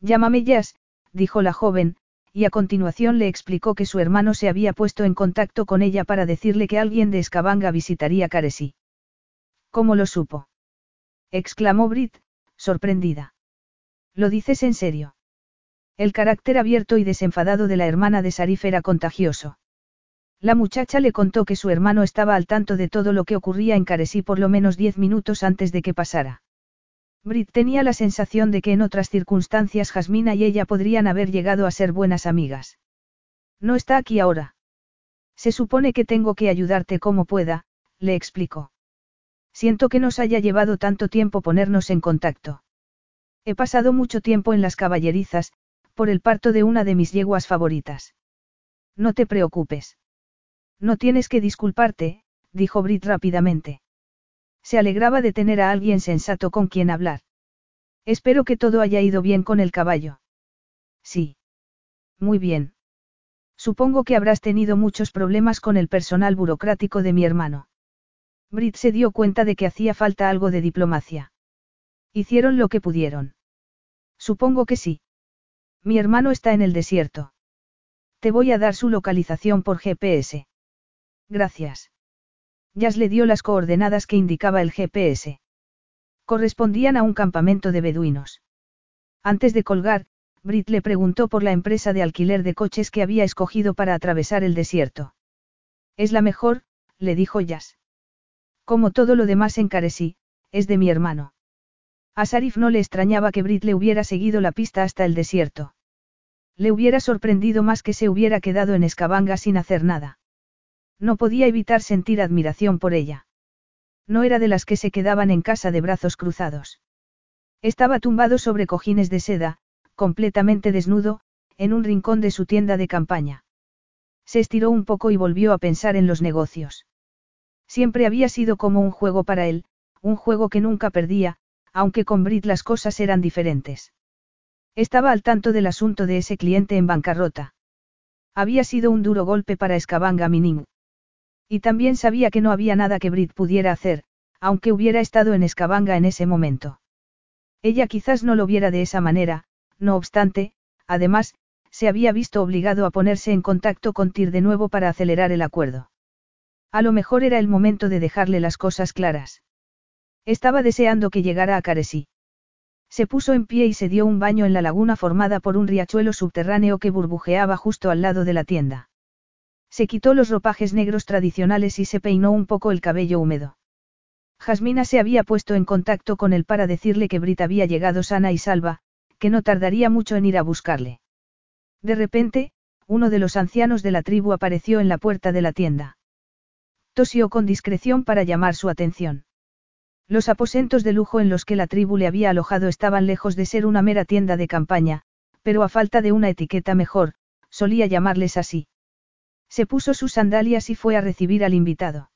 Llámame Jazz, dijo la joven, y a continuación le explicó que su hermano se había puesto en contacto con ella para decirle que alguien de Escabanga visitaría Caresí. ¿Cómo lo supo? exclamó Brit, sorprendida. ¿Lo dices en serio? El carácter abierto y desenfadado de la hermana de Sarif era contagioso. La muchacha le contó que su hermano estaba al tanto de todo lo que ocurría en Caresí por lo menos diez minutos antes de que pasara. Brit tenía la sensación de que en otras circunstancias Jasmina y ella podrían haber llegado a ser buenas amigas. No está aquí ahora. Se supone que tengo que ayudarte como pueda, le explicó. Siento que nos haya llevado tanto tiempo ponernos en contacto. He pasado mucho tiempo en las caballerizas, por el parto de una de mis yeguas favoritas. No te preocupes. No tienes que disculparte, dijo Brit rápidamente. Se alegraba de tener a alguien sensato con quien hablar. Espero que todo haya ido bien con el caballo. Sí. Muy bien. Supongo que habrás tenido muchos problemas con el personal burocrático de mi hermano. Brit se dio cuenta de que hacía falta algo de diplomacia. Hicieron lo que pudieron. Supongo que sí. Mi hermano está en el desierto. Te voy a dar su localización por GPS. Gracias. Jazz le dio las coordenadas que indicaba el GPS. Correspondían a un campamento de beduinos. Antes de colgar, Brit le preguntó por la empresa de alquiler de coches que había escogido para atravesar el desierto. Es la mejor, le dijo Jazz. Como todo lo demás en Caresí, es de mi hermano. A Sarif no le extrañaba que Brit le hubiera seguido la pista hasta el desierto. Le hubiera sorprendido más que se hubiera quedado en Escabanga sin hacer nada. No podía evitar sentir admiración por ella. No era de las que se quedaban en casa de brazos cruzados. Estaba tumbado sobre cojines de seda, completamente desnudo, en un rincón de su tienda de campaña. Se estiró un poco y volvió a pensar en los negocios. Siempre había sido como un juego para él, un juego que nunca perdía, aunque con Brit las cosas eran diferentes. Estaba al tanto del asunto de ese cliente en bancarrota. Había sido un duro golpe para Escabanga Mining. Y también sabía que no había nada que Brit pudiera hacer, aunque hubiera estado en Escabanga en ese momento. Ella quizás no lo viera de esa manera, no obstante, además, se había visto obligado a ponerse en contacto con Tir de nuevo para acelerar el acuerdo. A lo mejor era el momento de dejarle las cosas claras. Estaba deseando que llegara a Caresí. Se puso en pie y se dio un baño en la laguna formada por un riachuelo subterráneo que burbujeaba justo al lado de la tienda. Se quitó los ropajes negros tradicionales y se peinó un poco el cabello húmedo. Jasmina se había puesto en contacto con él para decirle que Brit había llegado sana y salva, que no tardaría mucho en ir a buscarle. De repente, uno de los ancianos de la tribu apareció en la puerta de la tienda. Tosió con discreción para llamar su atención. Los aposentos de lujo en los que la tribu le había alojado estaban lejos de ser una mera tienda de campaña, pero a falta de una etiqueta mejor, solía llamarles así. Se puso sus sandalias y fue a recibir al invitado.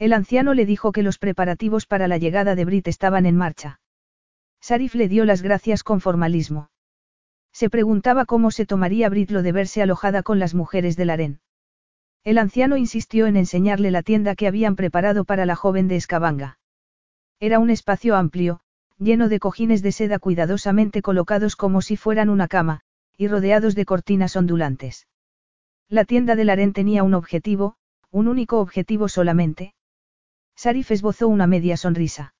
El anciano le dijo que los preparativos para la llegada de Brit estaban en marcha. Sarif le dio las gracias con formalismo. Se preguntaba cómo se tomaría Brit lo de verse alojada con las mujeres del harén. El anciano insistió en enseñarle la tienda que habían preparado para la joven de Escabanga. Era un espacio amplio, lleno de cojines de seda cuidadosamente colocados como si fueran una cama, y rodeados de cortinas ondulantes. La tienda del harén tenía un objetivo, un único objetivo solamente. Sarif esbozó una media sonrisa.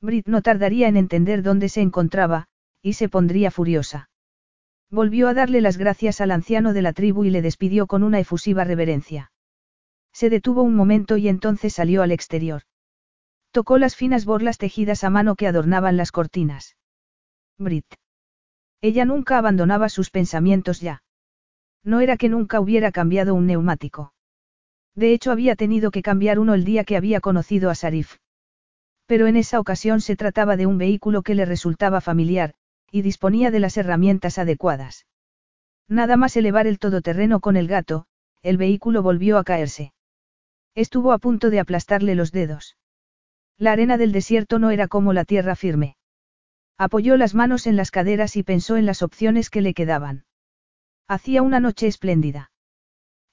Brit no tardaría en entender dónde se encontraba, y se pondría furiosa. Volvió a darle las gracias al anciano de la tribu y le despidió con una efusiva reverencia. Se detuvo un momento y entonces salió al exterior. Tocó las finas borlas tejidas a mano que adornaban las cortinas. Brit. Ella nunca abandonaba sus pensamientos ya. No era que nunca hubiera cambiado un neumático. De hecho había tenido que cambiar uno el día que había conocido a Sarif. Pero en esa ocasión se trataba de un vehículo que le resultaba familiar, y disponía de las herramientas adecuadas. Nada más elevar el todoterreno con el gato, el vehículo volvió a caerse. Estuvo a punto de aplastarle los dedos. La arena del desierto no era como la tierra firme. Apoyó las manos en las caderas y pensó en las opciones que le quedaban. Hacía una noche espléndida.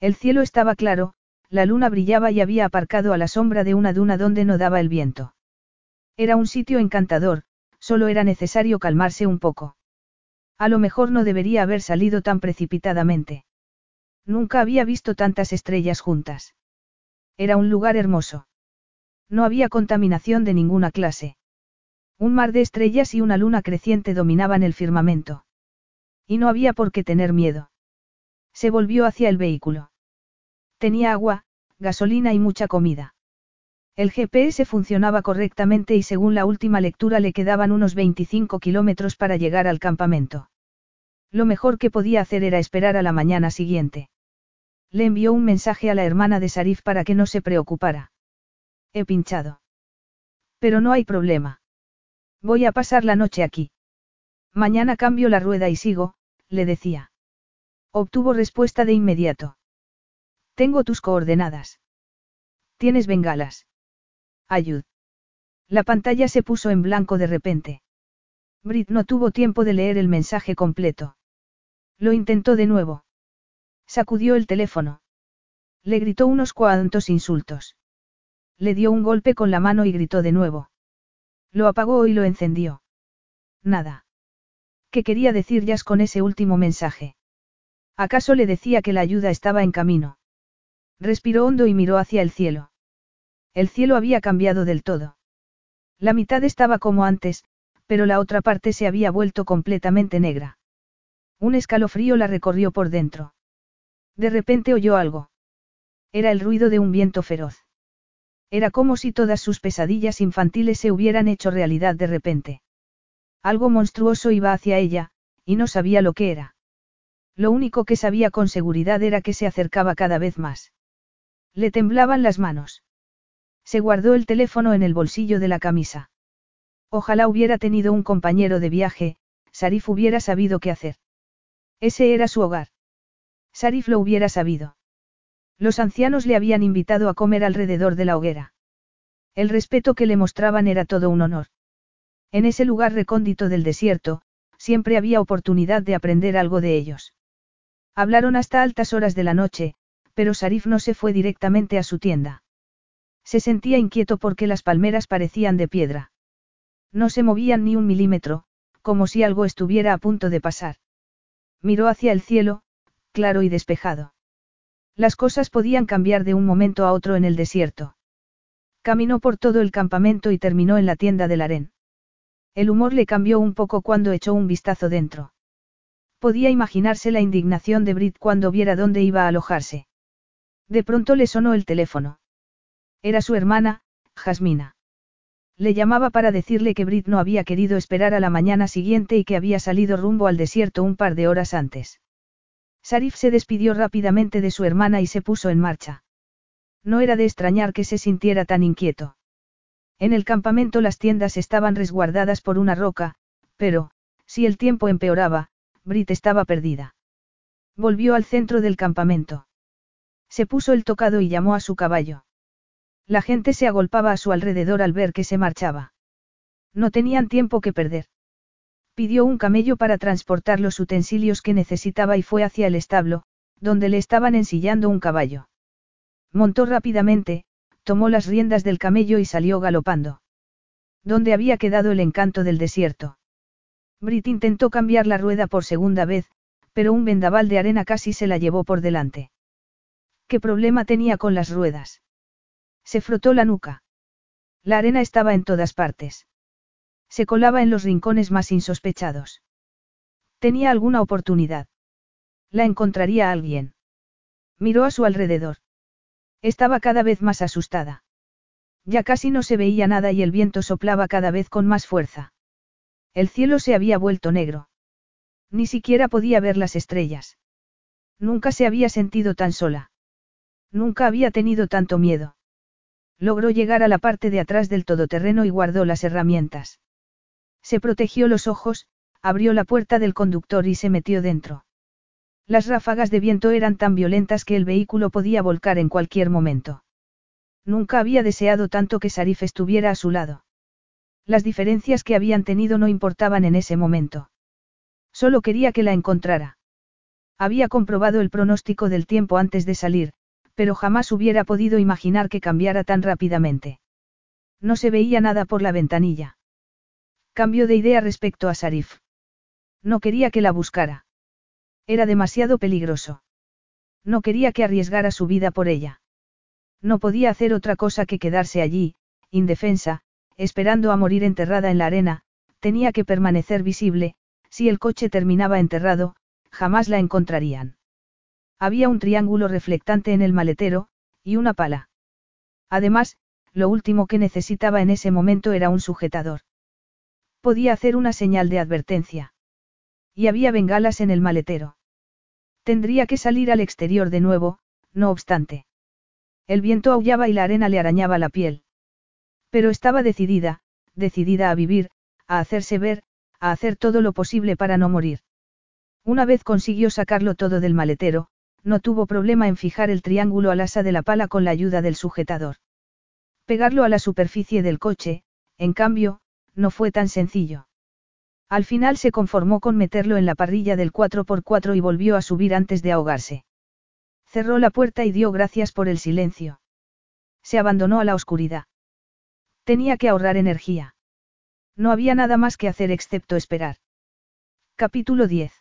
El cielo estaba claro, la luna brillaba y había aparcado a la sombra de una duna donde no daba el viento. Era un sitio encantador, solo era necesario calmarse un poco. A lo mejor no debería haber salido tan precipitadamente. Nunca había visto tantas estrellas juntas. Era un lugar hermoso. No había contaminación de ninguna clase. Un mar de estrellas y una luna creciente dominaban el firmamento. Y no había por qué tener miedo. Se volvió hacia el vehículo. Tenía agua, gasolina y mucha comida. El GPS funcionaba correctamente y según la última lectura le quedaban unos 25 kilómetros para llegar al campamento. Lo mejor que podía hacer era esperar a la mañana siguiente. Le envió un mensaje a la hermana de Sarif para que no se preocupara. He pinchado. Pero no hay problema. Voy a pasar la noche aquí. Mañana cambio la rueda y sigo, le decía. Obtuvo respuesta de inmediato. Tengo tus coordenadas. Tienes bengalas. Ayud. La pantalla se puso en blanco de repente. Brit no tuvo tiempo de leer el mensaje completo. Lo intentó de nuevo. Sacudió el teléfono. Le gritó unos cuantos insultos. Le dio un golpe con la mano y gritó de nuevo. Lo apagó y lo encendió. Nada. ¿Qué quería decir Jazz con ese último mensaje? ¿Acaso le decía que la ayuda estaba en camino? Respiró hondo y miró hacia el cielo. El cielo había cambiado del todo. La mitad estaba como antes, pero la otra parte se había vuelto completamente negra. Un escalofrío la recorrió por dentro. De repente oyó algo. Era el ruido de un viento feroz. Era como si todas sus pesadillas infantiles se hubieran hecho realidad de repente. Algo monstruoso iba hacia ella, y no sabía lo que era. Lo único que sabía con seguridad era que se acercaba cada vez más. Le temblaban las manos. Se guardó el teléfono en el bolsillo de la camisa. Ojalá hubiera tenido un compañero de viaje, Sarif hubiera sabido qué hacer. Ese era su hogar. Sarif lo hubiera sabido. Los ancianos le habían invitado a comer alrededor de la hoguera. El respeto que le mostraban era todo un honor. En ese lugar recóndito del desierto, siempre había oportunidad de aprender algo de ellos. Hablaron hasta altas horas de la noche, pero Sarif no se fue directamente a su tienda. Se sentía inquieto porque las palmeras parecían de piedra. No se movían ni un milímetro, como si algo estuviera a punto de pasar. Miró hacia el cielo, claro y despejado. Las cosas podían cambiar de un momento a otro en el desierto. Caminó por todo el campamento y terminó en la tienda del harén. El humor le cambió un poco cuando echó un vistazo dentro. Podía imaginarse la indignación de Brit cuando viera dónde iba a alojarse. De pronto le sonó el teléfono. Era su hermana, Jasmina. Le llamaba para decirle que Brit no había querido esperar a la mañana siguiente y que había salido rumbo al desierto un par de horas antes. Sarif se despidió rápidamente de su hermana y se puso en marcha. No era de extrañar que se sintiera tan inquieto. En el campamento las tiendas estaban resguardadas por una roca, pero, si el tiempo empeoraba, Brit estaba perdida. Volvió al centro del campamento. Se puso el tocado y llamó a su caballo. La gente se agolpaba a su alrededor al ver que se marchaba. No tenían tiempo que perder. Pidió un camello para transportar los utensilios que necesitaba y fue hacia el establo, donde le estaban ensillando un caballo. Montó rápidamente, tomó las riendas del camello y salió galopando. ¿Dónde había quedado el encanto del desierto? Brit intentó cambiar la rueda por segunda vez, pero un vendaval de arena casi se la llevó por delante. ¿Qué problema tenía con las ruedas? Se frotó la nuca. La arena estaba en todas partes. Se colaba en los rincones más insospechados. Tenía alguna oportunidad. La encontraría alguien. Miró a su alrededor. Estaba cada vez más asustada. Ya casi no se veía nada y el viento soplaba cada vez con más fuerza. El cielo se había vuelto negro. Ni siquiera podía ver las estrellas. Nunca se había sentido tan sola. Nunca había tenido tanto miedo. Logró llegar a la parte de atrás del todoterreno y guardó las herramientas. Se protegió los ojos, abrió la puerta del conductor y se metió dentro. Las ráfagas de viento eran tan violentas que el vehículo podía volcar en cualquier momento. Nunca había deseado tanto que Sarif estuviera a su lado. Las diferencias que habían tenido no importaban en ese momento. Solo quería que la encontrara. Había comprobado el pronóstico del tiempo antes de salir, pero jamás hubiera podido imaginar que cambiara tan rápidamente. No se veía nada por la ventanilla. Cambió de idea respecto a Sarif. No quería que la buscara. Era demasiado peligroso. No quería que arriesgara su vida por ella. No podía hacer otra cosa que quedarse allí, indefensa, esperando a morir enterrada en la arena, tenía que permanecer visible, si el coche terminaba enterrado, jamás la encontrarían. Había un triángulo reflectante en el maletero, y una pala. Además, lo último que necesitaba en ese momento era un sujetador. Podía hacer una señal de advertencia. Y había bengalas en el maletero. Tendría que salir al exterior de nuevo, no obstante. El viento aullaba y la arena le arañaba la piel. Pero estaba decidida, decidida a vivir, a hacerse ver, a hacer todo lo posible para no morir. Una vez consiguió sacarlo todo del maletero, no tuvo problema en fijar el triángulo al asa de la pala con la ayuda del sujetador. Pegarlo a la superficie del coche, en cambio, no fue tan sencillo. Al final se conformó con meterlo en la parrilla del 4x4 y volvió a subir antes de ahogarse. Cerró la puerta y dio gracias por el silencio. Se abandonó a la oscuridad. Tenía que ahorrar energía. No había nada más que hacer excepto esperar. Capítulo 10.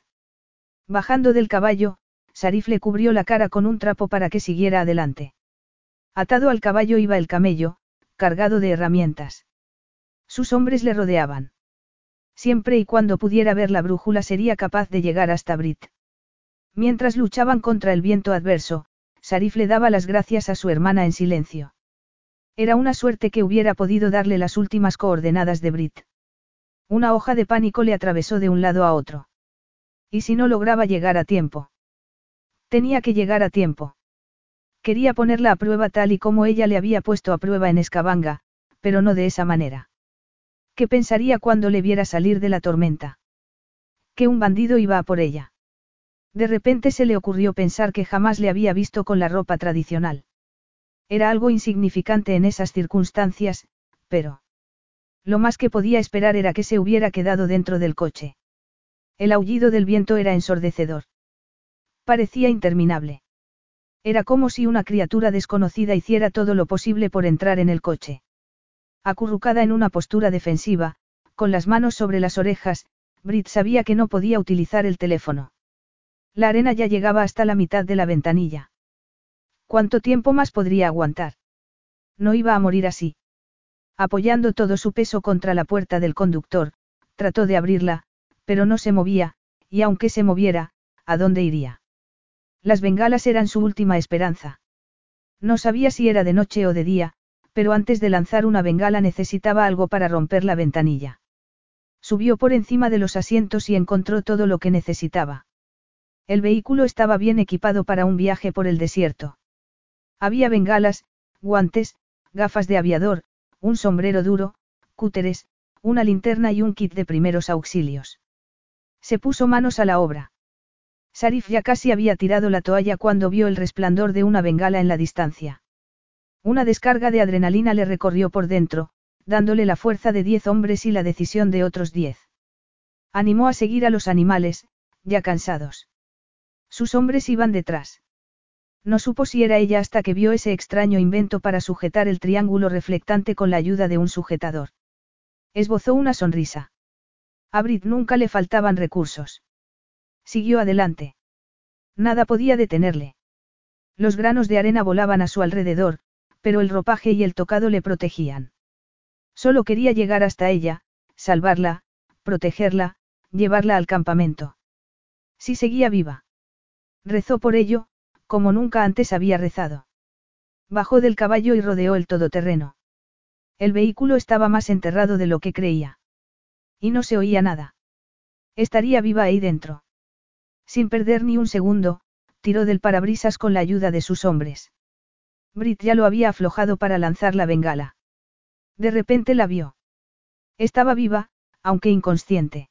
Bajando del caballo, Sarif le cubrió la cara con un trapo para que siguiera adelante. Atado al caballo iba el camello, cargado de herramientas. Sus hombres le rodeaban. Siempre y cuando pudiera ver la brújula sería capaz de llegar hasta Brit. Mientras luchaban contra el viento adverso, Sarif le daba las gracias a su hermana en silencio. Era una suerte que hubiera podido darle las últimas coordenadas de Brit. Una hoja de pánico le atravesó de un lado a otro. ¿Y si no lograba llegar a tiempo? Tenía que llegar a tiempo. Quería ponerla a prueba tal y como ella le había puesto a prueba en Escabanga, pero no de esa manera. ¿Qué pensaría cuando le viera salir de la tormenta? Que un bandido iba por ella. De repente se le ocurrió pensar que jamás le había visto con la ropa tradicional. Era algo insignificante en esas circunstancias, pero... Lo más que podía esperar era que se hubiera quedado dentro del coche. El aullido del viento era ensordecedor. Parecía interminable. Era como si una criatura desconocida hiciera todo lo posible por entrar en el coche. Acurrucada en una postura defensiva, con las manos sobre las orejas, Brit sabía que no podía utilizar el teléfono. La arena ya llegaba hasta la mitad de la ventanilla. ¿Cuánto tiempo más podría aguantar? No iba a morir así. Apoyando todo su peso contra la puerta del conductor, trató de abrirla, pero no se movía, y aunque se moviera, ¿a dónde iría? Las bengalas eran su última esperanza. No sabía si era de noche o de día, pero antes de lanzar una bengala necesitaba algo para romper la ventanilla. Subió por encima de los asientos y encontró todo lo que necesitaba. El vehículo estaba bien equipado para un viaje por el desierto. Había bengalas, guantes, gafas de aviador, un sombrero duro, cúteres, una linterna y un kit de primeros auxilios. Se puso manos a la obra. Sarif ya casi había tirado la toalla cuando vio el resplandor de una bengala en la distancia. Una descarga de adrenalina le recorrió por dentro, dándole la fuerza de diez hombres y la decisión de otros diez. Animó a seguir a los animales, ya cansados. Sus hombres iban detrás. No supo si era ella hasta que vio ese extraño invento para sujetar el triángulo reflectante con la ayuda de un sujetador. Esbozó una sonrisa. A Brit nunca le faltaban recursos. Siguió adelante. Nada podía detenerle. Los granos de arena volaban a su alrededor, pero el ropaje y el tocado le protegían. Solo quería llegar hasta ella, salvarla, protegerla, llevarla al campamento. Si seguía viva. Rezó por ello, como nunca antes había rezado. Bajó del caballo y rodeó el todoterreno. El vehículo estaba más enterrado de lo que creía. Y no se oía nada. Estaría viva ahí dentro. Sin perder ni un segundo, tiró del parabrisas con la ayuda de sus hombres. Brit ya lo había aflojado para lanzar la bengala. De repente la vio. Estaba viva, aunque inconsciente.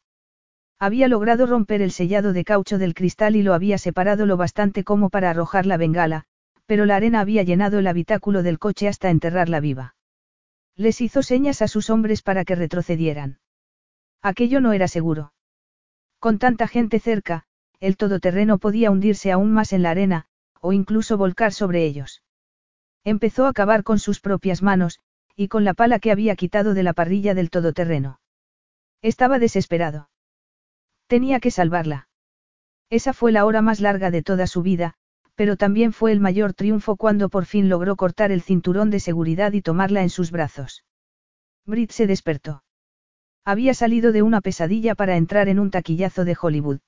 Había logrado romper el sellado de caucho del cristal y lo había separado lo bastante como para arrojar la bengala, pero la arena había llenado el habitáculo del coche hasta enterrarla viva. Les hizo señas a sus hombres para que retrocedieran. Aquello no era seguro. Con tanta gente cerca, el todoterreno podía hundirse aún más en la arena, o incluso volcar sobre ellos. Empezó a cavar con sus propias manos, y con la pala que había quitado de la parrilla del todoterreno. Estaba desesperado. Tenía que salvarla. Esa fue la hora más larga de toda su vida, pero también fue el mayor triunfo cuando por fin logró cortar el cinturón de seguridad y tomarla en sus brazos. Brit se despertó. Había salido de una pesadilla para entrar en un taquillazo de Hollywood.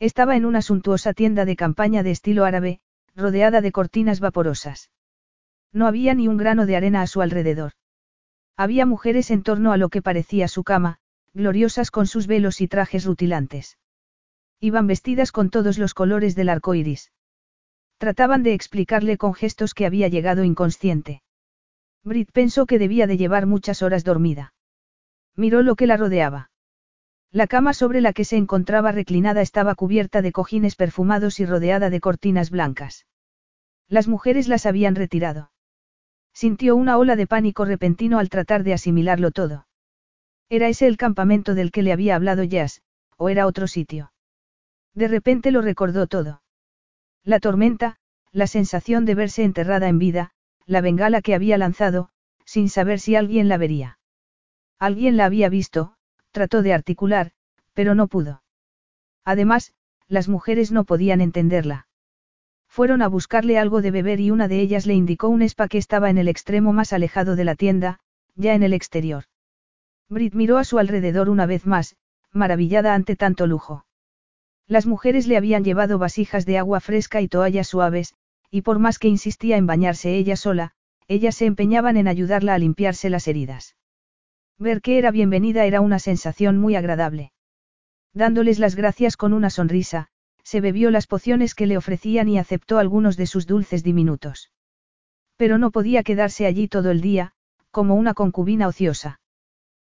Estaba en una suntuosa tienda de campaña de estilo árabe, rodeada de cortinas vaporosas. No había ni un grano de arena a su alrededor. Había mujeres en torno a lo que parecía su cama, gloriosas con sus velos y trajes rutilantes. Iban vestidas con todos los colores del arco iris. Trataban de explicarle con gestos que había llegado inconsciente. Brit pensó que debía de llevar muchas horas dormida. Miró lo que la rodeaba. La cama sobre la que se encontraba reclinada estaba cubierta de cojines perfumados y rodeada de cortinas blancas. Las mujeres las habían retirado. Sintió una ola de pánico repentino al tratar de asimilarlo todo. ¿Era ese el campamento del que le había hablado Jazz, o era otro sitio? De repente lo recordó todo. La tormenta, la sensación de verse enterrada en vida, la bengala que había lanzado, sin saber si alguien la vería. Alguien la había visto, trató de articular, pero no pudo. Además, las mujeres no podían entenderla. Fueron a buscarle algo de beber y una de ellas le indicó un spa que estaba en el extremo más alejado de la tienda, ya en el exterior. Brit miró a su alrededor una vez más, maravillada ante tanto lujo. Las mujeres le habían llevado vasijas de agua fresca y toallas suaves, y por más que insistía en bañarse ella sola, ellas se empeñaban en ayudarla a limpiarse las heridas. Ver que era bienvenida era una sensación muy agradable. Dándoles las gracias con una sonrisa, se bebió las pociones que le ofrecían y aceptó algunos de sus dulces diminutos. Pero no podía quedarse allí todo el día, como una concubina ociosa.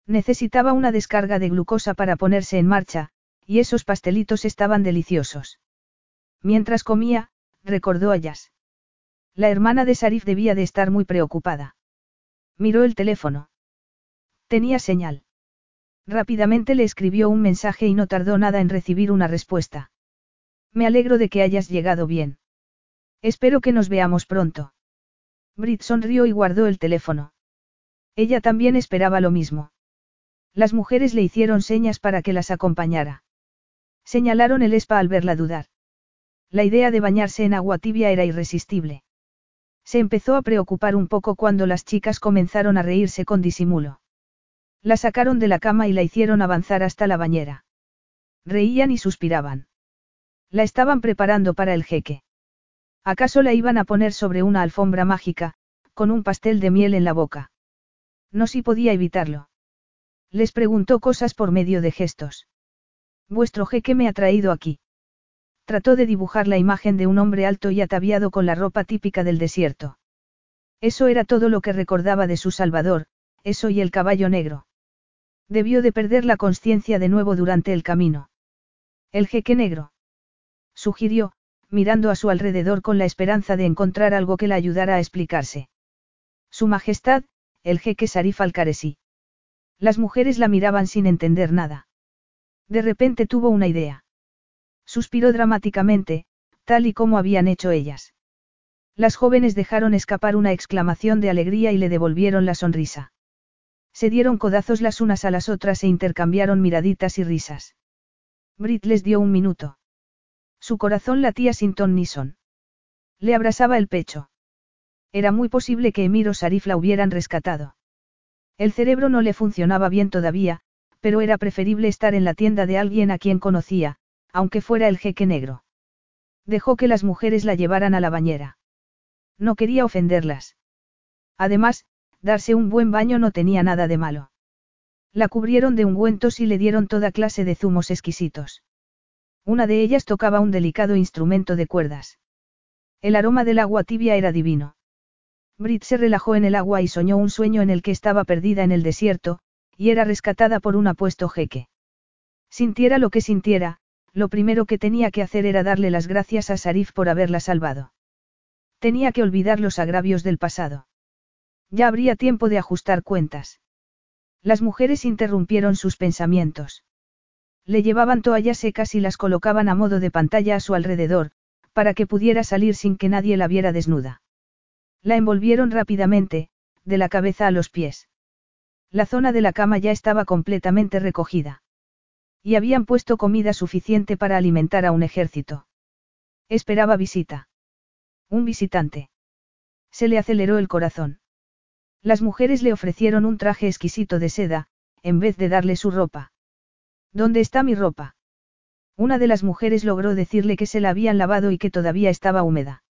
Necesitaba una descarga de glucosa para ponerse en marcha, y esos pastelitos estaban deliciosos. Mientras comía, recordó a Yas. La hermana de Sarif debía de estar muy preocupada. Miró el teléfono. Tenía señal. Rápidamente le escribió un mensaje y no tardó nada en recibir una respuesta. Me alegro de que hayas llegado bien. Espero que nos veamos pronto. Brit sonrió y guardó el teléfono. Ella también esperaba lo mismo. Las mujeres le hicieron señas para que las acompañara. Señalaron el espa al verla dudar. La idea de bañarse en agua tibia era irresistible. Se empezó a preocupar un poco cuando las chicas comenzaron a reírse con disimulo. La sacaron de la cama y la hicieron avanzar hasta la bañera. Reían y suspiraban. La estaban preparando para el jeque. ¿Acaso la iban a poner sobre una alfombra mágica, con un pastel de miel en la boca? No si podía evitarlo. Les preguntó cosas por medio de gestos. Vuestro jeque me ha traído aquí. Trató de dibujar la imagen de un hombre alto y ataviado con la ropa típica del desierto. Eso era todo lo que recordaba de su Salvador, eso y el caballo negro. Debió de perder la conciencia de nuevo durante el camino. El jeque negro. Sugirió, mirando a su alrededor con la esperanza de encontrar algo que la ayudara a explicarse. Su Majestad, el jeque Sarif al Las mujeres la miraban sin entender nada. De repente tuvo una idea. Suspiró dramáticamente, tal y como habían hecho ellas. Las jóvenes dejaron escapar una exclamación de alegría y le devolvieron la sonrisa. Se dieron codazos las unas a las otras e intercambiaron miraditas y risas. Brit les dio un minuto. Su corazón latía sin ton ni son. Le abrasaba el pecho. Era muy posible que Emir o Sarif la hubieran rescatado. El cerebro no le funcionaba bien todavía, pero era preferible estar en la tienda de alguien a quien conocía, aunque fuera el jeque negro. Dejó que las mujeres la llevaran a la bañera. No quería ofenderlas. Además, Darse un buen baño no tenía nada de malo. La cubrieron de ungüentos y le dieron toda clase de zumos exquisitos. Una de ellas tocaba un delicado instrumento de cuerdas. El aroma del agua tibia era divino. Brit se relajó en el agua y soñó un sueño en el que estaba perdida en el desierto, y era rescatada por un apuesto jeque. Sintiera lo que sintiera, lo primero que tenía que hacer era darle las gracias a Sarif por haberla salvado. Tenía que olvidar los agravios del pasado. Ya habría tiempo de ajustar cuentas. Las mujeres interrumpieron sus pensamientos. Le llevaban toallas secas y las colocaban a modo de pantalla a su alrededor, para que pudiera salir sin que nadie la viera desnuda. La envolvieron rápidamente, de la cabeza a los pies. La zona de la cama ya estaba completamente recogida. Y habían puesto comida suficiente para alimentar a un ejército. Esperaba visita. Un visitante. Se le aceleró el corazón. Las mujeres le ofrecieron un traje exquisito de seda, en vez de darle su ropa. ¿Dónde está mi ropa? Una de las mujeres logró decirle que se la habían lavado y que todavía estaba húmeda.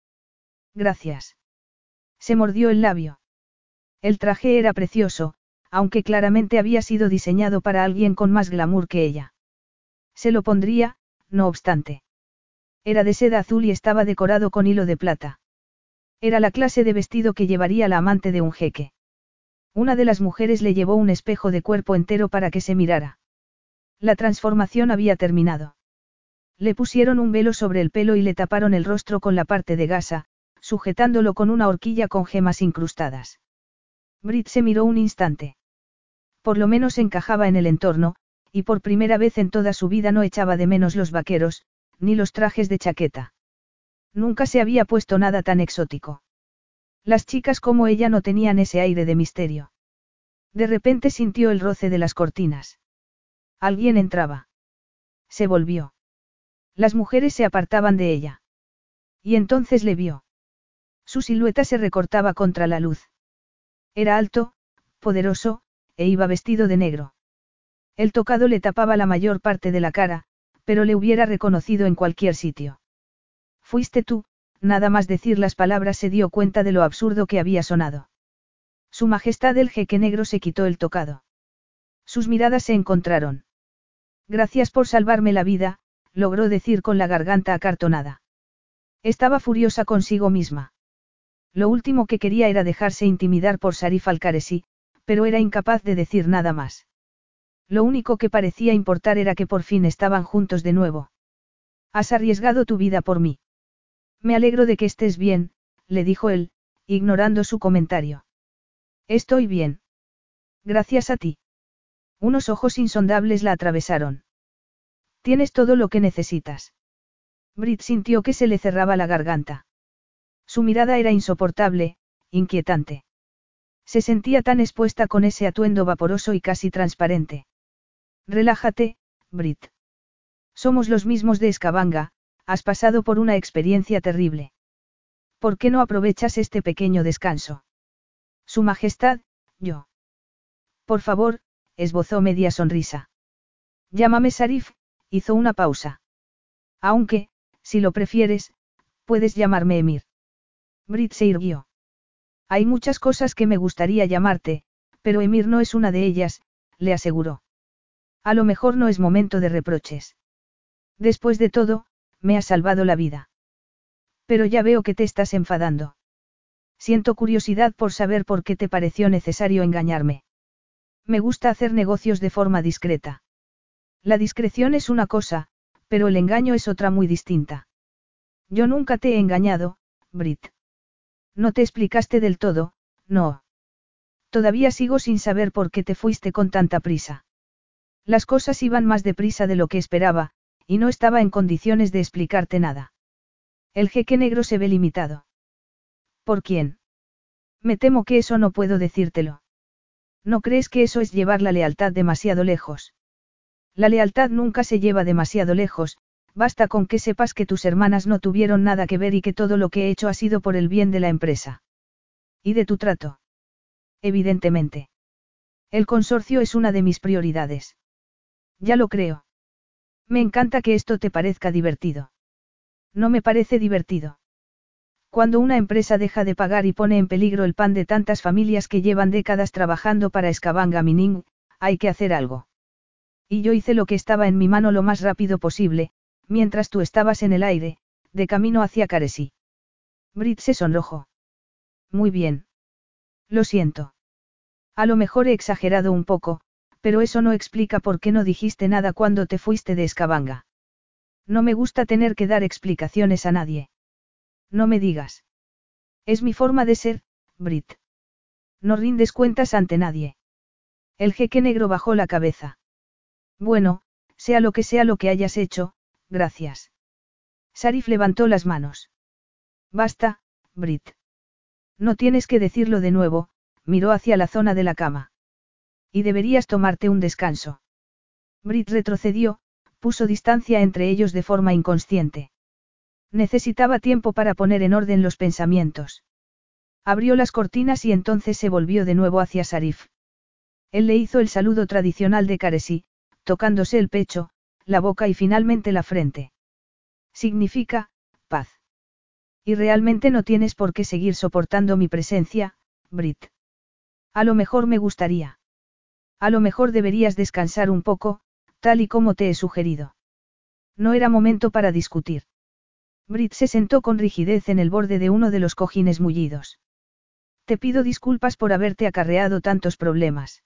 Gracias. Se mordió el labio. El traje era precioso, aunque claramente había sido diseñado para alguien con más glamour que ella. Se lo pondría, no obstante. Era de seda azul y estaba decorado con hilo de plata. Era la clase de vestido que llevaría la amante de un jeque. Una de las mujeres le llevó un espejo de cuerpo entero para que se mirara. La transformación había terminado. Le pusieron un velo sobre el pelo y le taparon el rostro con la parte de gasa, sujetándolo con una horquilla con gemas incrustadas. Brit se miró un instante. Por lo menos encajaba en el entorno, y por primera vez en toda su vida no echaba de menos los vaqueros, ni los trajes de chaqueta. Nunca se había puesto nada tan exótico. Las chicas como ella no tenían ese aire de misterio. De repente sintió el roce de las cortinas. Alguien entraba. Se volvió. Las mujeres se apartaban de ella. Y entonces le vio. Su silueta se recortaba contra la luz. Era alto, poderoso, e iba vestido de negro. El tocado le tapaba la mayor parte de la cara, pero le hubiera reconocido en cualquier sitio. Fuiste tú, nada más decir las palabras se dio cuenta de lo absurdo que había sonado. Su Majestad el jeque negro se quitó el tocado. Sus miradas se encontraron. Gracias por salvarme la vida, logró decir con la garganta acartonada. Estaba furiosa consigo misma. Lo último que quería era dejarse intimidar por Sarif al pero era incapaz de decir nada más. Lo único que parecía importar era que por fin estaban juntos de nuevo. Has arriesgado tu vida por mí. Me alegro de que estés bien, le dijo él, ignorando su comentario. Estoy bien. Gracias a ti. Unos ojos insondables la atravesaron. Tienes todo lo que necesitas. Brit sintió que se le cerraba la garganta. Su mirada era insoportable, inquietante. Se sentía tan expuesta con ese atuendo vaporoso y casi transparente. Relájate, Brit. Somos los mismos de Escabanga, has pasado por una experiencia terrible. ¿Por qué no aprovechas este pequeño descanso? Su Majestad, yo. Por favor, esbozó media sonrisa. Llámame Sarif, hizo una pausa. Aunque, si lo prefieres, puedes llamarme Emir. Brit se irguió. Hay muchas cosas que me gustaría llamarte, pero Emir no es una de ellas, le aseguró. A lo mejor no es momento de reproches. Después de todo, me has salvado la vida. Pero ya veo que te estás enfadando. Siento curiosidad por saber por qué te pareció necesario engañarme. Me gusta hacer negocios de forma discreta. La discreción es una cosa, pero el engaño es otra muy distinta. Yo nunca te he engañado, Brit. No te explicaste del todo, no. Todavía sigo sin saber por qué te fuiste con tanta prisa. Las cosas iban más deprisa de lo que esperaba, y no estaba en condiciones de explicarte nada. El jeque negro se ve limitado. ¿Por quién? Me temo que eso no puedo decírtelo. ¿No crees que eso es llevar la lealtad demasiado lejos? La lealtad nunca se lleva demasiado lejos, basta con que sepas que tus hermanas no tuvieron nada que ver y que todo lo que he hecho ha sido por el bien de la empresa. ¿Y de tu trato? Evidentemente. El consorcio es una de mis prioridades. Ya lo creo. Me encanta que esto te parezca divertido. No me parece divertido. Cuando una empresa deja de pagar y pone en peligro el pan de tantas familias que llevan décadas trabajando para Escabanga Mining, hay que hacer algo. Y yo hice lo que estaba en mi mano lo más rápido posible, mientras tú estabas en el aire, de camino hacia Caresí. Brit se sonrojó. Muy bien. Lo siento. A lo mejor he exagerado un poco, pero eso no explica por qué no dijiste nada cuando te fuiste de Escabanga. No me gusta tener que dar explicaciones a nadie. No me digas. Es mi forma de ser, Brit. No rindes cuentas ante nadie. El jeque negro bajó la cabeza. Bueno, sea lo que sea lo que hayas hecho, gracias. Sarif levantó las manos. Basta, Brit. No tienes que decirlo de nuevo, miró hacia la zona de la cama. Y deberías tomarte un descanso. Brit retrocedió, puso distancia entre ellos de forma inconsciente. Necesitaba tiempo para poner en orden los pensamientos. Abrió las cortinas y entonces se volvió de nuevo hacia Sarif. Él le hizo el saludo tradicional de Caresí, tocándose el pecho, la boca y finalmente la frente. Significa, paz. Y realmente no tienes por qué seguir soportando mi presencia, Brit. A lo mejor me gustaría. A lo mejor deberías descansar un poco, tal y como te he sugerido. No era momento para discutir. Brit se sentó con rigidez en el borde de uno de los cojines mullidos. Te pido disculpas por haberte acarreado tantos problemas.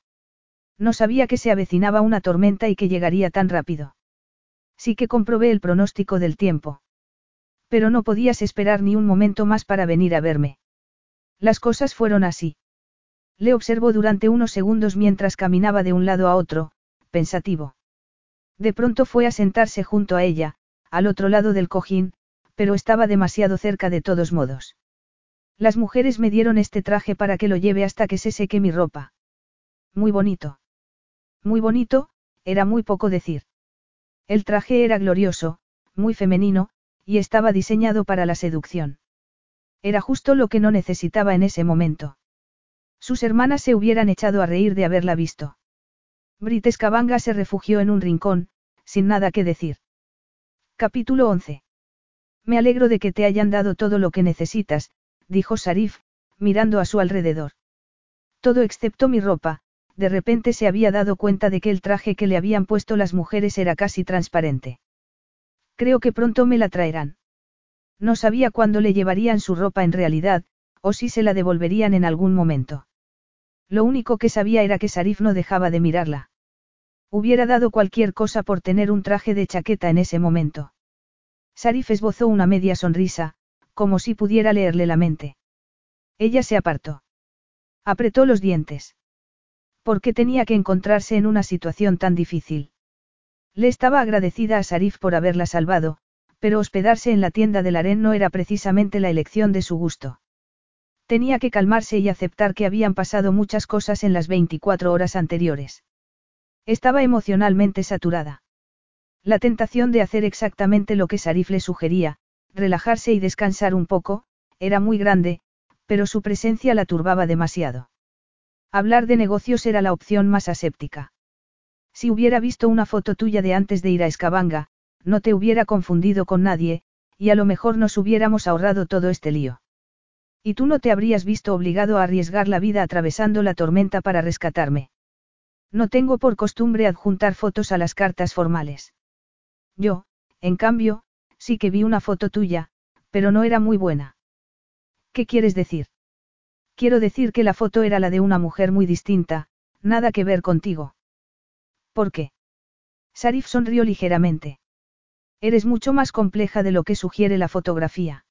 No sabía que se avecinaba una tormenta y que llegaría tan rápido. Sí que comprobé el pronóstico del tiempo. Pero no podías esperar ni un momento más para venir a verme. Las cosas fueron así. Le observó durante unos segundos mientras caminaba de un lado a otro, pensativo. De pronto fue a sentarse junto a ella, al otro lado del cojín, pero estaba demasiado cerca de todos modos. Las mujeres me dieron este traje para que lo lleve hasta que se seque mi ropa. Muy bonito. Muy bonito, era muy poco decir. El traje era glorioso, muy femenino, y estaba diseñado para la seducción. Era justo lo que no necesitaba en ese momento. Sus hermanas se hubieran echado a reír de haberla visto. Brit Escabanga se refugió en un rincón, sin nada que decir. Capítulo 11. Me alegro de que te hayan dado todo lo que necesitas, dijo Sarif, mirando a su alrededor. Todo excepto mi ropa, de repente se había dado cuenta de que el traje que le habían puesto las mujeres era casi transparente. Creo que pronto me la traerán. No sabía cuándo le llevarían su ropa en realidad, o si se la devolverían en algún momento. Lo único que sabía era que Sarif no dejaba de mirarla. Hubiera dado cualquier cosa por tener un traje de chaqueta en ese momento. Sarif esbozó una media sonrisa, como si pudiera leerle la mente. Ella se apartó. Apretó los dientes. ¿Por qué tenía que encontrarse en una situación tan difícil? Le estaba agradecida a Sarif por haberla salvado, pero hospedarse en la tienda del harén no era precisamente la elección de su gusto. Tenía que calmarse y aceptar que habían pasado muchas cosas en las 24 horas anteriores. Estaba emocionalmente saturada. La tentación de hacer exactamente lo que Sarif le sugería, relajarse y descansar un poco, era muy grande, pero su presencia la turbaba demasiado. Hablar de negocios era la opción más aséptica. Si hubiera visto una foto tuya de antes de ir a Escabanga, no te hubiera confundido con nadie, y a lo mejor nos hubiéramos ahorrado todo este lío. Y tú no te habrías visto obligado a arriesgar la vida atravesando la tormenta para rescatarme. No tengo por costumbre adjuntar fotos a las cartas formales. Yo, en cambio, sí que vi una foto tuya, pero no era muy buena. ¿Qué quieres decir? Quiero decir que la foto era la de una mujer muy distinta, nada que ver contigo. ¿Por qué? Sarif sonrió ligeramente. Eres mucho más compleja de lo que sugiere la fotografía.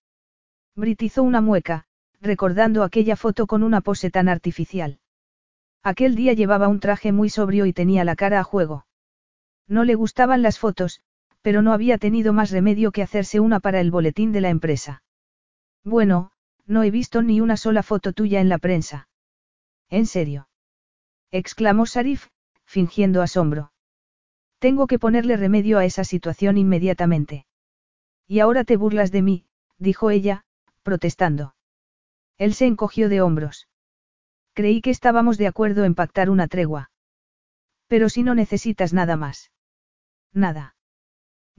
Britizó una mueca, recordando aquella foto con una pose tan artificial. Aquel día llevaba un traje muy sobrio y tenía la cara a juego. No le gustaban las fotos, pero no había tenido más remedio que hacerse una para el boletín de la empresa. Bueno, no he visto ni una sola foto tuya en la prensa. ¿En serio? exclamó Sarif, fingiendo asombro. Tengo que ponerle remedio a esa situación inmediatamente. Y ahora te burlas de mí, dijo ella, protestando. Él se encogió de hombros. Creí que estábamos de acuerdo en pactar una tregua. Pero si no necesitas nada más. Nada.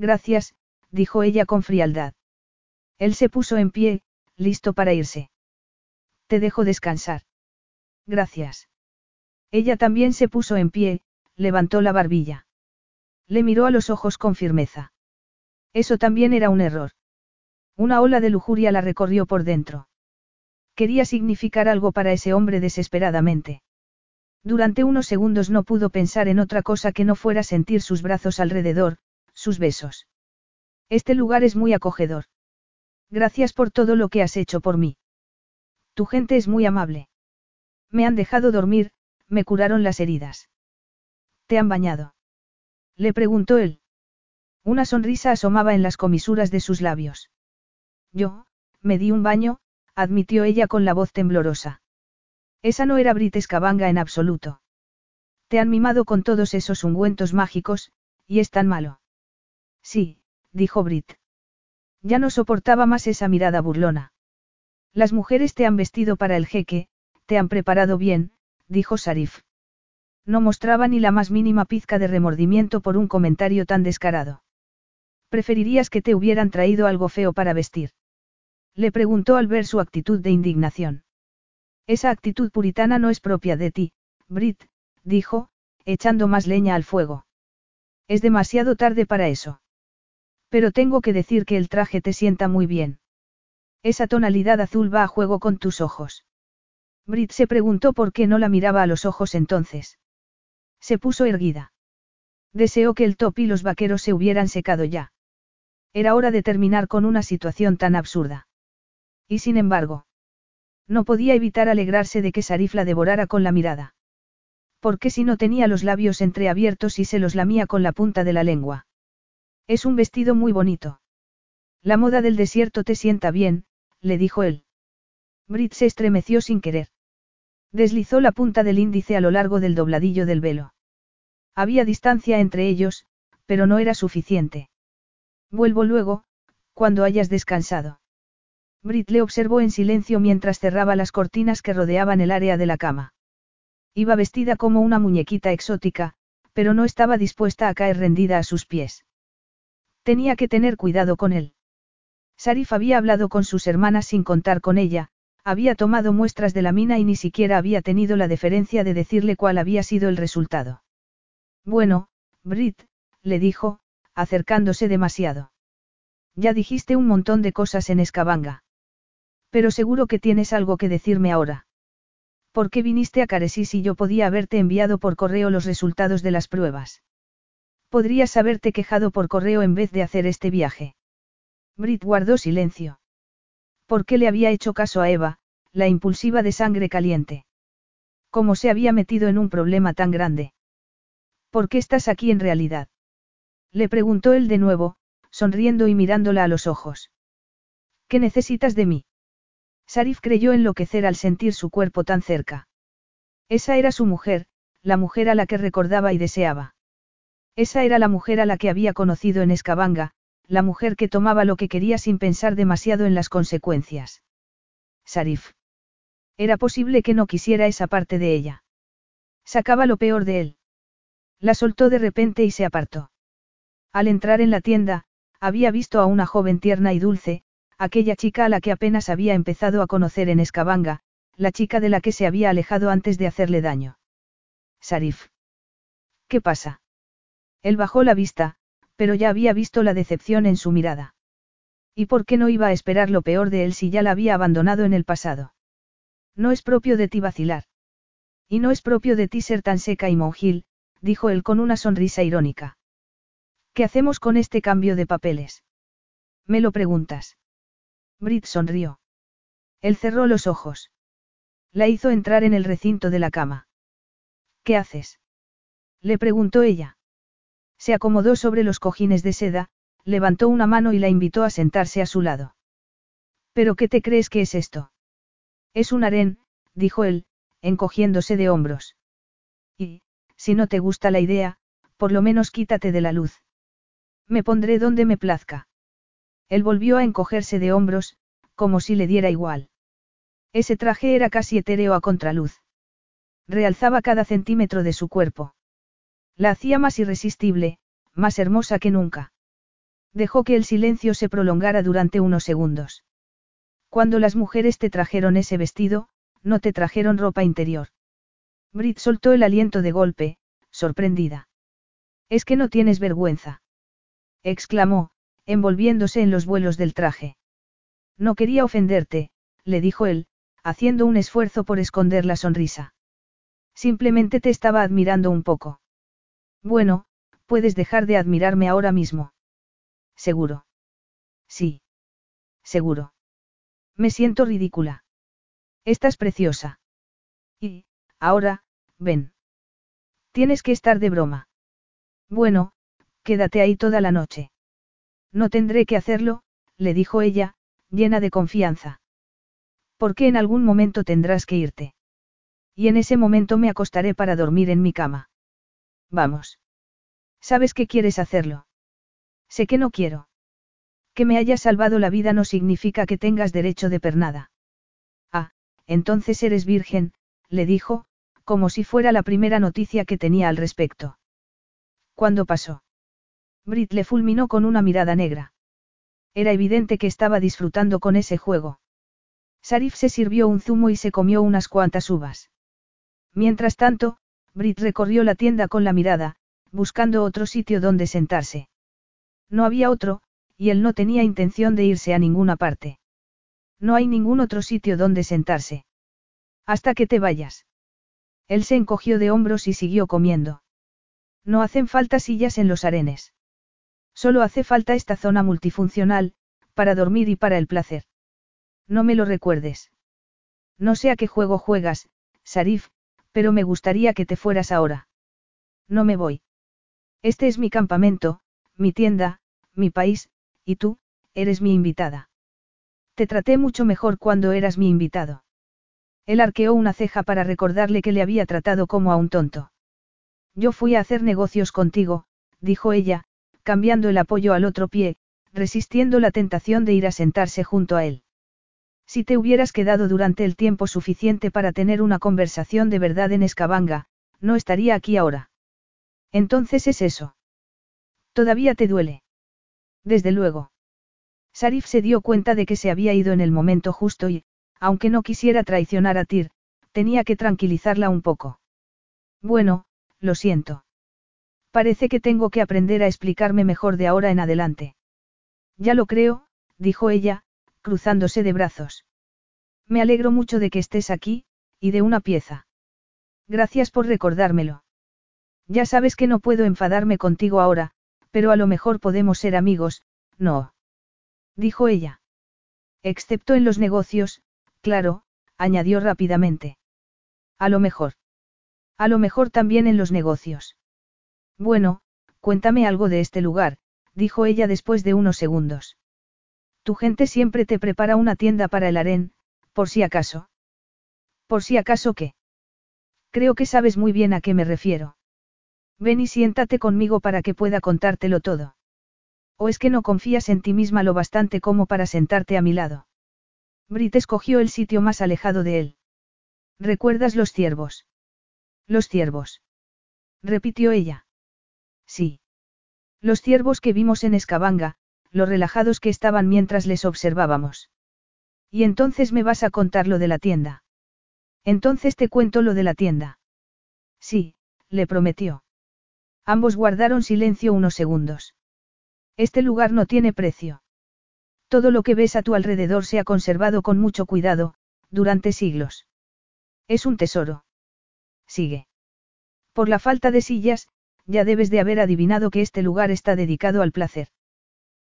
Gracias, dijo ella con frialdad. Él se puso en pie, listo para irse. Te dejo descansar. Gracias. Ella también se puso en pie, levantó la barbilla. Le miró a los ojos con firmeza. Eso también era un error. Una ola de lujuria la recorrió por dentro. Quería significar algo para ese hombre desesperadamente. Durante unos segundos no pudo pensar en otra cosa que no fuera sentir sus brazos alrededor, sus besos. Este lugar es muy acogedor. Gracias por todo lo que has hecho por mí. Tu gente es muy amable. Me han dejado dormir, me curaron las heridas. ¿Te han bañado? Le preguntó él. Una sonrisa asomaba en las comisuras de sus labios. Yo, me di un baño, admitió ella con la voz temblorosa. Esa no era Brit Escabanga en absoluto. Te han mimado con todos esos ungüentos mágicos, y es tan malo. Sí, dijo Brit. Ya no soportaba más esa mirada burlona. Las mujeres te han vestido para el jeque, te han preparado bien, dijo Sarif. No mostraba ni la más mínima pizca de remordimiento por un comentario tan descarado. ¿Preferirías que te hubieran traído algo feo para vestir? Le preguntó al ver su actitud de indignación. Esa actitud puritana no es propia de ti, Brit, dijo, echando más leña al fuego. Es demasiado tarde para eso. Pero tengo que decir que el traje te sienta muy bien. Esa tonalidad azul va a juego con tus ojos. Brit se preguntó por qué no la miraba a los ojos entonces. Se puso erguida. Deseó que el top y los vaqueros se hubieran secado ya. Era hora de terminar con una situación tan absurda. Y sin embargo, no podía evitar alegrarse de que Sarif la devorara con la mirada. Porque si no tenía los labios entreabiertos y se los lamía con la punta de la lengua? Es un vestido muy bonito. La moda del desierto te sienta bien, le dijo él. Brit se estremeció sin querer. Deslizó la punta del índice a lo largo del dobladillo del velo. Había distancia entre ellos, pero no era suficiente. Vuelvo luego, cuando hayas descansado. Brit le observó en silencio mientras cerraba las cortinas que rodeaban el área de la cama. Iba vestida como una muñequita exótica, pero no estaba dispuesta a caer rendida a sus pies. Tenía que tener cuidado con él. Sarif había hablado con sus hermanas sin contar con ella, había tomado muestras de la mina y ni siquiera había tenido la deferencia de decirle cuál había sido el resultado. Bueno, Brit, le dijo, acercándose demasiado. Ya dijiste un montón de cosas en Escabanga. Pero seguro que tienes algo que decirme ahora. ¿Por qué viniste a Caresis si yo podía haberte enviado por correo los resultados de las pruebas? Podrías haberte quejado por correo en vez de hacer este viaje. Brit guardó silencio. ¿Por qué le había hecho caso a Eva, la impulsiva de sangre caliente? ¿Cómo se había metido en un problema tan grande? ¿Por qué estás aquí en realidad? Le preguntó él de nuevo, sonriendo y mirándola a los ojos. ¿Qué necesitas de mí? Sarif creyó enloquecer al sentir su cuerpo tan cerca. Esa era su mujer, la mujer a la que recordaba y deseaba. Esa era la mujer a la que había conocido en Escabanga, la mujer que tomaba lo que quería sin pensar demasiado en las consecuencias. Sarif. Era posible que no quisiera esa parte de ella. Sacaba lo peor de él. La soltó de repente y se apartó. Al entrar en la tienda, había visto a una joven tierna y dulce, aquella chica a la que apenas había empezado a conocer en Escabanga, la chica de la que se había alejado antes de hacerle daño. Sarif. ¿Qué pasa? Él bajó la vista, pero ya había visto la decepción en su mirada. ¿Y por qué no iba a esperar lo peor de él si ya la había abandonado en el pasado? No es propio de ti vacilar. Y no es propio de ti ser tan seca y monjil, dijo él con una sonrisa irónica. ¿Qué hacemos con este cambio de papeles? Me lo preguntas. Brit sonrió. Él cerró los ojos. La hizo entrar en el recinto de la cama. ¿Qué haces? Le preguntó ella. Se acomodó sobre los cojines de seda, levantó una mano y la invitó a sentarse a su lado. ¿Pero qué te crees que es esto? Es un harén, dijo él, encogiéndose de hombros. Y, si no te gusta la idea, por lo menos quítate de la luz. Me pondré donde me plazca. Él volvió a encogerse de hombros, como si le diera igual. Ese traje era casi etéreo a contraluz. Realzaba cada centímetro de su cuerpo. La hacía más irresistible, más hermosa que nunca. Dejó que el silencio se prolongara durante unos segundos. Cuando las mujeres te trajeron ese vestido, no te trajeron ropa interior. Brit soltó el aliento de golpe, sorprendida. Es que no tienes vergüenza exclamó, envolviéndose en los vuelos del traje. No quería ofenderte, le dijo él, haciendo un esfuerzo por esconder la sonrisa. Simplemente te estaba admirando un poco. Bueno, puedes dejar de admirarme ahora mismo. Seguro. Sí. Seguro. Me siento ridícula. Estás preciosa. Y, ahora, ven. Tienes que estar de broma. Bueno, Quédate ahí toda la noche. No tendré que hacerlo, le dijo ella, llena de confianza. Porque en algún momento tendrás que irte. Y en ese momento me acostaré para dormir en mi cama. Vamos. ¿Sabes que quieres hacerlo? Sé que no quiero. Que me hayas salvado la vida no significa que tengas derecho de pernada. Ah, entonces eres virgen, le dijo, como si fuera la primera noticia que tenía al respecto. ¿Cuándo pasó? Brit le fulminó con una mirada negra. Era evidente que estaba disfrutando con ese juego. Sarif se sirvió un zumo y se comió unas cuantas uvas. Mientras tanto, Brit recorrió la tienda con la mirada, buscando otro sitio donde sentarse. No había otro, y él no tenía intención de irse a ninguna parte. No hay ningún otro sitio donde sentarse. Hasta que te vayas. Él se encogió de hombros y siguió comiendo. No hacen falta sillas en los arenes. Solo hace falta esta zona multifuncional, para dormir y para el placer. No me lo recuerdes. No sé a qué juego juegas, Sarif, pero me gustaría que te fueras ahora. No me voy. Este es mi campamento, mi tienda, mi país, y tú, eres mi invitada. Te traté mucho mejor cuando eras mi invitado. Él arqueó una ceja para recordarle que le había tratado como a un tonto. Yo fui a hacer negocios contigo, dijo ella, cambiando el apoyo al otro pie, resistiendo la tentación de ir a sentarse junto a él. Si te hubieras quedado durante el tiempo suficiente para tener una conversación de verdad en Escabanga, no estaría aquí ahora. Entonces es eso. Todavía te duele. Desde luego. Sarif se dio cuenta de que se había ido en el momento justo y, aunque no quisiera traicionar a Tyr, tenía que tranquilizarla un poco. Bueno, lo siento. Parece que tengo que aprender a explicarme mejor de ahora en adelante. Ya lo creo, dijo ella, cruzándose de brazos. Me alegro mucho de que estés aquí, y de una pieza. Gracias por recordármelo. Ya sabes que no puedo enfadarme contigo ahora, pero a lo mejor podemos ser amigos, no. Dijo ella. Excepto en los negocios, claro, añadió rápidamente. A lo mejor. A lo mejor también en los negocios. Bueno, cuéntame algo de este lugar, dijo ella después de unos segundos. Tu gente siempre te prepara una tienda para el harén, por si acaso. ¿Por si acaso qué? Creo que sabes muy bien a qué me refiero. Ven y siéntate conmigo para que pueda contártelo todo. ¿O es que no confías en ti misma lo bastante como para sentarte a mi lado? Brit escogió el sitio más alejado de él. ¿Recuerdas los ciervos? Los ciervos. Repitió ella. Sí. Los ciervos que vimos en Escabanga, lo relajados que estaban mientras les observábamos. Y entonces me vas a contar lo de la tienda. Entonces te cuento lo de la tienda. Sí, le prometió. Ambos guardaron silencio unos segundos. Este lugar no tiene precio. Todo lo que ves a tu alrededor se ha conservado con mucho cuidado, durante siglos. Es un tesoro. Sigue. Por la falta de sillas, ya debes de haber adivinado que este lugar está dedicado al placer.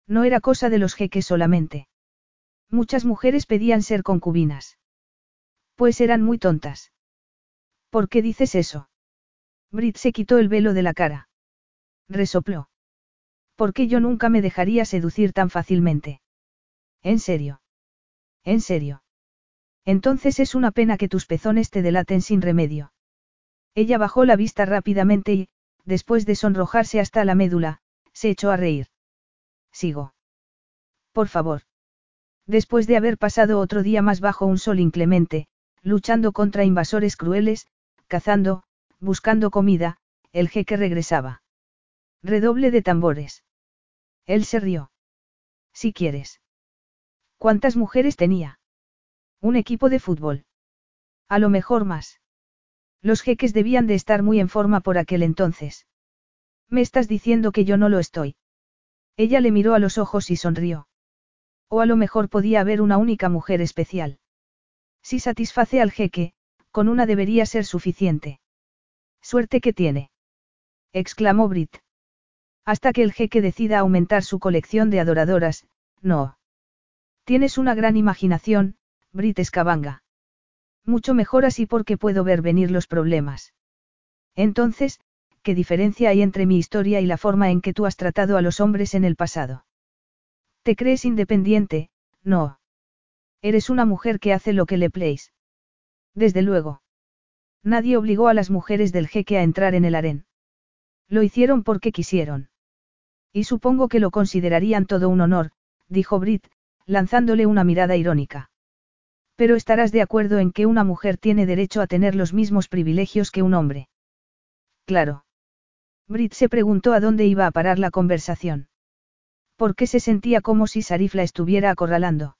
No era cosa de los jeques solamente. Muchas mujeres pedían ser concubinas. Pues eran muy tontas. ¿Por qué dices eso? Brit se quitó el velo de la cara. Resopló. Porque yo nunca me dejaría seducir tan fácilmente. ¿En serio? ¿En serio? Entonces es una pena que tus pezones te delaten sin remedio. Ella bajó la vista rápidamente y, después de sonrojarse hasta la médula, se echó a reír. Sigo. Por favor. Después de haber pasado otro día más bajo un sol inclemente, luchando contra invasores crueles, cazando, buscando comida, el jeque regresaba. Redoble de tambores. Él se rió. Si quieres. ¿Cuántas mujeres tenía? Un equipo de fútbol. A lo mejor más. Los jeques debían de estar muy en forma por aquel entonces. Me estás diciendo que yo no lo estoy. Ella le miró a los ojos y sonrió. O a lo mejor podía haber una única mujer especial. Si satisface al jeque, con una debería ser suficiente. Suerte que tiene. exclamó Brit. Hasta que el jeque decida aumentar su colección de adoradoras, no. Tienes una gran imaginación, Brit Escabanga. Mucho mejor así porque puedo ver venir los problemas. Entonces, ¿qué diferencia hay entre mi historia y la forma en que tú has tratado a los hombres en el pasado? ¿Te crees independiente? No. Eres una mujer que hace lo que le pleis. Desde luego. Nadie obligó a las mujeres del jeque a entrar en el harén. Lo hicieron porque quisieron. Y supongo que lo considerarían todo un honor, dijo Brit, lanzándole una mirada irónica. Pero estarás de acuerdo en que una mujer tiene derecho a tener los mismos privilegios que un hombre. Claro. Brit se preguntó a dónde iba a parar la conversación. ¿Por qué se sentía como si Sarif la estuviera acorralando?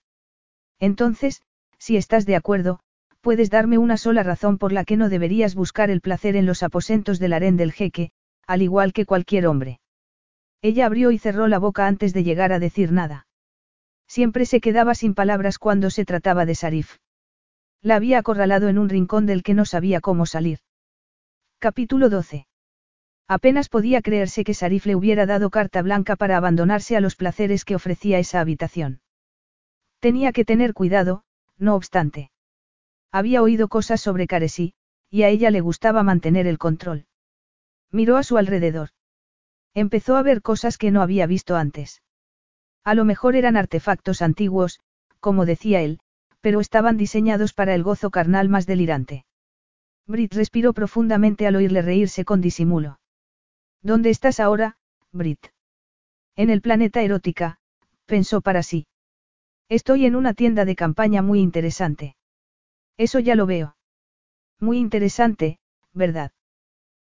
Entonces, si estás de acuerdo, puedes darme una sola razón por la que no deberías buscar el placer en los aposentos del harén del jeque, al igual que cualquier hombre. Ella abrió y cerró la boca antes de llegar a decir nada. Siempre se quedaba sin palabras cuando se trataba de Sarif. La había acorralado en un rincón del que no sabía cómo salir. Capítulo 12. Apenas podía creerse que Sarif le hubiera dado carta blanca para abandonarse a los placeres que ofrecía esa habitación. Tenía que tener cuidado, no obstante. Había oído cosas sobre Caresí, y a ella le gustaba mantener el control. Miró a su alrededor. Empezó a ver cosas que no había visto antes. A lo mejor eran artefactos antiguos, como decía él, pero estaban diseñados para el gozo carnal más delirante. Brit respiró profundamente al oírle reírse con disimulo. ¿Dónde estás ahora, Brit? En el planeta erótica, pensó para sí. Estoy en una tienda de campaña muy interesante. Eso ya lo veo. Muy interesante, ¿verdad?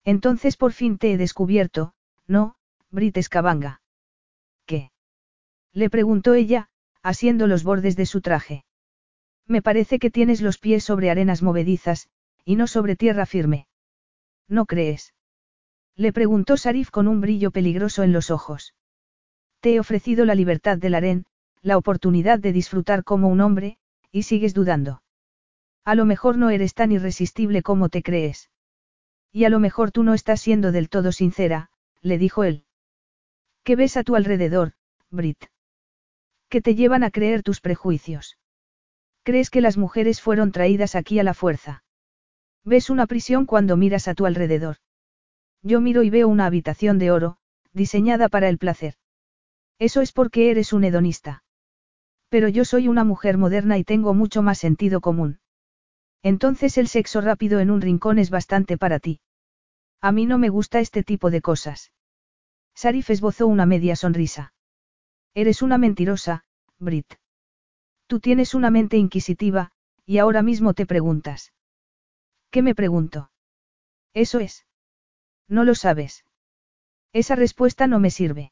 Entonces por fin te he descubierto, ¿no, Brit Escabanga? ¿Qué? Le preguntó ella, asiendo los bordes de su traje. Me parece que tienes los pies sobre arenas movedizas, y no sobre tierra firme. ¿No crees? Le preguntó Sarif con un brillo peligroso en los ojos. Te he ofrecido la libertad del harén, la oportunidad de disfrutar como un hombre, y sigues dudando. A lo mejor no eres tan irresistible como te crees. Y a lo mejor tú no estás siendo del todo sincera, le dijo él. ¿Qué ves a tu alrededor, Brit? ¿Qué te llevan a creer tus prejuicios? ¿Crees que las mujeres fueron traídas aquí a la fuerza? ¿Ves una prisión cuando miras a tu alrededor? Yo miro y veo una habitación de oro, diseñada para el placer. Eso es porque eres un hedonista. Pero yo soy una mujer moderna y tengo mucho más sentido común. Entonces el sexo rápido en un rincón es bastante para ti. A mí no me gusta este tipo de cosas. Sarif esbozó una media sonrisa. Eres una mentirosa, Brit. Tú tienes una mente inquisitiva, y ahora mismo te preguntas. ¿Qué me pregunto? Eso es. No lo sabes. Esa respuesta no me sirve.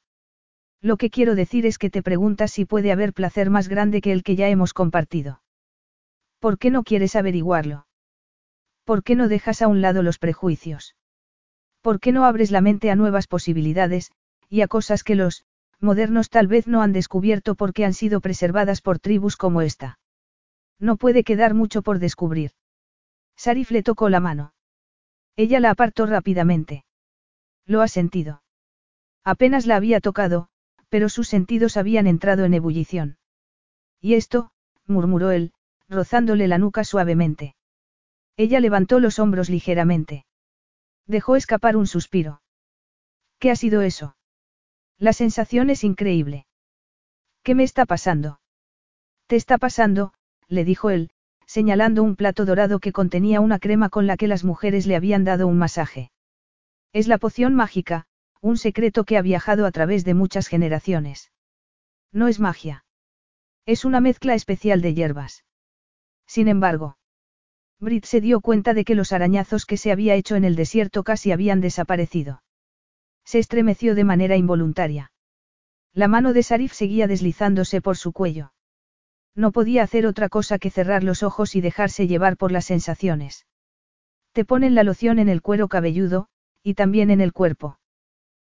Lo que quiero decir es que te preguntas si puede haber placer más grande que el que ya hemos compartido. ¿Por qué no quieres averiguarlo? ¿Por qué no dejas a un lado los prejuicios? ¿Por qué no abres la mente a nuevas posibilidades, y a cosas que los, modernos tal vez no han descubierto porque han sido preservadas por tribus como esta? No puede quedar mucho por descubrir. Sarif le tocó la mano. Ella la apartó rápidamente. Lo ha sentido. Apenas la había tocado, pero sus sentidos habían entrado en ebullición. Y esto, murmuró él, rozándole la nuca suavemente. Ella levantó los hombros ligeramente. Dejó escapar un suspiro. ¿Qué ha sido eso? La sensación es increíble. ¿Qué me está pasando? Te está pasando, le dijo él, señalando un plato dorado que contenía una crema con la que las mujeres le habían dado un masaje. Es la poción mágica, un secreto que ha viajado a través de muchas generaciones. No es magia. Es una mezcla especial de hierbas. Sin embargo, Brit se dio cuenta de que los arañazos que se había hecho en el desierto casi habían desaparecido. Se estremeció de manera involuntaria. La mano de Sarif seguía deslizándose por su cuello. No podía hacer otra cosa que cerrar los ojos y dejarse llevar por las sensaciones. Te ponen la loción en el cuero cabelludo, y también en el cuerpo.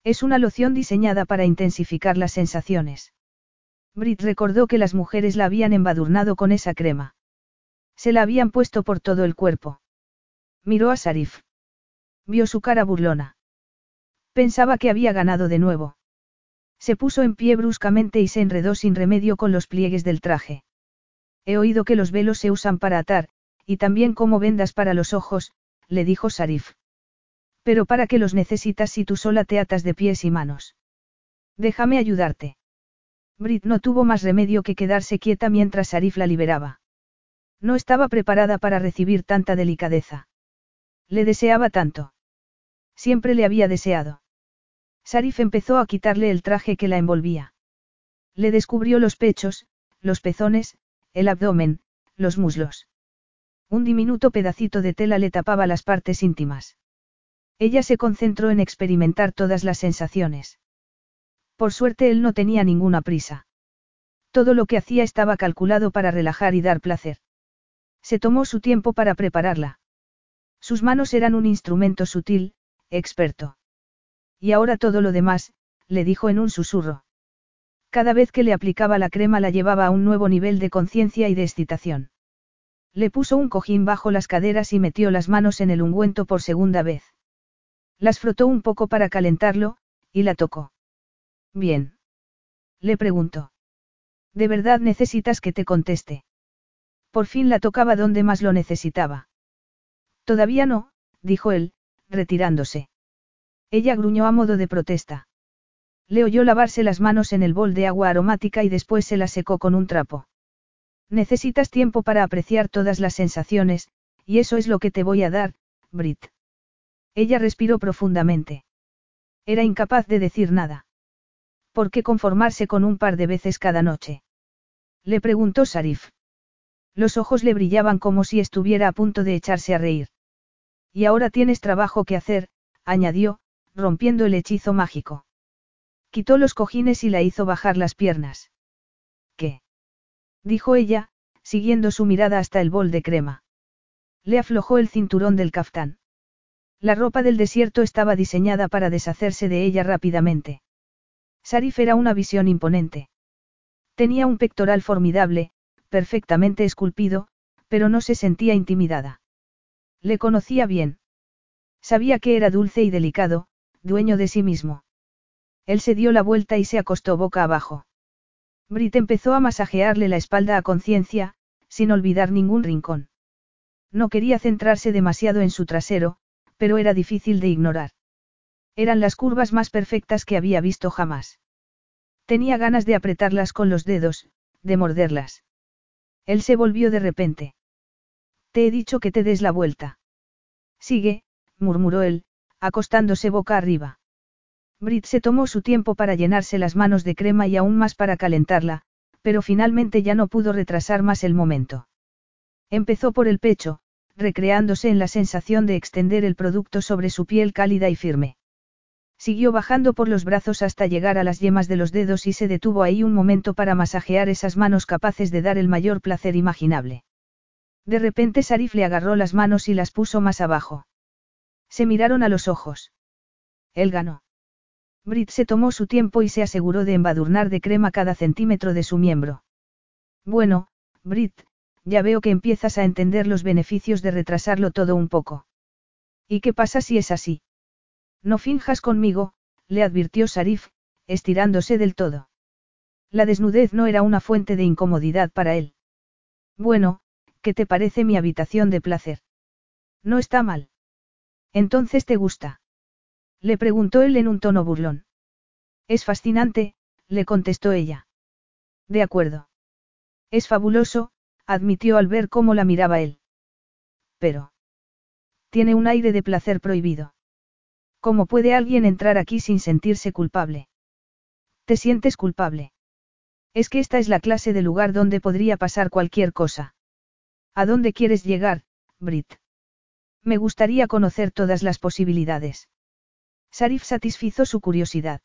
Es una loción diseñada para intensificar las sensaciones. Brit recordó que las mujeres la habían embadurnado con esa crema. Se la habían puesto por todo el cuerpo. Miró a Sarif. Vio su cara burlona. Pensaba que había ganado de nuevo. Se puso en pie bruscamente y se enredó sin remedio con los pliegues del traje. He oído que los velos se usan para atar, y también como vendas para los ojos, le dijo Sarif. Pero para qué los necesitas si tú sola te atas de pies y manos. Déjame ayudarte. Brit no tuvo más remedio que quedarse quieta mientras Sarif la liberaba. No estaba preparada para recibir tanta delicadeza. Le deseaba tanto. Siempre le había deseado. Sarif empezó a quitarle el traje que la envolvía. Le descubrió los pechos, los pezones, el abdomen, los muslos. Un diminuto pedacito de tela le tapaba las partes íntimas. Ella se concentró en experimentar todas las sensaciones. Por suerte él no tenía ninguna prisa. Todo lo que hacía estaba calculado para relajar y dar placer. Se tomó su tiempo para prepararla. Sus manos eran un instrumento sutil, experto. Y ahora todo lo demás, le dijo en un susurro. Cada vez que le aplicaba la crema la llevaba a un nuevo nivel de conciencia y de excitación. Le puso un cojín bajo las caderas y metió las manos en el ungüento por segunda vez. Las frotó un poco para calentarlo, y la tocó. Bien. Le preguntó. ¿De verdad necesitas que te conteste? Por fin la tocaba donde más lo necesitaba. Todavía no, dijo él, retirándose. Ella gruñó a modo de protesta. Le oyó lavarse las manos en el bol de agua aromática y después se las secó con un trapo. Necesitas tiempo para apreciar todas las sensaciones, y eso es lo que te voy a dar, Brit. Ella respiró profundamente. Era incapaz de decir nada. ¿Por qué conformarse con un par de veces cada noche? Le preguntó Sarif. Los ojos le brillaban como si estuviera a punto de echarse a reír. Y ahora tienes trabajo que hacer, añadió, rompiendo el hechizo mágico. Quitó los cojines y la hizo bajar las piernas. ¿Qué? dijo ella, siguiendo su mirada hasta el bol de crema. Le aflojó el cinturón del caftán. La ropa del desierto estaba diseñada para deshacerse de ella rápidamente. Sarif era una visión imponente. Tenía un pectoral formidable, perfectamente esculpido, pero no se sentía intimidada. Le conocía bien. Sabía que era dulce y delicado, dueño de sí mismo. Él se dio la vuelta y se acostó boca abajo. Brit empezó a masajearle la espalda a conciencia, sin olvidar ningún rincón. No quería centrarse demasiado en su trasero, pero era difícil de ignorar. Eran las curvas más perfectas que había visto jamás. Tenía ganas de apretarlas con los dedos, de morderlas. Él se volvió de repente. Te he dicho que te des la vuelta. Sigue, murmuró él, acostándose boca arriba. Brit se tomó su tiempo para llenarse las manos de crema y aún más para calentarla, pero finalmente ya no pudo retrasar más el momento. Empezó por el pecho, recreándose en la sensación de extender el producto sobre su piel cálida y firme. Siguió bajando por los brazos hasta llegar a las yemas de los dedos y se detuvo ahí un momento para masajear esas manos capaces de dar el mayor placer imaginable. De repente Sarif le agarró las manos y las puso más abajo. Se miraron a los ojos. Él ganó. Brit se tomó su tiempo y se aseguró de embadurnar de crema cada centímetro de su miembro. Bueno, Brit, ya veo que empiezas a entender los beneficios de retrasarlo todo un poco. ¿Y qué pasa si es así? No finjas conmigo, le advirtió Sarif, estirándose del todo. La desnudez no era una fuente de incomodidad para él. Bueno, ¿qué te parece mi habitación de placer? No está mal. Entonces te gusta. Le preguntó él en un tono burlón. Es fascinante, le contestó ella. De acuerdo. Es fabuloso, admitió al ver cómo la miraba él. Pero. Tiene un aire de placer prohibido. ¿Cómo puede alguien entrar aquí sin sentirse culpable? ¿Te sientes culpable? Es que esta es la clase de lugar donde podría pasar cualquier cosa. ¿A dónde quieres llegar, Brit? Me gustaría conocer todas las posibilidades. Sarif satisfizo su curiosidad.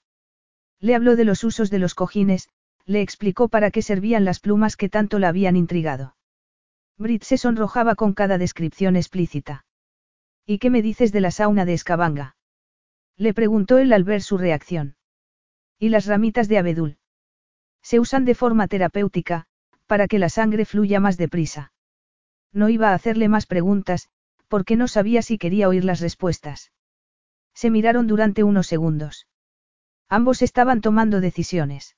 Le habló de los usos de los cojines, le explicó para qué servían las plumas que tanto la habían intrigado. Brit se sonrojaba con cada descripción explícita. ¿Y qué me dices de la sauna de Escabanga? Le preguntó él al ver su reacción. ¿Y las ramitas de abedul? Se usan de forma terapéutica, para que la sangre fluya más deprisa. No iba a hacerle más preguntas, porque no sabía si quería oír las respuestas. Se miraron durante unos segundos. Ambos estaban tomando decisiones.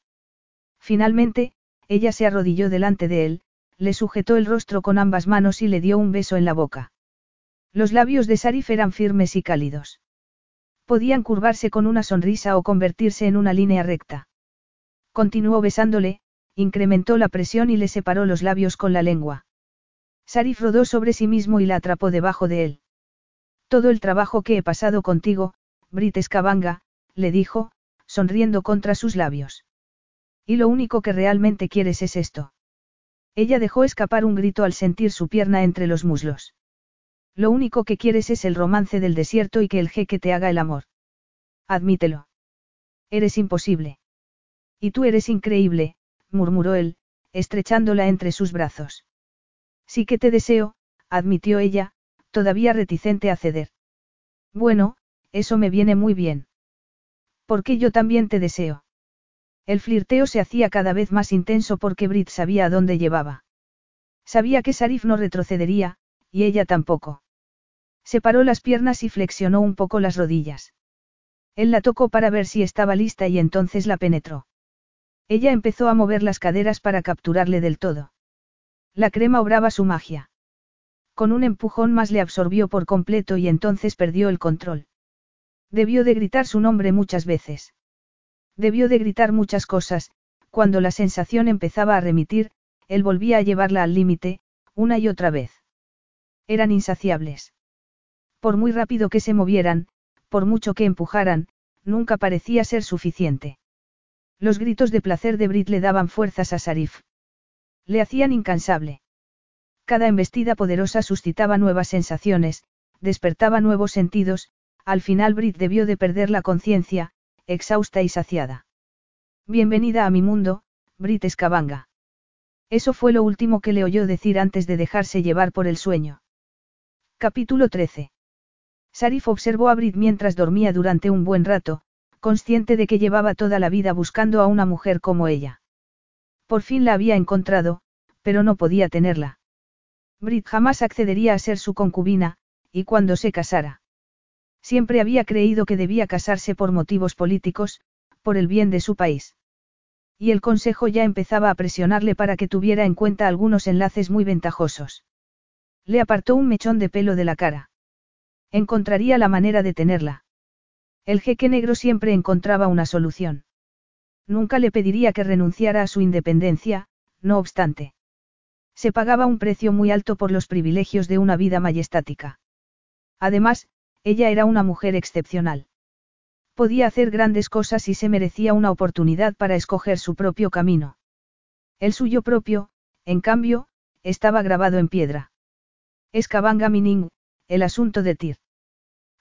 Finalmente, ella se arrodilló delante de él, le sujetó el rostro con ambas manos y le dio un beso en la boca. Los labios de Sarif eran firmes y cálidos. Podían curvarse con una sonrisa o convertirse en una línea recta. Continuó besándole, incrementó la presión y le separó los labios con la lengua. Sarif rodó sobre sí mismo y la atrapó debajo de él. Todo el trabajo que he pasado contigo, Brit Escabanga, le dijo, sonriendo contra sus labios. Y lo único que realmente quieres es esto. Ella dejó escapar un grito al sentir su pierna entre los muslos. Lo único que quieres es el romance del desierto y que el jeque te haga el amor. Admítelo. Eres imposible. Y tú eres increíble, murmuró él, estrechándola entre sus brazos. Sí que te deseo, admitió ella, todavía reticente a ceder. Bueno, eso me viene muy bien. Porque yo también te deseo. El flirteo se hacía cada vez más intenso porque Brit sabía a dónde llevaba. Sabía que Sarif no retrocedería, y ella tampoco. Separó las piernas y flexionó un poco las rodillas. Él la tocó para ver si estaba lista y entonces la penetró. Ella empezó a mover las caderas para capturarle del todo. La crema obraba su magia. Con un empujón más le absorbió por completo y entonces perdió el control. Debió de gritar su nombre muchas veces. Debió de gritar muchas cosas, cuando la sensación empezaba a remitir, él volvía a llevarla al límite, una y otra vez. Eran insaciables. Por muy rápido que se movieran, por mucho que empujaran, nunca parecía ser suficiente. Los gritos de placer de Brit le daban fuerzas a Sarif. Le hacían incansable. Cada embestida poderosa suscitaba nuevas sensaciones, despertaba nuevos sentidos, al final Brit debió de perder la conciencia, exhausta y saciada. Bienvenida a mi mundo, Brit Escabanga. Eso fue lo último que le oyó decir antes de dejarse llevar por el sueño. Capítulo 13. Sarif observó a Brit mientras dormía durante un buen rato, consciente de que llevaba toda la vida buscando a una mujer como ella. Por fin la había encontrado, pero no podía tenerla. Brit jamás accedería a ser su concubina, y cuando se casara. Siempre había creído que debía casarse por motivos políticos, por el bien de su país. Y el consejo ya empezaba a presionarle para que tuviera en cuenta algunos enlaces muy ventajosos. Le apartó un mechón de pelo de la cara. Encontraría la manera de tenerla. El jeque negro siempre encontraba una solución. Nunca le pediría que renunciara a su independencia, no obstante. Se pagaba un precio muy alto por los privilegios de una vida majestática. Además, ella era una mujer excepcional. Podía hacer grandes cosas y se merecía una oportunidad para escoger su propio camino. El suyo propio, en cambio, estaba grabado en piedra. Escabanga Mining, el asunto de Tir.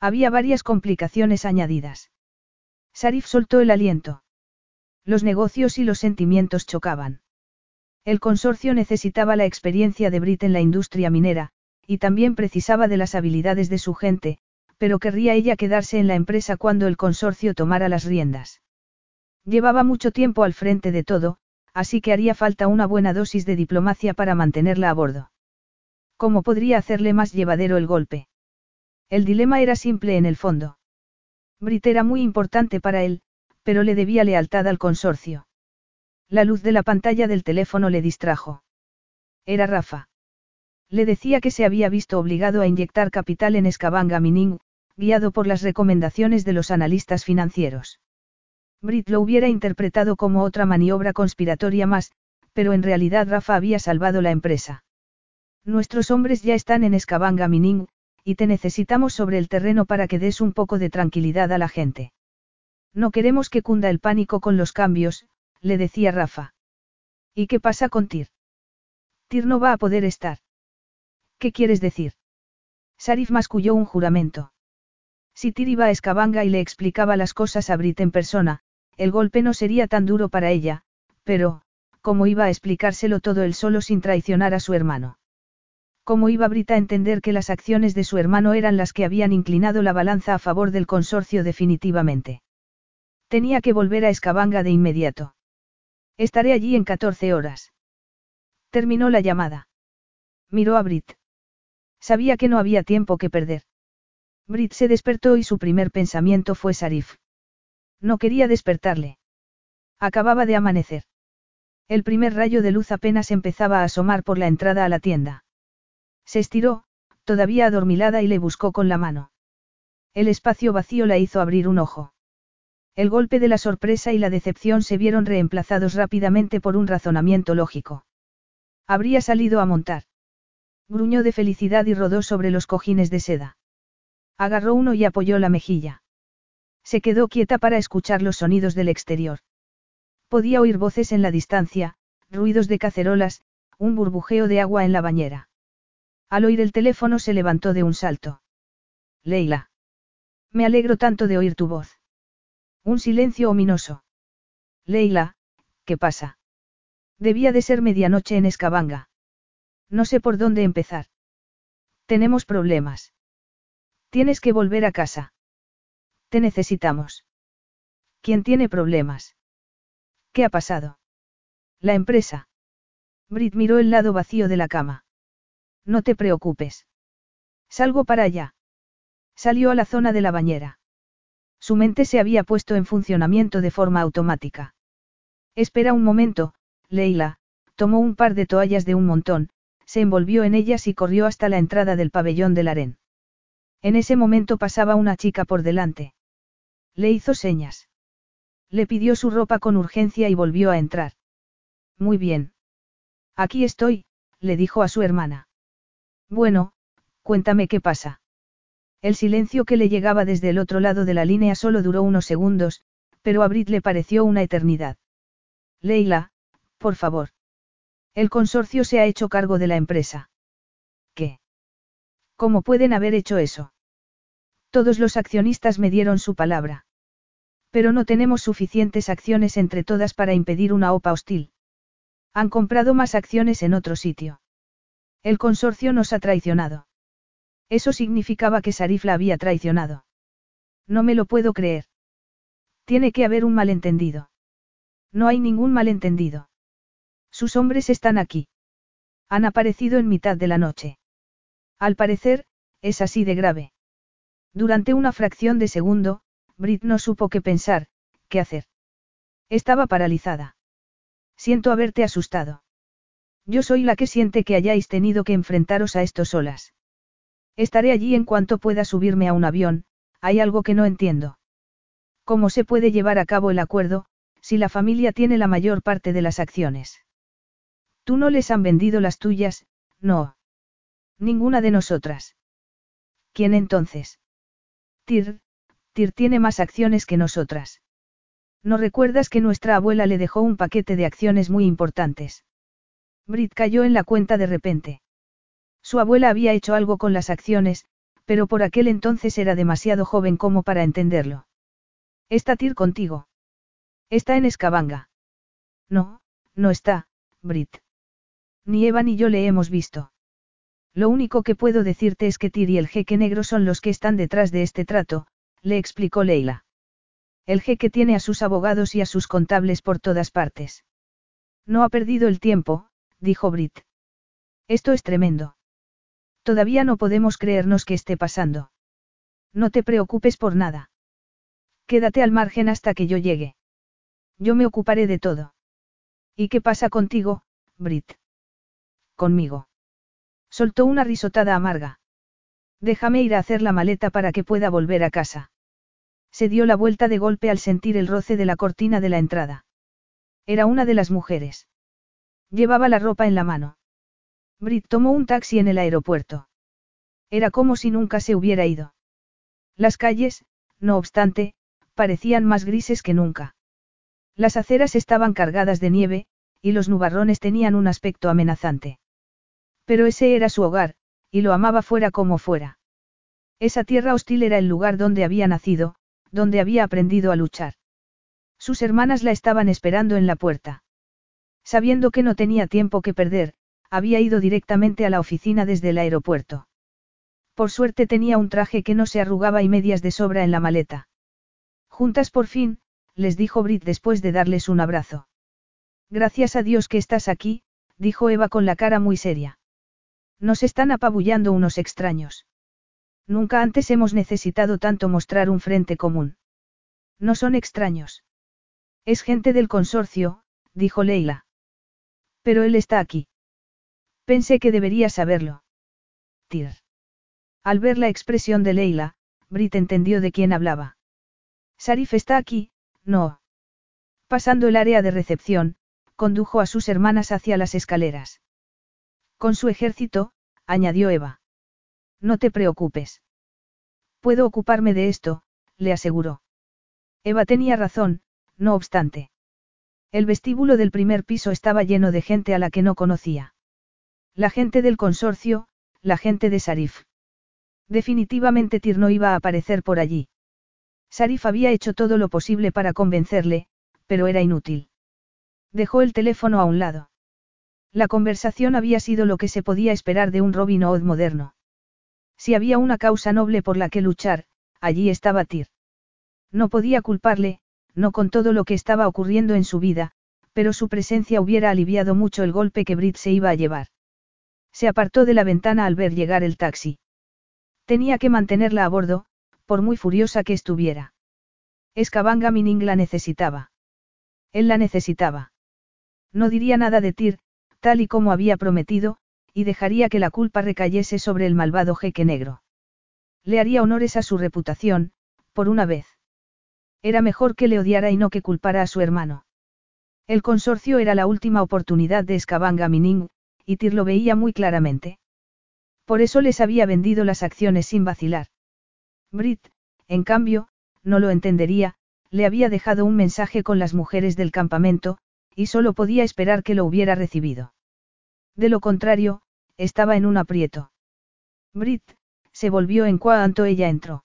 Había varias complicaciones añadidas. Sarif soltó el aliento. Los negocios y los sentimientos chocaban. El consorcio necesitaba la experiencia de Brit en la industria minera, y también precisaba de las habilidades de su gente, pero querría ella quedarse en la empresa cuando el consorcio tomara las riendas. Llevaba mucho tiempo al frente de todo, así que haría falta una buena dosis de diplomacia para mantenerla a bordo. ¿Cómo podría hacerle más llevadero el golpe? El dilema era simple en el fondo. Brit era muy importante para él, pero le debía lealtad al consorcio. La luz de la pantalla del teléfono le distrajo. Era Rafa. Le decía que se había visto obligado a inyectar capital en Escabanga Mining, guiado por las recomendaciones de los analistas financieros. Brit lo hubiera interpretado como otra maniobra conspiratoria más, pero en realidad Rafa había salvado la empresa. Nuestros hombres ya están en Escabanga Mining, y te necesitamos sobre el terreno para que des un poco de tranquilidad a la gente. No queremos que cunda el pánico con los cambios, le decía Rafa. ¿Y qué pasa con Tir? Tir no va a poder estar. ¿Qué quieres decir? Sarif masculló un juramento. Si Tir iba a Escabanga y le explicaba las cosas a Brit en persona, el golpe no sería tan duro para ella, pero, ¿cómo iba a explicárselo todo él solo sin traicionar a su hermano? ¿Cómo iba Brit a entender que las acciones de su hermano eran las que habían inclinado la balanza a favor del consorcio definitivamente? Tenía que volver a Escabanga de inmediato. Estaré allí en 14 horas. Terminó la llamada. Miró a Brit. Sabía que no había tiempo que perder. Brit se despertó y su primer pensamiento fue Sarif. No quería despertarle. Acababa de amanecer. El primer rayo de luz apenas empezaba a asomar por la entrada a la tienda. Se estiró, todavía adormilada y le buscó con la mano. El espacio vacío la hizo abrir un ojo. El golpe de la sorpresa y la decepción se vieron reemplazados rápidamente por un razonamiento lógico. Habría salido a montar. Gruñó de felicidad y rodó sobre los cojines de seda. Agarró uno y apoyó la mejilla. Se quedó quieta para escuchar los sonidos del exterior. Podía oír voces en la distancia, ruidos de cacerolas, un burbujeo de agua en la bañera. Al oír el teléfono se levantó de un salto. Leila. Me alegro tanto de oír tu voz. Un silencio ominoso. Leila, ¿qué pasa? Debía de ser medianoche en Escabanga. No sé por dónde empezar. Tenemos problemas. Tienes que volver a casa. Te necesitamos. ¿Quién tiene problemas? ¿Qué ha pasado? La empresa. Brit miró el lado vacío de la cama. No te preocupes. Salgo para allá. Salió a la zona de la bañera. Su mente se había puesto en funcionamiento de forma automática. Espera un momento, Leila, tomó un par de toallas de un montón, se envolvió en ellas y corrió hasta la entrada del pabellón del harén. En ese momento pasaba una chica por delante. Le hizo señas. Le pidió su ropa con urgencia y volvió a entrar. Muy bien. Aquí estoy, le dijo a su hermana. Bueno, cuéntame qué pasa. El silencio que le llegaba desde el otro lado de la línea solo duró unos segundos, pero a Brit le pareció una eternidad. Leila, por favor. El consorcio se ha hecho cargo de la empresa. ¿Qué? ¿Cómo pueden haber hecho eso? Todos los accionistas me dieron su palabra. Pero no tenemos suficientes acciones entre todas para impedir una OPA hostil. Han comprado más acciones en otro sitio. El consorcio nos ha traicionado. Eso significaba que Sarif la había traicionado. No me lo puedo creer. Tiene que haber un malentendido. No hay ningún malentendido. Sus hombres están aquí. Han aparecido en mitad de la noche. Al parecer, es así de grave. Durante una fracción de segundo, Brit no supo qué pensar, qué hacer. Estaba paralizada. Siento haberte asustado. Yo soy la que siente que hayáis tenido que enfrentaros a esto solas. Estaré allí en cuanto pueda subirme a un avión, hay algo que no entiendo. ¿Cómo se puede llevar a cabo el acuerdo, si la familia tiene la mayor parte de las acciones? Tú no les han vendido las tuyas, no. Ninguna de nosotras. ¿Quién entonces? Tir, Tir tiene más acciones que nosotras. ¿No recuerdas que nuestra abuela le dejó un paquete de acciones muy importantes? Brit cayó en la cuenta de repente. Su abuela había hecho algo con las acciones, pero por aquel entonces era demasiado joven como para entenderlo. ¿Está Tir contigo? Está en Escabanga. No, no está, Brit. Ni Eva ni yo le hemos visto. Lo único que puedo decirte es que Tir y el jeque negro son los que están detrás de este trato, le explicó Leila. El jeque tiene a sus abogados y a sus contables por todas partes. No ha perdido el tiempo, dijo Brit. Esto es tremendo. Todavía no podemos creernos que esté pasando. No te preocupes por nada. Quédate al margen hasta que yo llegue. Yo me ocuparé de todo. ¿Y qué pasa contigo, Brit? Conmigo. Soltó una risotada amarga. Déjame ir a hacer la maleta para que pueda volver a casa. Se dio la vuelta de golpe al sentir el roce de la cortina de la entrada. Era una de las mujeres. Llevaba la ropa en la mano. Brit tomó un taxi en el aeropuerto. Era como si nunca se hubiera ido. Las calles, no obstante, parecían más grises que nunca. Las aceras estaban cargadas de nieve, y los nubarrones tenían un aspecto amenazante. Pero ese era su hogar, y lo amaba fuera como fuera. Esa tierra hostil era el lugar donde había nacido, donde había aprendido a luchar. Sus hermanas la estaban esperando en la puerta. Sabiendo que no tenía tiempo que perder, había ido directamente a la oficina desde el aeropuerto. Por suerte tenía un traje que no se arrugaba y medias de sobra en la maleta. Juntas por fin, les dijo Brit después de darles un abrazo. Gracias a Dios que estás aquí, dijo Eva con la cara muy seria. Nos están apabullando unos extraños. Nunca antes hemos necesitado tanto mostrar un frente común. No son extraños. Es gente del consorcio, dijo Leila. Pero él está aquí. Pensé que debería saberlo. Tir. Al ver la expresión de Leila, Brit entendió de quién hablaba. Sarif está aquí, no. Pasando el área de recepción, condujo a sus hermanas hacia las escaleras. Con su ejército, añadió Eva. No te preocupes. Puedo ocuparme de esto, le aseguró. Eva tenía razón, no obstante. El vestíbulo del primer piso estaba lleno de gente a la que no conocía. La gente del consorcio, la gente de Sarif. Definitivamente Tir no iba a aparecer por allí. Sarif había hecho todo lo posible para convencerle, pero era inútil. Dejó el teléfono a un lado. La conversación había sido lo que se podía esperar de un Robin Hood moderno. Si había una causa noble por la que luchar, allí estaba Tir. No podía culparle, no con todo lo que estaba ocurriendo en su vida, pero su presencia hubiera aliviado mucho el golpe que Brit se iba a llevar. Se apartó de la ventana al ver llegar el taxi. Tenía que mantenerla a bordo, por muy furiosa que estuviera. Escabanga Mining la necesitaba. Él la necesitaba. No diría nada de Tir, tal y como había prometido, y dejaría que la culpa recayese sobre el malvado jeque negro. Le haría honores a su reputación, por una vez. Era mejor que le odiara y no que culpara a su hermano. El consorcio era la última oportunidad de Escabanga Mining, y Tir lo veía muy claramente. Por eso les había vendido las acciones sin vacilar. Brit, en cambio, no lo entendería, le había dejado un mensaje con las mujeres del campamento, y solo podía esperar que lo hubiera recibido. De lo contrario, estaba en un aprieto. Brit, se volvió en cuanto ella entró.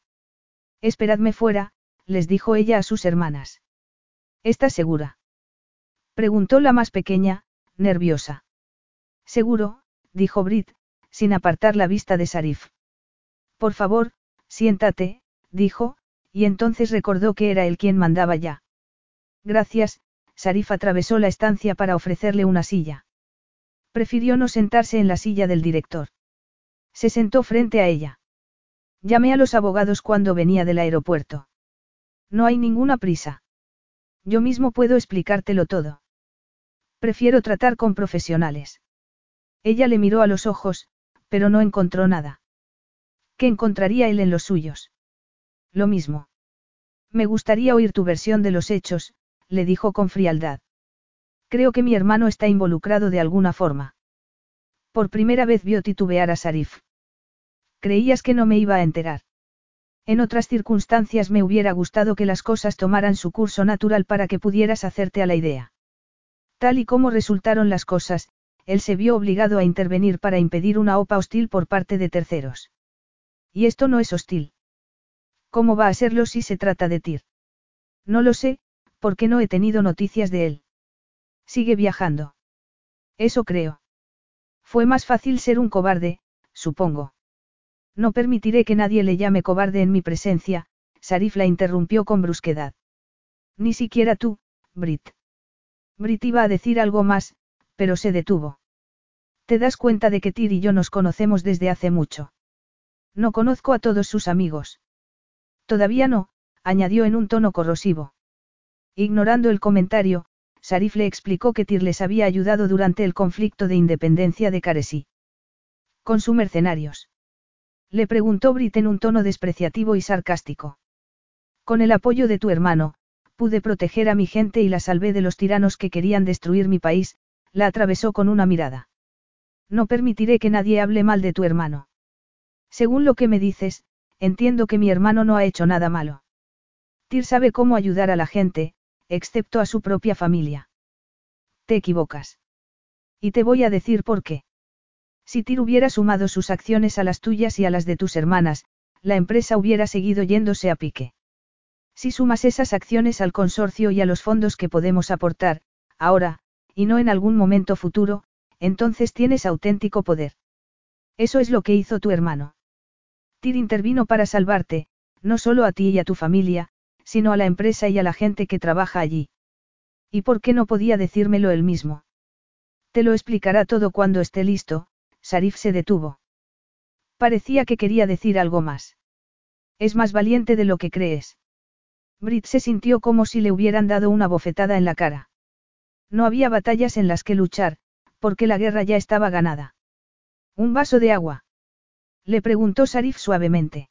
Esperadme fuera, les dijo ella a sus hermanas. ¿Estás segura? Preguntó la más pequeña, nerviosa. Seguro, dijo Brit, sin apartar la vista de Sarif. Por favor, siéntate, dijo, y entonces recordó que era él quien mandaba ya. Gracias, Sarif atravesó la estancia para ofrecerle una silla. Prefirió no sentarse en la silla del director. Se sentó frente a ella. Llamé a los abogados cuando venía del aeropuerto. No hay ninguna prisa. Yo mismo puedo explicártelo todo. Prefiero tratar con profesionales. Ella le miró a los ojos, pero no encontró nada. ¿Qué encontraría él en los suyos? Lo mismo. Me gustaría oír tu versión de los hechos, le dijo con frialdad. Creo que mi hermano está involucrado de alguna forma. Por primera vez vio titubear a Sarif. Creías que no me iba a enterar. En otras circunstancias me hubiera gustado que las cosas tomaran su curso natural para que pudieras hacerte a la idea. Tal y como resultaron las cosas, él se vio obligado a intervenir para impedir una OPA hostil por parte de terceros. Y esto no es hostil. ¿Cómo va a serlo si se trata de Tir? No lo sé, porque no he tenido noticias de él. Sigue viajando. Eso creo. Fue más fácil ser un cobarde, supongo. No permitiré que nadie le llame cobarde en mi presencia, Sarif la interrumpió con brusquedad. Ni siquiera tú, Brit. Brit iba a decir algo más, pero se detuvo. Te das cuenta de que Tir y yo nos conocemos desde hace mucho. No conozco a todos sus amigos. Todavía no, añadió en un tono corrosivo. Ignorando el comentario, Sarif le explicó que Tir les había ayudado durante el conflicto de independencia de Caresi. Con sus mercenarios. Le preguntó Brit en un tono despreciativo y sarcástico. Con el apoyo de tu hermano, pude proteger a mi gente y la salvé de los tiranos que querían destruir mi país, la atravesó con una mirada. No permitiré que nadie hable mal de tu hermano. Según lo que me dices, entiendo que mi hermano no ha hecho nada malo. Tyr sabe cómo ayudar a la gente, excepto a su propia familia. Te equivocas. Y te voy a decir por qué. Si Tyr hubiera sumado sus acciones a las tuyas y a las de tus hermanas, la empresa hubiera seguido yéndose a pique. Si sumas esas acciones al consorcio y a los fondos que podemos aportar, ahora, y no en algún momento futuro, entonces tienes auténtico poder. Eso es lo que hizo tu hermano. Tyr intervino para salvarte, no solo a ti y a tu familia, sino a la empresa y a la gente que trabaja allí. ¿Y por qué no podía decírmelo él mismo? Te lo explicará todo cuando esté listo, Sarif se detuvo. Parecía que quería decir algo más. Es más valiente de lo que crees. Brit se sintió como si le hubieran dado una bofetada en la cara. No había batallas en las que luchar, porque la guerra ya estaba ganada. ¿Un vaso de agua? Le preguntó Sarif suavemente.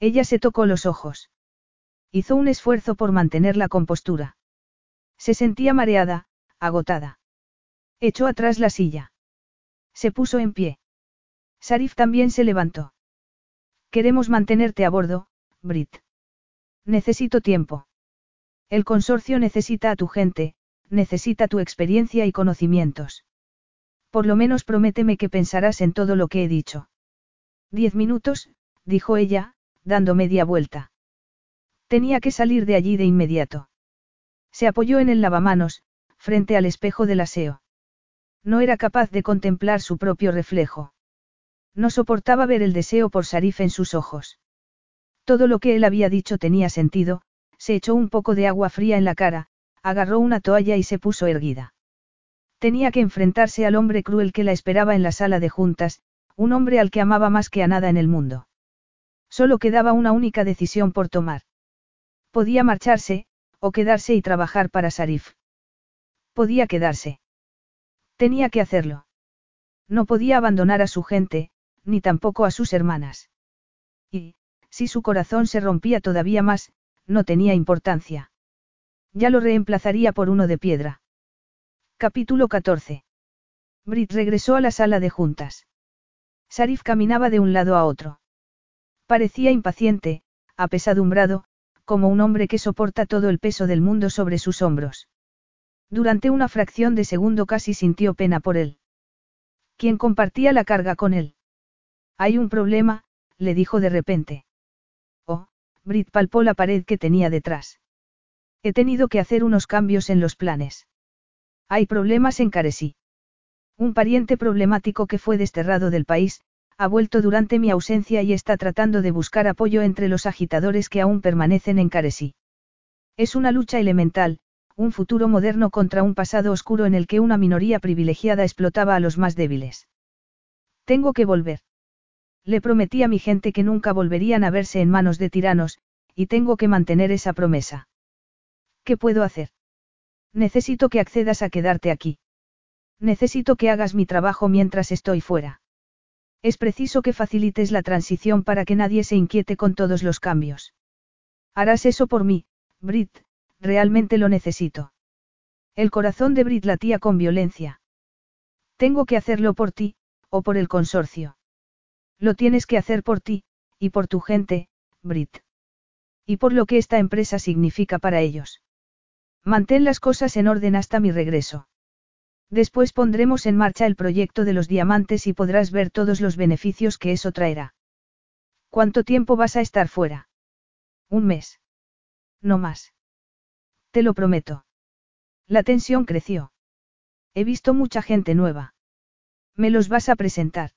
Ella se tocó los ojos. Hizo un esfuerzo por mantener la compostura. Se sentía mareada, agotada. Echó atrás la silla. Se puso en pie. Sarif también se levantó. Queremos mantenerte a bordo, Brit. Necesito tiempo. El consorcio necesita a tu gente, necesita tu experiencia y conocimientos. Por lo menos prométeme que pensarás en todo lo que he dicho. Diez minutos, dijo ella, dando media vuelta. Tenía que salir de allí de inmediato. Se apoyó en el lavamanos, frente al espejo del aseo. No era capaz de contemplar su propio reflejo. No soportaba ver el deseo por Sarif en sus ojos. Todo lo que él había dicho tenía sentido, se echó un poco de agua fría en la cara, agarró una toalla y se puso erguida. Tenía que enfrentarse al hombre cruel que la esperaba en la sala de juntas, un hombre al que amaba más que a nada en el mundo. Solo quedaba una única decisión por tomar. Podía marcharse, o quedarse y trabajar para Sarif. Podía quedarse. Tenía que hacerlo. No podía abandonar a su gente, ni tampoco a sus hermanas. Y, si su corazón se rompía todavía más, no tenía importancia. Ya lo reemplazaría por uno de piedra. Capítulo 14. Brit regresó a la sala de juntas. Sarif caminaba de un lado a otro. Parecía impaciente, apesadumbrado, como un hombre que soporta todo el peso del mundo sobre sus hombros. Durante una fracción de segundo casi sintió pena por él. ¿Quién compartía la carga con él? Hay un problema, le dijo de repente. Oh, Brit palpó la pared que tenía detrás. He tenido que hacer unos cambios en los planes. Hay problemas en Caresí. Un pariente problemático que fue desterrado del país, ha vuelto durante mi ausencia y está tratando de buscar apoyo entre los agitadores que aún permanecen en Caresí. Es una lucha elemental, un futuro moderno contra un pasado oscuro en el que una minoría privilegiada explotaba a los más débiles. Tengo que volver. Le prometí a mi gente que nunca volverían a verse en manos de tiranos, y tengo que mantener esa promesa. ¿Qué puedo hacer? Necesito que accedas a quedarte aquí. Necesito que hagas mi trabajo mientras estoy fuera. Es preciso que facilites la transición para que nadie se inquiete con todos los cambios. Harás eso por mí, Brit, realmente lo necesito. El corazón de Brit latía con violencia. Tengo que hacerlo por ti, o por el consorcio. Lo tienes que hacer por ti, y por tu gente, Brit. Y por lo que esta empresa significa para ellos. Mantén las cosas en orden hasta mi regreso. Después pondremos en marcha el proyecto de los diamantes y podrás ver todos los beneficios que eso traerá. ¿Cuánto tiempo vas a estar fuera? Un mes. No más. Te lo prometo. La tensión creció. He visto mucha gente nueva. ¿Me los vas a presentar?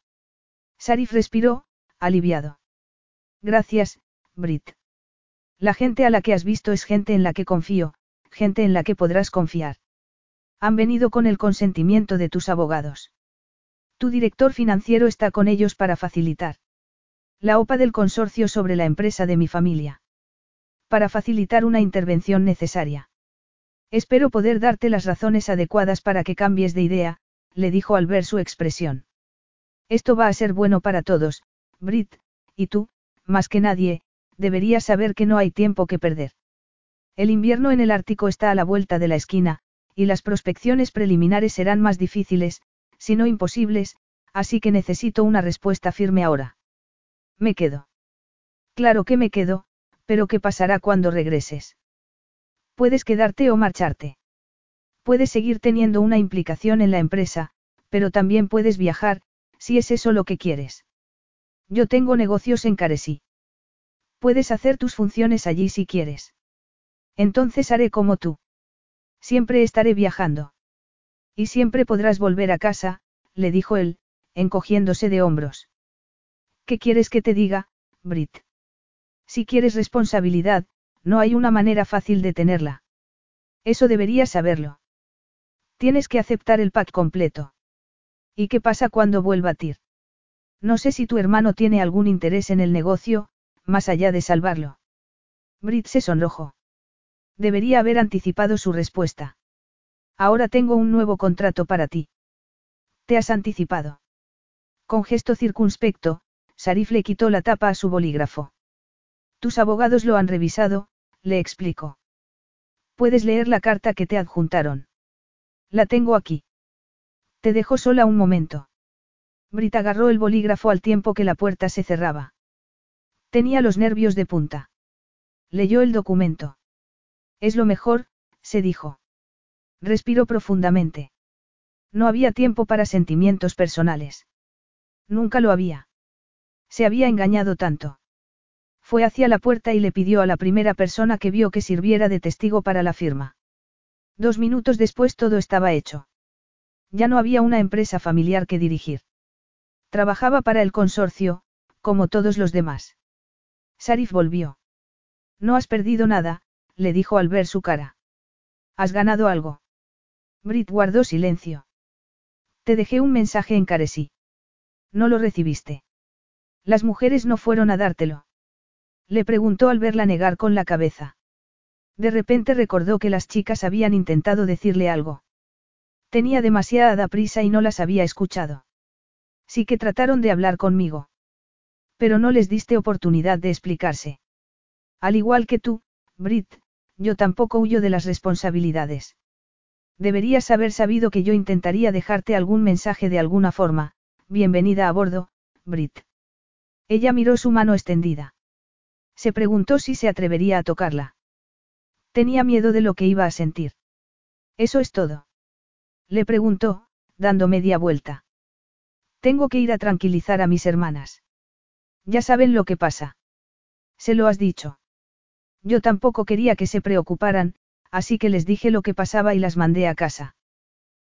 Sarif respiró, aliviado. Gracias, Brit. La gente a la que has visto es gente en la que confío, gente en la que podrás confiar. Han venido con el consentimiento de tus abogados. Tu director financiero está con ellos para facilitar. La OPA del consorcio sobre la empresa de mi familia. Para facilitar una intervención necesaria. Espero poder darte las razones adecuadas para que cambies de idea, le dijo al ver su expresión. Esto va a ser bueno para todos, Brit, y tú, más que nadie, deberías saber que no hay tiempo que perder. El invierno en el Ártico está a la vuelta de la esquina, y las prospecciones preliminares serán más difíciles, si no imposibles, así que necesito una respuesta firme ahora. Me quedo. Claro que me quedo, pero ¿qué pasará cuando regreses? Puedes quedarte o marcharte. Puedes seguir teniendo una implicación en la empresa, pero también puedes viajar, si es eso lo que quieres. Yo tengo negocios en Caresí. Puedes hacer tus funciones allí si quieres. Entonces haré como tú. Siempre estaré viajando. Y siempre podrás volver a casa, le dijo él, encogiéndose de hombros. ¿Qué quieres que te diga, Brit? Si quieres responsabilidad, no hay una manera fácil de tenerla. Eso deberías saberlo. Tienes que aceptar el pack completo. ¿Y qué pasa cuando vuelva a TIR? No sé si tu hermano tiene algún interés en el negocio, más allá de salvarlo. Brit se sonrojó. Debería haber anticipado su respuesta. Ahora tengo un nuevo contrato para ti. ¿Te has anticipado? Con gesto circunspecto, Sarif le quitó la tapa a su bolígrafo. Tus abogados lo han revisado, le explicó. Puedes leer la carta que te adjuntaron. La tengo aquí. Te dejo sola un momento. Brit agarró el bolígrafo al tiempo que la puerta se cerraba. Tenía los nervios de punta. Leyó el documento. Es lo mejor, se dijo. Respiró profundamente. No había tiempo para sentimientos personales. Nunca lo había. Se había engañado tanto. Fue hacia la puerta y le pidió a la primera persona que vio que sirviera de testigo para la firma. Dos minutos después todo estaba hecho. Ya no había una empresa familiar que dirigir. Trabajaba para el consorcio, como todos los demás. Sarif volvió. No has perdido nada, le dijo al ver su cara. ¿Has ganado algo? Brit guardó silencio. Te dejé un mensaje en Caresí. No lo recibiste. Las mujeres no fueron a dártelo. Le preguntó al verla negar con la cabeza. De repente recordó que las chicas habían intentado decirle algo. Tenía demasiada prisa y no las había escuchado. Sí que trataron de hablar conmigo. Pero no les diste oportunidad de explicarse. Al igual que tú, Brit, yo tampoco huyo de las responsabilidades. Deberías haber sabido que yo intentaría dejarte algún mensaje de alguna forma, bienvenida a bordo, Brit. Ella miró su mano extendida. Se preguntó si se atrevería a tocarla. Tenía miedo de lo que iba a sentir. Eso es todo. Le preguntó, dando media vuelta. Tengo que ir a tranquilizar a mis hermanas. Ya saben lo que pasa. Se lo has dicho. Yo tampoco quería que se preocuparan, así que les dije lo que pasaba y las mandé a casa.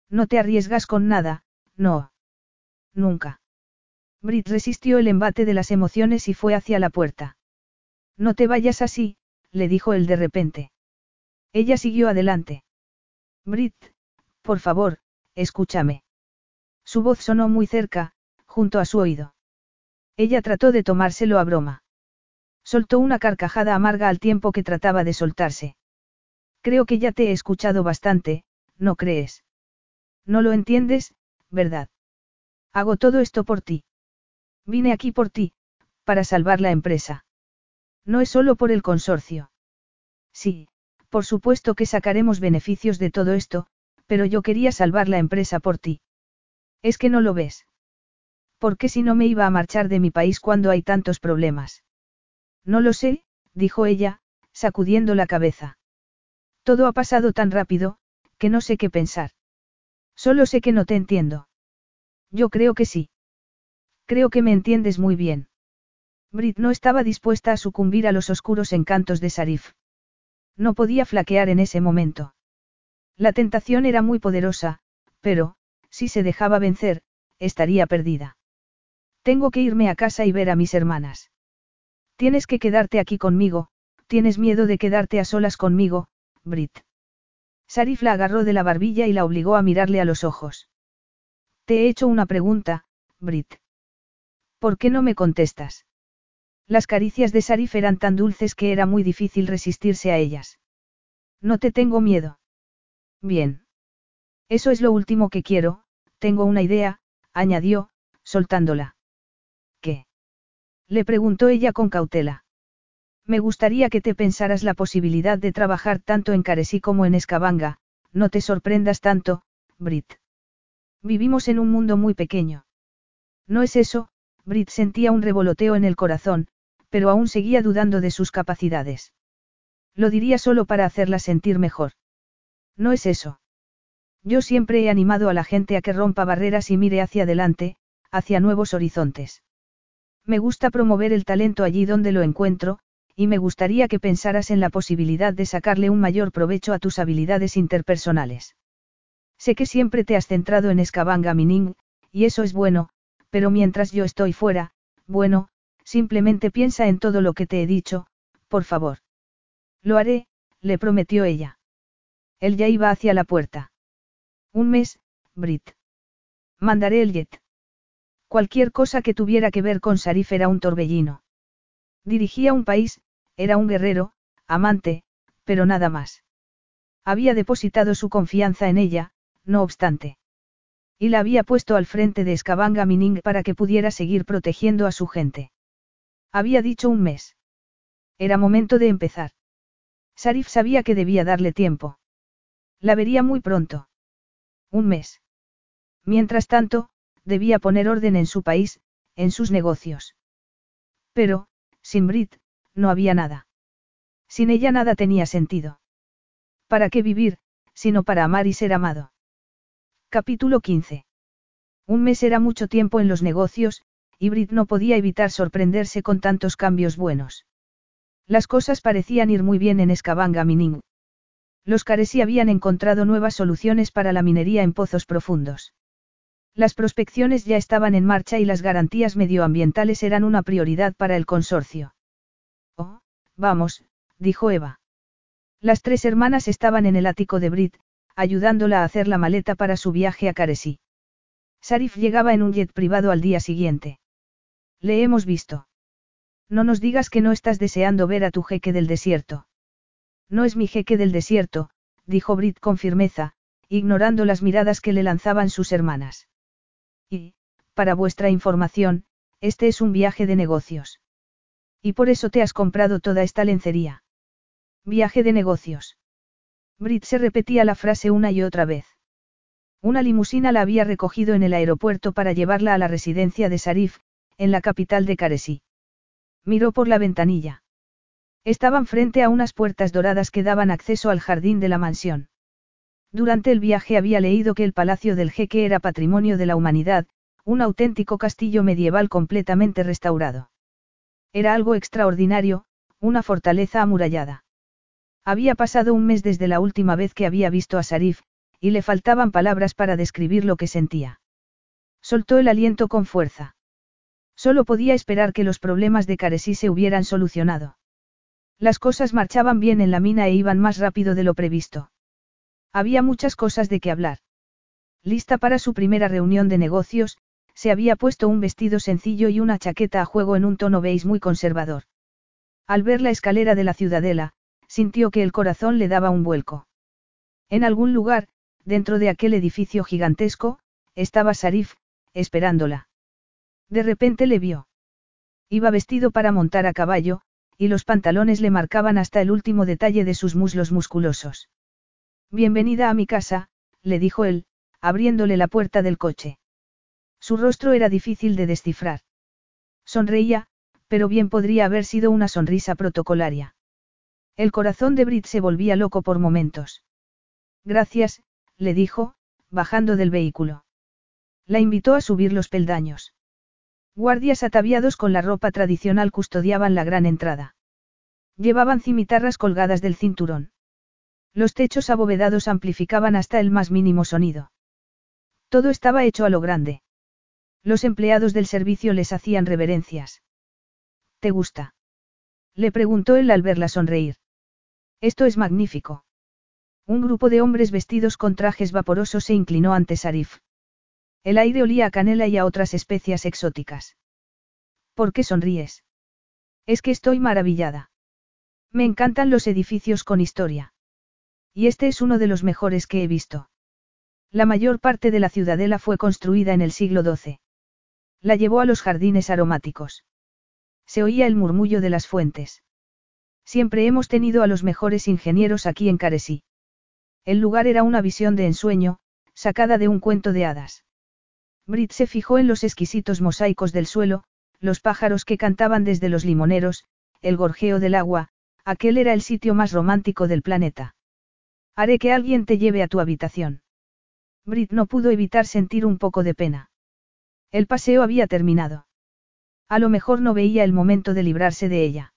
No te arriesgas con nada, no. Nunca. Brit resistió el embate de las emociones y fue hacia la puerta. No te vayas así, le dijo él de repente. Ella siguió adelante. Brit, por favor, escúchame. Su voz sonó muy cerca, junto a su oído. Ella trató de tomárselo a broma. Soltó una carcajada amarga al tiempo que trataba de soltarse. Creo que ya te he escuchado bastante, ¿no crees? No lo entiendes, ¿verdad? Hago todo esto por ti. Vine aquí por ti, para salvar la empresa. No es solo por el consorcio. Sí, por supuesto que sacaremos beneficios de todo esto, pero yo quería salvar la empresa por ti. Es que no lo ves. ¿Por qué si no me iba a marchar de mi país cuando hay tantos problemas? No lo sé, dijo ella, sacudiendo la cabeza. Todo ha pasado tan rápido, que no sé qué pensar. Solo sé que no te entiendo. Yo creo que sí. Creo que me entiendes muy bien. Brit no estaba dispuesta a sucumbir a los oscuros encantos de Sarif. No podía flaquear en ese momento. La tentación era muy poderosa, pero, si se dejaba vencer, estaría perdida. Tengo que irme a casa y ver a mis hermanas. Tienes que quedarte aquí conmigo, tienes miedo de quedarte a solas conmigo, Brit. Sarif la agarró de la barbilla y la obligó a mirarle a los ojos. Te he hecho una pregunta, Brit. ¿Por qué no me contestas? Las caricias de Sarif eran tan dulces que era muy difícil resistirse a ellas. No te tengo miedo. Bien. Eso es lo último que quiero, tengo una idea, añadió, soltándola. Le preguntó ella con cautela. Me gustaría que te pensaras la posibilidad de trabajar tanto en Caresí como en Escabanga, no te sorprendas tanto, Brit. Vivimos en un mundo muy pequeño. No es eso, Brit sentía un revoloteo en el corazón, pero aún seguía dudando de sus capacidades. Lo diría solo para hacerla sentir mejor. No es eso. Yo siempre he animado a la gente a que rompa barreras y mire hacia adelante, hacia nuevos horizontes. Me gusta promover el talento allí donde lo encuentro, y me gustaría que pensaras en la posibilidad de sacarle un mayor provecho a tus habilidades interpersonales. Sé que siempre te has centrado en Escabanga Mining, y eso es bueno, pero mientras yo estoy fuera, bueno, Simplemente piensa en todo lo que te he dicho, por favor. Lo haré, le prometió ella. Él ya iba hacia la puerta. Un mes, Brit. Mandaré el jet. Cualquier cosa que tuviera que ver con Sarif era un torbellino. Dirigía un país, era un guerrero, amante, pero nada más. Había depositado su confianza en ella, no obstante. Y la había puesto al frente de Escabanga Mining para que pudiera seguir protegiendo a su gente. Había dicho un mes. Era momento de empezar. Sarif sabía que debía darle tiempo. La vería muy pronto. Un mes. Mientras tanto, debía poner orden en su país, en sus negocios. Pero, sin Brit, no había nada. Sin ella nada tenía sentido. ¿Para qué vivir, sino para amar y ser amado? Capítulo 15. Un mes era mucho tiempo en los negocios, y Brit no podía evitar sorprenderse con tantos cambios buenos. Las cosas parecían ir muy bien en Escabanga Mining. Los Caresi habían encontrado nuevas soluciones para la minería en pozos profundos. Las prospecciones ya estaban en marcha y las garantías medioambientales eran una prioridad para el consorcio. Oh, vamos, dijo Eva. Las tres hermanas estaban en el ático de Brit, ayudándola a hacer la maleta para su viaje a Caresi. Sarif llegaba en un jet privado al día siguiente. Le hemos visto. No nos digas que no estás deseando ver a tu jeque del desierto. No es mi jeque del desierto, dijo Brit con firmeza, ignorando las miradas que le lanzaban sus hermanas. Y, para vuestra información, este es un viaje de negocios. Y por eso te has comprado toda esta lencería. Viaje de negocios. Brit se repetía la frase una y otra vez. Una limusina la había recogido en el aeropuerto para llevarla a la residencia de Sarif, en la capital de Caresi. Miró por la ventanilla. Estaban frente a unas puertas doradas que daban acceso al jardín de la mansión. Durante el viaje había leído que el palacio del jeque era patrimonio de la humanidad, un auténtico castillo medieval completamente restaurado. Era algo extraordinario, una fortaleza amurallada. Había pasado un mes desde la última vez que había visto a Sarif, y le faltaban palabras para describir lo que sentía. Soltó el aliento con fuerza. Solo podía esperar que los problemas de Caresí se hubieran solucionado. Las cosas marchaban bien en la mina e iban más rápido de lo previsto. Había muchas cosas de qué hablar. Lista para su primera reunión de negocios, se había puesto un vestido sencillo y una chaqueta a juego en un tono beige muy conservador. Al ver la escalera de la ciudadela, sintió que el corazón le daba un vuelco. En algún lugar, dentro de aquel edificio gigantesco, estaba Sarif, esperándola. De repente le vio. Iba vestido para montar a caballo, y los pantalones le marcaban hasta el último detalle de sus muslos musculosos. Bienvenida a mi casa, le dijo él, abriéndole la puerta del coche. Su rostro era difícil de descifrar. Sonreía, pero bien podría haber sido una sonrisa protocolaria. El corazón de Brit se volvía loco por momentos. Gracias, le dijo, bajando del vehículo. La invitó a subir los peldaños. Guardias ataviados con la ropa tradicional custodiaban la gran entrada. Llevaban cimitarras colgadas del cinturón. Los techos abovedados amplificaban hasta el más mínimo sonido. Todo estaba hecho a lo grande. Los empleados del servicio les hacían reverencias. ¿Te gusta? Le preguntó él al verla sonreír. Esto es magnífico. Un grupo de hombres vestidos con trajes vaporosos se inclinó ante Sarif. El aire olía a canela y a otras especias exóticas. ¿Por qué sonríes? Es que estoy maravillada. Me encantan los edificios con historia. Y este es uno de los mejores que he visto. La mayor parte de la ciudadela fue construida en el siglo XII. La llevó a los jardines aromáticos. Se oía el murmullo de las fuentes. Siempre hemos tenido a los mejores ingenieros aquí en Caresí. El lugar era una visión de ensueño, sacada de un cuento de hadas. Brit se fijó en los exquisitos mosaicos del suelo, los pájaros que cantaban desde los limoneros, el gorjeo del agua, aquel era el sitio más romántico del planeta. Haré que alguien te lleve a tu habitación. Brit no pudo evitar sentir un poco de pena. El paseo había terminado. A lo mejor no veía el momento de librarse de ella.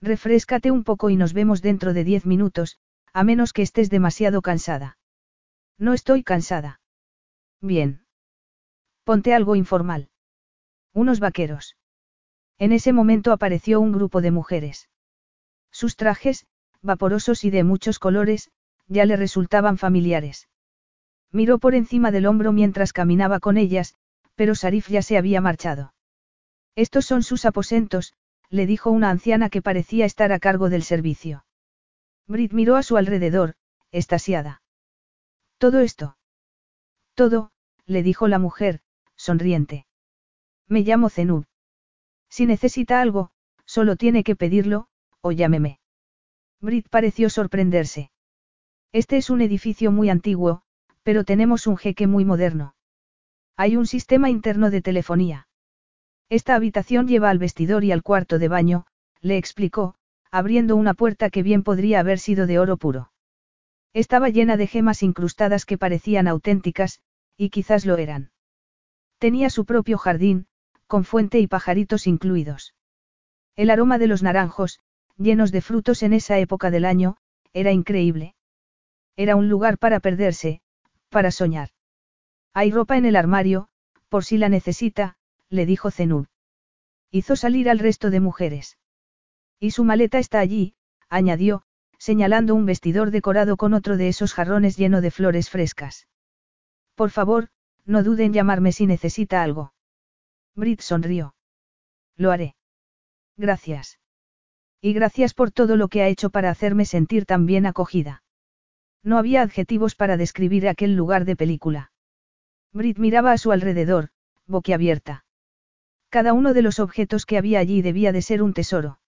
Refréscate un poco y nos vemos dentro de diez minutos, a menos que estés demasiado cansada. No estoy cansada. Bien. Ponte algo informal. Unos vaqueros. En ese momento apareció un grupo de mujeres. Sus trajes, vaporosos y de muchos colores, ya le resultaban familiares. Miró por encima del hombro mientras caminaba con ellas, pero Sarif ya se había marchado. Estos son sus aposentos, le dijo una anciana que parecía estar a cargo del servicio. Brit miró a su alrededor, estasiada. ¿Todo esto? Todo, le dijo la mujer, sonriente. Me llamo Zenub. Si necesita algo, solo tiene que pedirlo, o llámeme. Brit pareció sorprenderse. Este es un edificio muy antiguo, pero tenemos un jeque muy moderno. Hay un sistema interno de telefonía. Esta habitación lleva al vestidor y al cuarto de baño, le explicó, abriendo una puerta que bien podría haber sido de oro puro. Estaba llena de gemas incrustadas que parecían auténticas, Y quizás lo eran. Tenía su propio jardín, con fuente y pajaritos incluidos. El aroma de los naranjos, llenos de frutos en esa época del año, era increíble. Era un lugar para perderse, para soñar. Hay ropa en el armario, por si la necesita, le dijo Zenub. Hizo salir al resto de mujeres. Y su maleta está allí, añadió, señalando un vestidor decorado con otro de esos jarrones lleno de flores frescas. Por favor, no duden en llamarme si necesita algo. Brit sonrió. Lo haré. Gracias. Y gracias por todo lo que ha hecho para hacerme sentir tan bien acogida. No había adjetivos para describir aquel lugar de película. Brit miraba a su alrededor, boquiabierta. Cada uno de los objetos que había allí debía de ser un tesoro.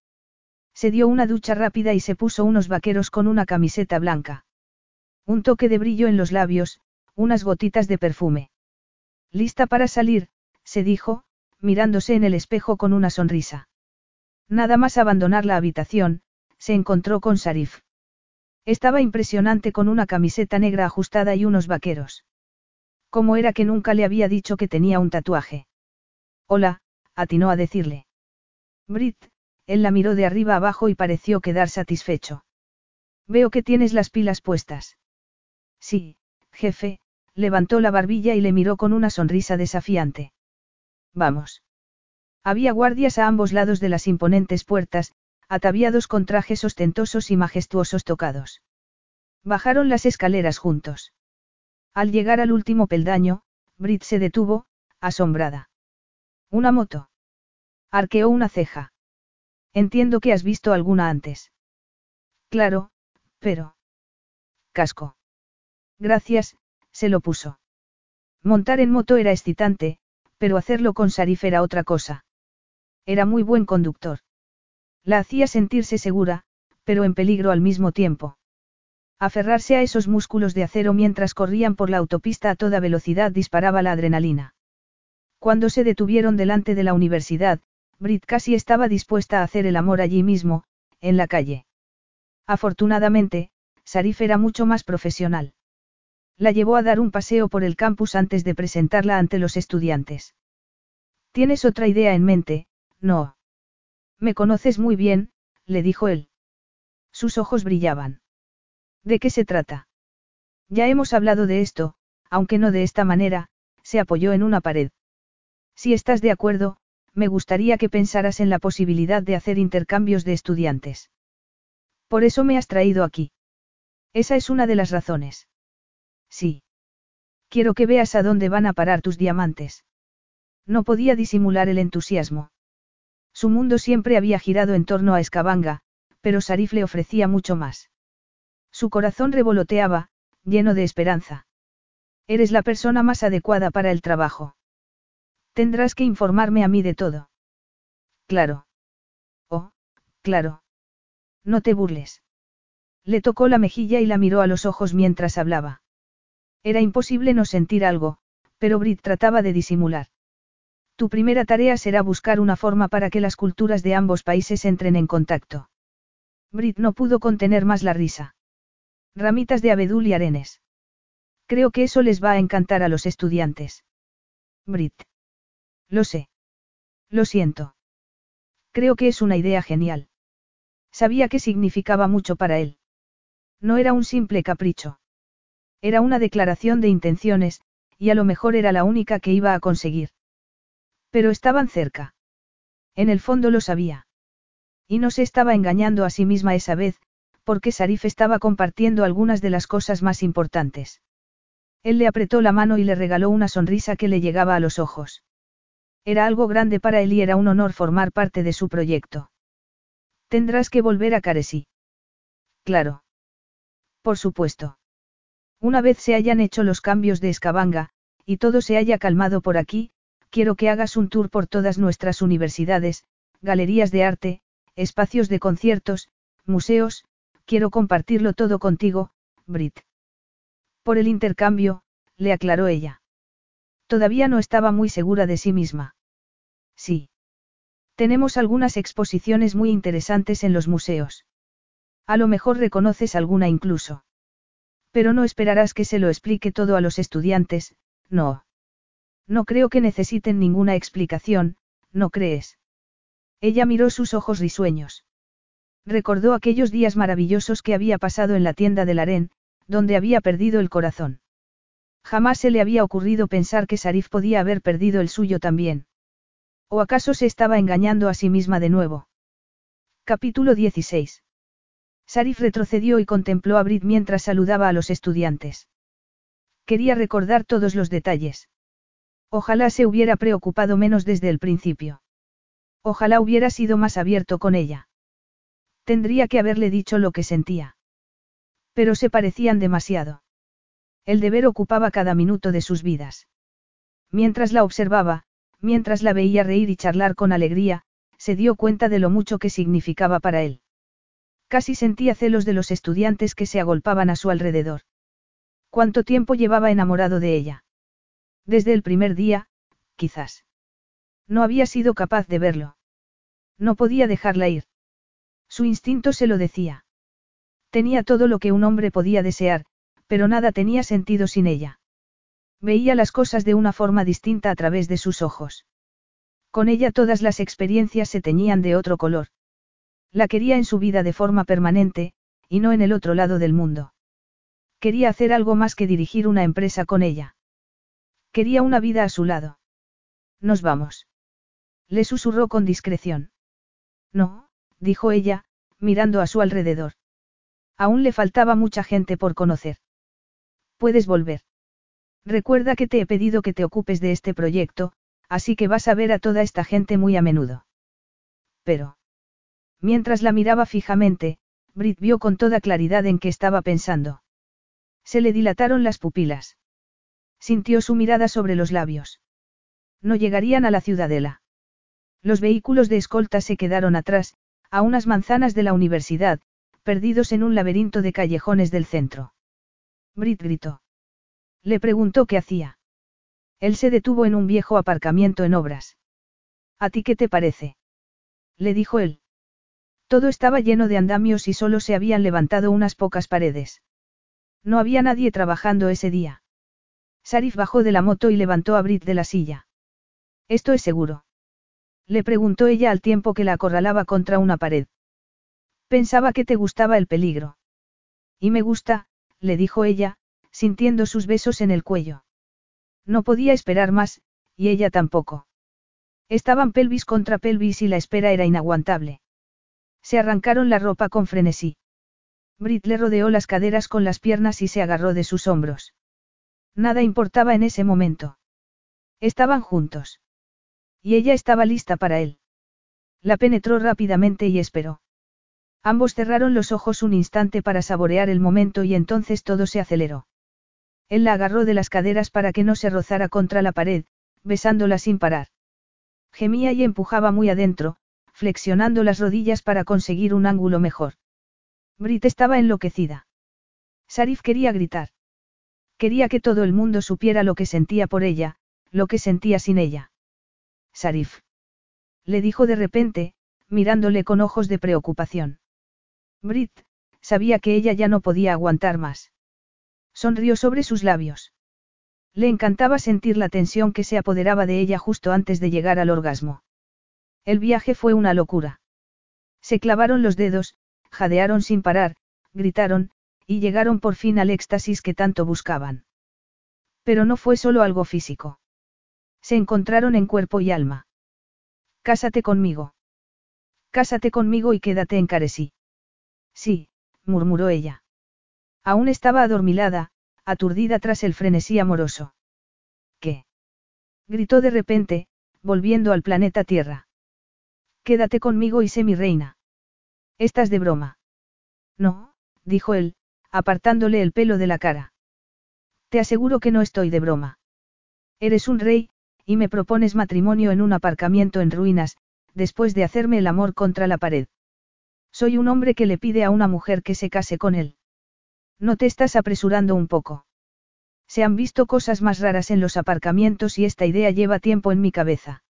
Se dio una ducha rápida y se puso unos vaqueros con una camiseta blanca. Un toque de brillo en los labios, unas gotitas de perfume. Lista para salir, se dijo, mirándose en el espejo con una sonrisa. Nada más abandonar la habitación, se encontró con Sarif. Estaba impresionante con una camiseta negra ajustada y unos vaqueros. ¿Cómo era que nunca le había dicho que tenía un tatuaje? Hola, atinó a decirle. Brit, él la miró de arriba abajo y pareció quedar satisfecho. Veo que tienes las pilas puestas. Sí, jefe, levantó la barbilla y le miró con una sonrisa desafiante. Vamos. Había guardias a ambos lados de las imponentes puertas, ataviados con trajes ostentosos y majestuosos tocados. Bajaron las escaleras juntos. Al llegar al último peldaño, Brit se detuvo, asombrada. ¿Una moto? Arqueó una ceja. Entiendo que has visto alguna antes. Claro, pero... Casco. Gracias, se lo puso. Montar en moto era excitante, pero hacerlo con Sarif era otra cosa. Era muy buen conductor. La hacía sentirse segura, pero en peligro al mismo tiempo. Aferrarse a esos músculos de acero mientras corrían por la autopista a toda velocidad disparaba la adrenalina. Cuando se detuvieron delante de la universidad, Brit casi estaba dispuesta a hacer el amor allí mismo, en la calle. Afortunadamente, Sarif era mucho más profesional. La llevó a dar un paseo por el campus antes de presentarla ante los estudiantes. ¿Tienes otra idea en mente? No. Me conoces muy bien, le dijo él. Sus ojos brillaban. ¿De qué se trata? Ya hemos hablado de esto, aunque no de esta manera, se apoyó en una pared. Si estás de acuerdo, me gustaría que pensaras en la posibilidad de hacer intercambios de estudiantes. Por eso me has traído aquí. Esa es una de las razones. Sí. Quiero que veas a dónde van a parar tus diamantes. No podía disimular el entusiasmo. Su mundo siempre había girado en torno a Escabanga, pero Sarif le ofrecía mucho más. Su corazón revoloteaba, lleno de esperanza. Eres la persona más adecuada para el trabajo. Tendrás que informarme a mí de todo. Claro. Oh, claro. No te burles. Le tocó la mejilla y la miró a los ojos mientras hablaba. Era imposible no sentir algo, pero Brit trataba de disimular. Tu primera tarea será buscar una forma para que las culturas de ambos países entren en contacto. Brit no pudo contener más la risa. Ramitas de abedul y arenes. Creo que eso les va a encantar a los estudiantes. Brit. Lo sé. Lo siento. Creo que es una idea genial. Sabía que significaba mucho para él. No era un simple capricho. Era una declaración de intenciones, y a lo mejor era la única que iba a conseguir. Pero estaban cerca. En el fondo lo sabía. Y no se estaba engañando a sí misma esa vez, porque Sarif estaba compartiendo algunas de las cosas más importantes. Él le apretó la mano y le regaló una sonrisa que le llegaba a los ojos. Era algo grande para él y era un honor formar parte de su proyecto. Tendrás que volver a Caresí. Claro. Por supuesto. Una vez se hayan hecho los cambios de Escabanga, y todo se haya calmado por aquí, quiero que hagas un tour por todas nuestras universidades, galerías de arte, espacios de conciertos, museos, quiero compartirlo todo contigo, Brit. Por el intercambio, le aclaró ella. Todavía no estaba muy segura de sí misma. Sí. Tenemos algunas exposiciones muy interesantes en los museos. A lo mejor reconoces alguna incluso. Pero no esperarás que se lo explique todo a los estudiantes, No. No creo que necesiten ninguna explicación, ¿no crees? Ella miró sus ojos risueños. Recordó aquellos días maravillosos que había pasado en la tienda del harén, donde había perdido el corazón. Jamás se le había ocurrido pensar que Sarif podía haber perdido el suyo también. ¿O acaso se estaba engañando a sí misma de nuevo? Capítulo 16. Sarif retrocedió y contempló a Brit mientras saludaba a los estudiantes. Quería recordar todos los detalles. Ojalá se hubiera preocupado menos desde el principio. Ojalá hubiera sido más abierto con ella. Tendría que haberle dicho lo que sentía. Pero se parecían demasiado. El deber ocupaba cada minuto de sus vidas. Mientras la observaba, mientras la veía reír y charlar con alegría, se dio cuenta de lo mucho que significaba para él. Casi sentía celos de los estudiantes que se agolpaban a su alrededor. ¿Cuánto tiempo llevaba enamorado de ella? Desde el primer día, quizás. No había sido capaz de verlo. No podía dejarla ir. Su instinto se lo decía. Tenía todo lo que un hombre podía desear, pero nada tenía sentido sin ella. Veía las cosas de una forma distinta a través de sus ojos. Con ella todas las experiencias se teñían de otro color. La quería en su vida de forma permanente, y no en el otro lado del mundo. Quería hacer algo más que dirigir una empresa con ella. Quería una vida a su lado. Nos vamos. Le susurró con discreción. No, dijo ella, mirando a su alrededor. Aún le faltaba mucha gente por conocer. Puedes volver. Recuerda que te he pedido que te ocupes de este proyecto, así que vas a ver a toda esta gente muy a menudo. Pero. Mientras la miraba fijamente, Brit vio con toda claridad en qué estaba pensando. Se le dilataron las pupilas. Sintió su mirada sobre los labios. No llegarían a la ciudadela. Los vehículos de escolta se quedaron atrás, a unas manzanas de la universidad, perdidos en un laberinto de callejones del centro. Brit gritó. Le preguntó qué hacía. Él se detuvo en un viejo aparcamiento en obras. ¿A ti qué te parece? Le dijo él. Todo estaba lleno de andamios y solo se habían levantado unas pocas paredes. No había nadie trabajando ese día. Sarif bajó de la moto y levantó a Brit de la silla. ¿Esto es seguro? Le preguntó ella al tiempo que la acorralaba contra una pared. Pensaba que te gustaba el peligro. Y me gusta, le dijo ella, sintiendo sus besos en el cuello. No podía esperar más, y ella tampoco. Estaban pelvis contra pelvis y la espera era inaguantable. Se arrancaron la ropa con frenesí. Brit le rodeó las caderas con las piernas y se agarró de sus hombros. Nada importaba en ese momento. Estaban juntos. Y ella estaba lista para él. La penetró rápidamente y esperó. Ambos cerraron los ojos un instante para saborear el momento y entonces todo se aceleró. Él la agarró de las caderas para que no se rozara contra la pared, besándola sin parar. Gemía y empujaba muy adentro, flexionando las rodillas para conseguir un ángulo mejor. Brit estaba enloquecida. Sarif quería gritar. Quería que todo el mundo supiera lo que sentía por ella, lo que sentía sin ella. Sarif. Le dijo de repente, mirándole con ojos de preocupación. Brit, sabía que ella ya no podía aguantar más. Sonrió sobre sus labios. Le encantaba sentir la tensión que se apoderaba de ella justo antes de llegar al orgasmo. El viaje fue una locura. Se clavaron los dedos, jadearon sin parar, gritaron, y llegaron por fin al éxtasis que tanto buscaban. Pero no fue solo algo físico. Se encontraron en cuerpo y alma. Cásate conmigo. Cásate conmigo y quédate en. Sí, murmuró ella. Aún estaba adormilada, aturdida tras el frenesí amoroso. ¿Qué? gritó de repente, volviendo al planeta Tierra. Quédate conmigo y sé mi reina. ¿Estás de broma? No, dijo él, apartándole el pelo de la cara. Te aseguro que no estoy de broma. Eres un rey, y me propones matrimonio en un aparcamiento en ruinas, después de hacerme el amor contra la pared. Soy un hombre que le pide a una mujer que se case con él. No te estás apresurando un poco. Se han visto cosas más raras en los aparcamientos y esta idea lleva tiempo en mi cabeza.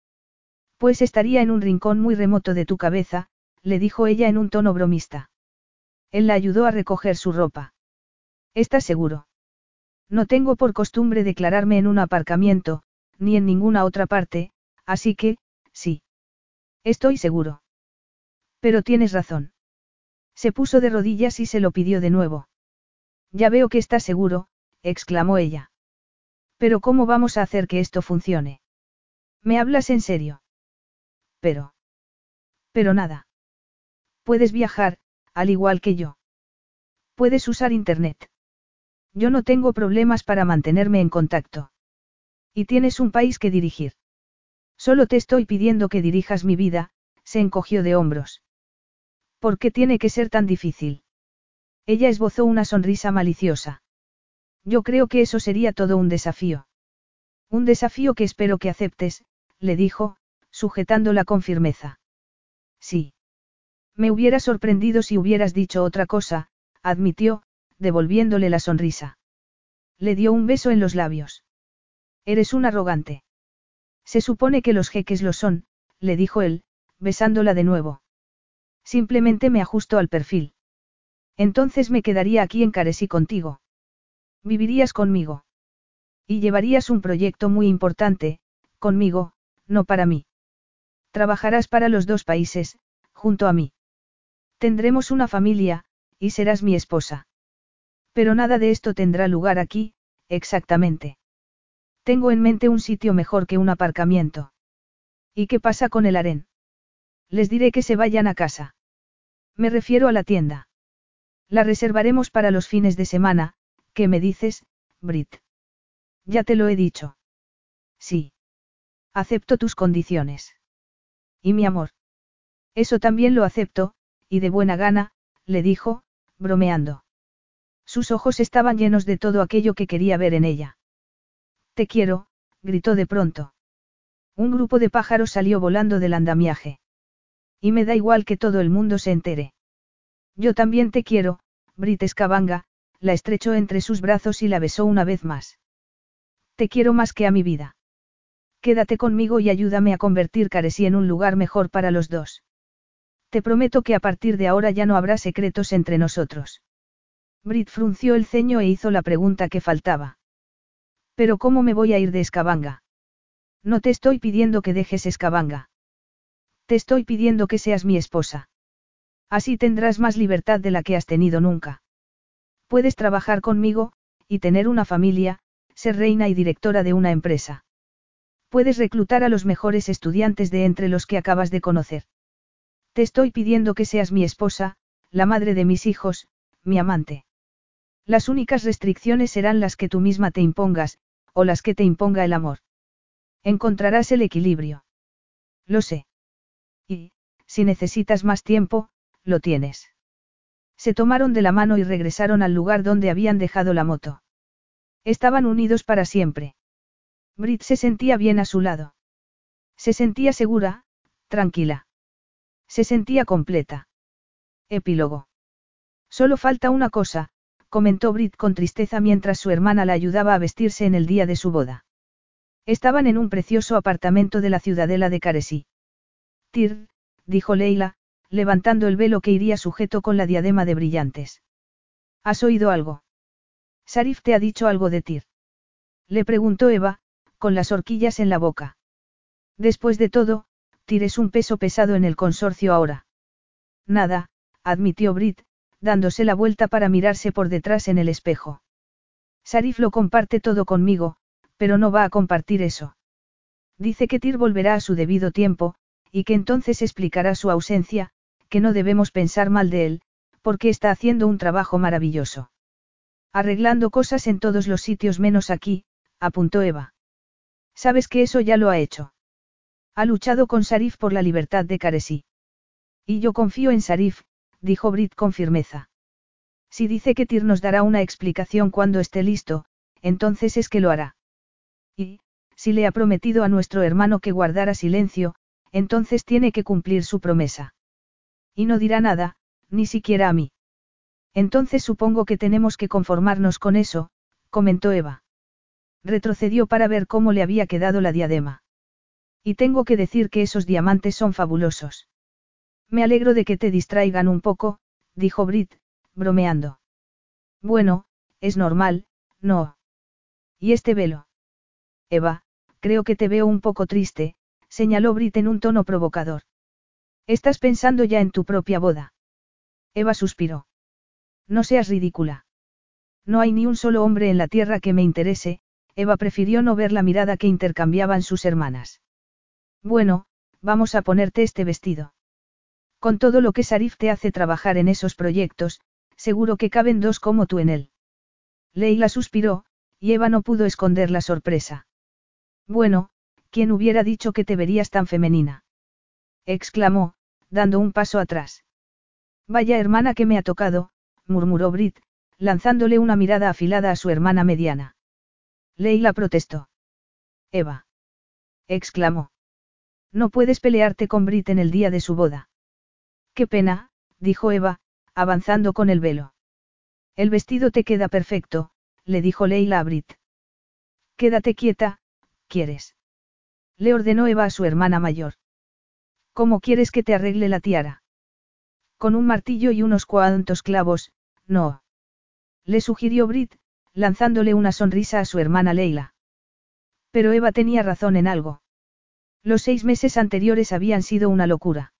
Pues estaría en un rincón muy remoto de tu cabeza, le dijo ella en un tono bromista. Él la ayudó a recoger su ropa. ¿Estás seguro? No tengo por costumbre declararme en un aparcamiento, ni en ninguna otra parte, así que, sí. Estoy seguro. Pero tienes razón. Se puso de rodillas y se lo pidió de nuevo. Ya veo que estás seguro, exclamó ella. Pero ¿cómo vamos a hacer que esto funcione? ¿Me hablas en serio? Pero. Pero nada. Puedes viajar, al igual que yo. Puedes usar Internet. Yo no tengo problemas para mantenerme en contacto. Y tienes un país que dirigir. Solo te estoy pidiendo que dirijas mi vida, se encogió de hombros. ¿Por qué tiene que ser tan difícil? Ella esbozó una sonrisa maliciosa. Yo creo que eso sería todo un desafío. Un desafío que espero que aceptes, le dijo, sujetándola con firmeza. Sí. Me hubiera sorprendido si hubieras dicho otra cosa, admitió, devolviéndole la sonrisa. Le dio un beso en los labios. Eres un arrogante. Se supone que los jeques lo son, le dijo él, besándola de nuevo. Simplemente me ajusto al perfil. Entonces me quedaría aquí en Caresí contigo. Vivirías conmigo. Y llevarías un proyecto muy importante, conmigo, no para mí. Trabajarás para los dos países, junto a mí. Tendremos una familia, y serás mi esposa. Pero nada de esto tendrá lugar aquí, exactamente. Tengo en mente un sitio mejor que un aparcamiento. ¿Y qué pasa con el harén? Les diré que se vayan a casa. Me refiero a la tienda. La reservaremos para los fines de semana, ¿qué me dices, Brit? Ya te lo he dicho. Sí. Acepto tus condiciones. Y mi amor. Eso también lo acepto, y de buena gana, le dijo, bromeando. Sus ojos estaban llenos de todo aquello que quería ver en ella. Te quiero, gritó de pronto. Un grupo de pájaros salió volando del andamiaje. Y me da igual que todo el mundo se entere. Yo también te quiero, Brit Escabanga, la estrechó entre sus brazos y la besó una vez más. Te quiero más que a mi vida. Quédate conmigo y ayúdame a convertir Caresí en un lugar mejor para los dos. Te prometo que a partir de ahora ya no habrá secretos entre nosotros. Brit frunció el ceño e hizo la pregunta que faltaba. Pero ¿cómo me voy a ir de Escabanga? No te estoy pidiendo que dejes Escabanga. Te estoy pidiendo que seas mi esposa. Así tendrás más libertad de la que has tenido nunca. Puedes trabajar conmigo, y tener una familia, ser reina y directora de una empresa. Puedes reclutar a los mejores estudiantes de entre los que acabas de conocer. Te estoy pidiendo que seas mi esposa, la madre de mis hijos, mi amante. Las únicas restricciones serán las que tú misma te impongas, o las que te imponga el amor. Encontrarás el equilibrio. Lo sé. Y, si necesitas más tiempo, lo tienes. Se tomaron de la mano y regresaron al lugar donde habían dejado la moto. Estaban unidos para siempre. Brit se sentía bien a su lado. Se sentía segura, tranquila. Se sentía completa. Epílogo. Solo falta una cosa, comentó Brit con tristeza mientras su hermana la ayudaba a vestirse en el día de su boda. Estaban en un precioso apartamento de la ciudadela de Caresí. Tir, dijo Leila, levantando el velo que iría sujeto con la diadema de brillantes. ¿Has oído algo? Sarif te ha dicho algo de Tir. Le preguntó Eva, con las horquillas en la boca. Después de todo, Tir es un peso pesado en el consorcio ahora. Nada, admitió Brit, dándose la vuelta para mirarse por detrás en el espejo. Sarif lo comparte todo conmigo, pero no va a compartir eso. Dice que Tir volverá a su debido tiempo, y que entonces explicará su ausencia, que no debemos pensar mal de él, porque está haciendo un trabajo maravilloso. Arreglando cosas en todos los sitios menos aquí, apuntó Eva. Sabes que eso ya lo ha hecho. Ha luchado con Sarif por la libertad de Caresí. Y yo confío en Sarif, dijo Brit con firmeza. Si dice que Tyr nos dará una explicación cuando esté listo, entonces es que lo hará. Y, si le ha prometido a nuestro hermano que guardara silencio, entonces tiene que cumplir su promesa. Y no dirá nada, ni siquiera a mí. Entonces supongo que tenemos que conformarnos con eso, comentó Eva. Retrocedió para ver cómo le había quedado la diadema. Y tengo que decir que esos diamantes son fabulosos. Me alegro de que te distraigan un poco, dijo Brit, bromeando. Bueno, es normal, no. ¿Y este velo? Eva, creo que te veo un poco triste, señaló Brit en un tono provocador. Estás pensando ya en tu propia boda. Eva suspiró. No seas ridícula. No hay ni un solo hombre en la tierra que me interese, Eva prefirió no ver la mirada que intercambiaban sus hermanas. Bueno, vamos a ponerte este vestido. Con todo lo que Sarif te hace trabajar en esos proyectos, seguro que caben dos como tú en él. Leila suspiró, y Eva no pudo esconder la sorpresa. Bueno, ¿quién hubiera dicho que te verías tan femenina? exclamó, dando un paso atrás. Vaya hermana que me ha tocado, murmuró Brit, lanzándole una mirada afilada a su hermana mediana. Leila protestó. Eva. exclamó. No puedes pelearte con Brit en el día de su boda. Qué pena, dijo Eva, avanzando con el velo. El vestido te queda perfecto, le dijo Leila a Brit. Quédate quieta, ¿quieres? Le ordenó Eva a su hermana mayor. ¿Cómo quieres que te arregle la tiara? Con un martillo y unos cuantos clavos, no. Le sugirió Brit, lanzándole una sonrisa a su hermana Leila. Pero Eva tenía razón en algo. Los seis meses anteriores habían sido una locura.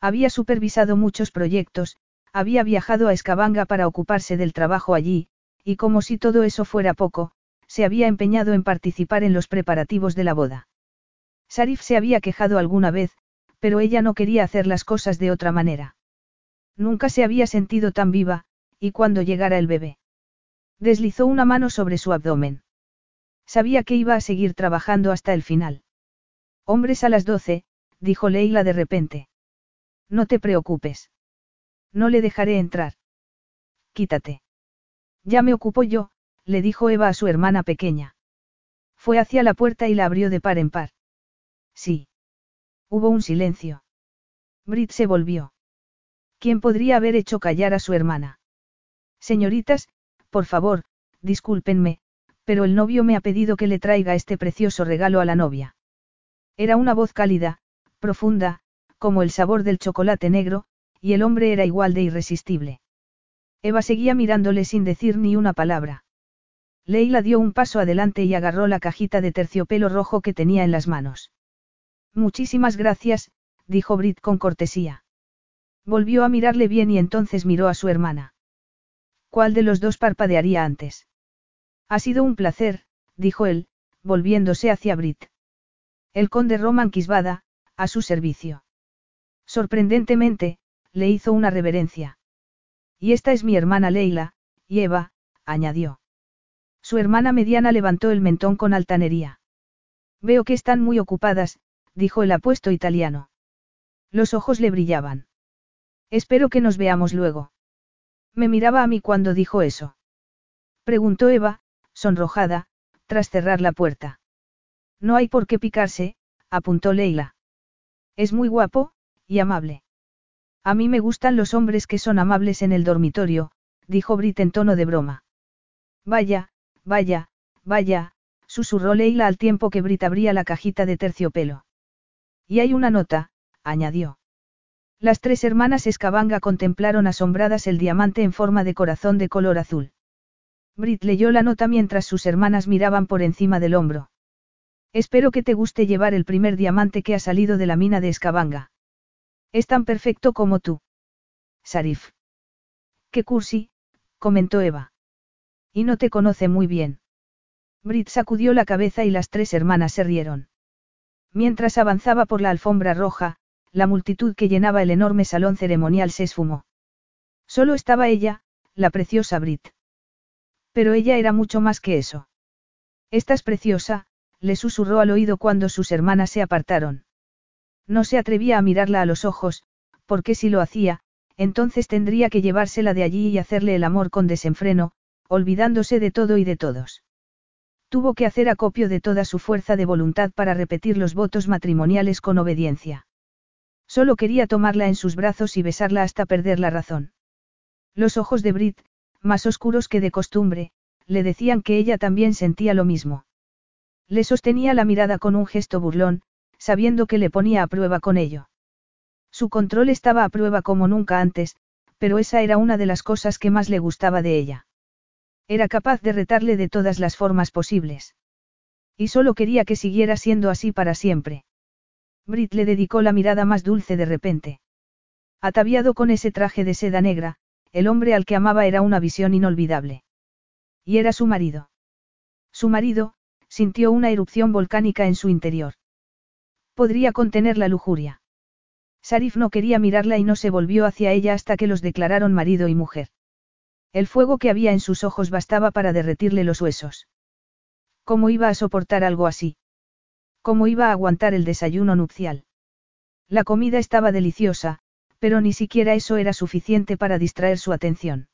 Había supervisado muchos proyectos, había viajado a Escabanga para ocuparse del trabajo allí, y como si todo eso fuera poco, se había empeñado en participar en los preparativos de la boda. Sarif se había quejado alguna vez, pero ella no quería hacer las cosas de otra manera. Nunca se había sentido tan viva, y cuando llegara el bebé. Deslizó una mano sobre su abdomen. Sabía que iba a seguir trabajando hasta el final. Hombres a las doce, dijo Leila de repente. No te preocupes. No le dejaré entrar. Quítate. Ya me ocupo yo, le dijo Eva a su hermana pequeña. Fue hacia la puerta y la abrió de par en par. Sí. Hubo un silencio. Brit se volvió. ¿Quién podría haber hecho callar a su hermana? Señoritas, por favor, discúlpenme, pero el novio me ha pedido que le traiga este precioso regalo a la novia. Era una voz cálida, profunda, como el sabor del chocolate negro, y el hombre era igual de irresistible. Eva seguía mirándole sin decir ni una palabra. Leila dio un paso adelante y agarró la cajita de terciopelo rojo que tenía en las manos. Muchísimas gracias, dijo Brit con cortesía. Volvió a mirarle bien y entonces miró a su hermana. ¿Cuál de los dos parpadearía antes? Ha sido un placer, dijo él, volviéndose hacia Brit. El conde Roman Quisbada, a su servicio. Sorprendentemente, le hizo una reverencia. Y esta es mi hermana Leila, y Eva, añadió. Su hermana mediana levantó el mentón con altanería. Veo que están muy ocupadas, dijo el apuesto italiano. Los ojos le brillaban. Espero que nos veamos luego. Me miraba a mí cuando dijo eso. Preguntó Eva, sonrojada, tras cerrar la puerta. No hay por qué picarse, apuntó Leila. Es muy guapo, y amable. A mí me gustan los hombres que son amables en el dormitorio, dijo Brit en tono de broma. Vaya, vaya, vaya, susurró Leila al tiempo que Brit abría la cajita de terciopelo. Y hay una nota, añadió. Las tres hermanas Escabanga contemplaron asombradas el diamante en forma de corazón de color azul. Brit leyó la nota mientras sus hermanas miraban por encima del hombro. Espero que te guste llevar el primer diamante que ha salido de la mina de Escabanga. Es tan perfecto como tú. Sarif. Qué cursi, comentó Eva. Y no te conoce muy bien. Brit sacudió la cabeza y las tres hermanas se rieron. Mientras avanzaba por la alfombra roja, la multitud que llenaba el enorme salón ceremonial se esfumó. Solo estaba ella, la preciosa Brit. Pero ella era mucho más que eso. Estás preciosa, le susurró al oído cuando sus hermanas se apartaron. No se atrevía a mirarla a los ojos, porque si lo hacía, entonces tendría que llevársela de allí y hacerle el amor con desenfreno, olvidándose de todo y de todos. Tuvo que hacer acopio de toda su fuerza de voluntad para repetir los votos matrimoniales con obediencia. Solo quería tomarla en sus brazos y besarla hasta perder la razón. Los ojos de Brit, más oscuros que de costumbre, le decían que ella también sentía lo mismo. Le sostenía la mirada con un gesto burlón, sabiendo que le ponía a prueba con ello. Su control estaba a prueba como nunca antes, pero esa era una de las cosas que más le gustaba de ella. Era capaz de retarle de todas las formas posibles. Y solo quería que siguiera siendo así para siempre. Brit le dedicó la mirada más dulce de repente. Ataviado con ese traje de seda negra, el hombre al que amaba era una visión inolvidable. Y era su marido. Su marido, sintió una erupción volcánica en su interior. Podría contener la lujuria. Sarif no quería mirarla y no se volvió hacia ella hasta que los declararon marido y mujer. El fuego que había en sus ojos bastaba para derretirle los huesos. ¿Cómo iba a soportar algo así? ¿Cómo iba a aguantar el desayuno nupcial? La comida estaba deliciosa, pero ni siquiera eso era suficiente para distraer su atención.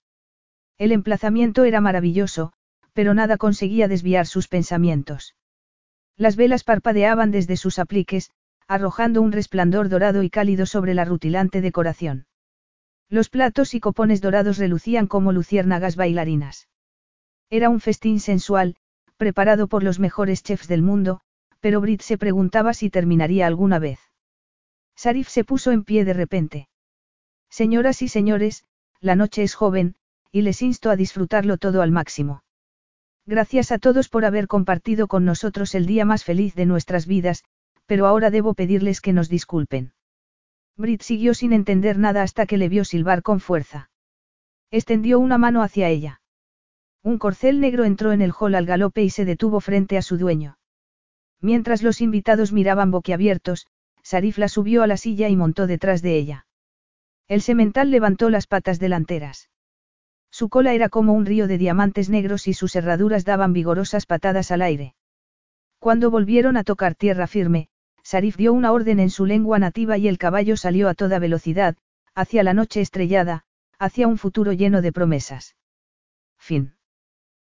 El emplazamiento era maravilloso, pero nada conseguía desviar sus pensamientos. Las velas parpadeaban desde sus apliques, arrojando un resplandor dorado y cálido sobre la rutilante decoración. Los platos y copones dorados relucían como luciérnagas bailarinas. Era un festín sensual, preparado por los mejores chefs del mundo, pero Brit se preguntaba si terminaría alguna vez. Sarif se puso en pie de repente. Señoras y señores, la noche es joven, y les insto a disfrutarlo todo al máximo. Gracias a todos por haber compartido con nosotros el día más feliz de nuestras vidas, pero ahora debo pedirles que nos disculpen. Brit siguió sin entender nada hasta que le vio silbar con fuerza. Extendió una mano hacia ella. Un corcel negro entró en el hall al galope y se detuvo frente a su dueño. Mientras los invitados miraban boquiabiertos, Sarif la subió a la silla y montó detrás de ella. El semental levantó las patas delanteras. Su cola era como un río de diamantes negros y sus herraduras daban vigorosas patadas al aire. Cuando volvieron a tocar tierra firme, Sarif dio una orden en su lengua nativa y el caballo salió a toda velocidad, hacia la noche estrellada, hacia un futuro lleno de promesas. Fin.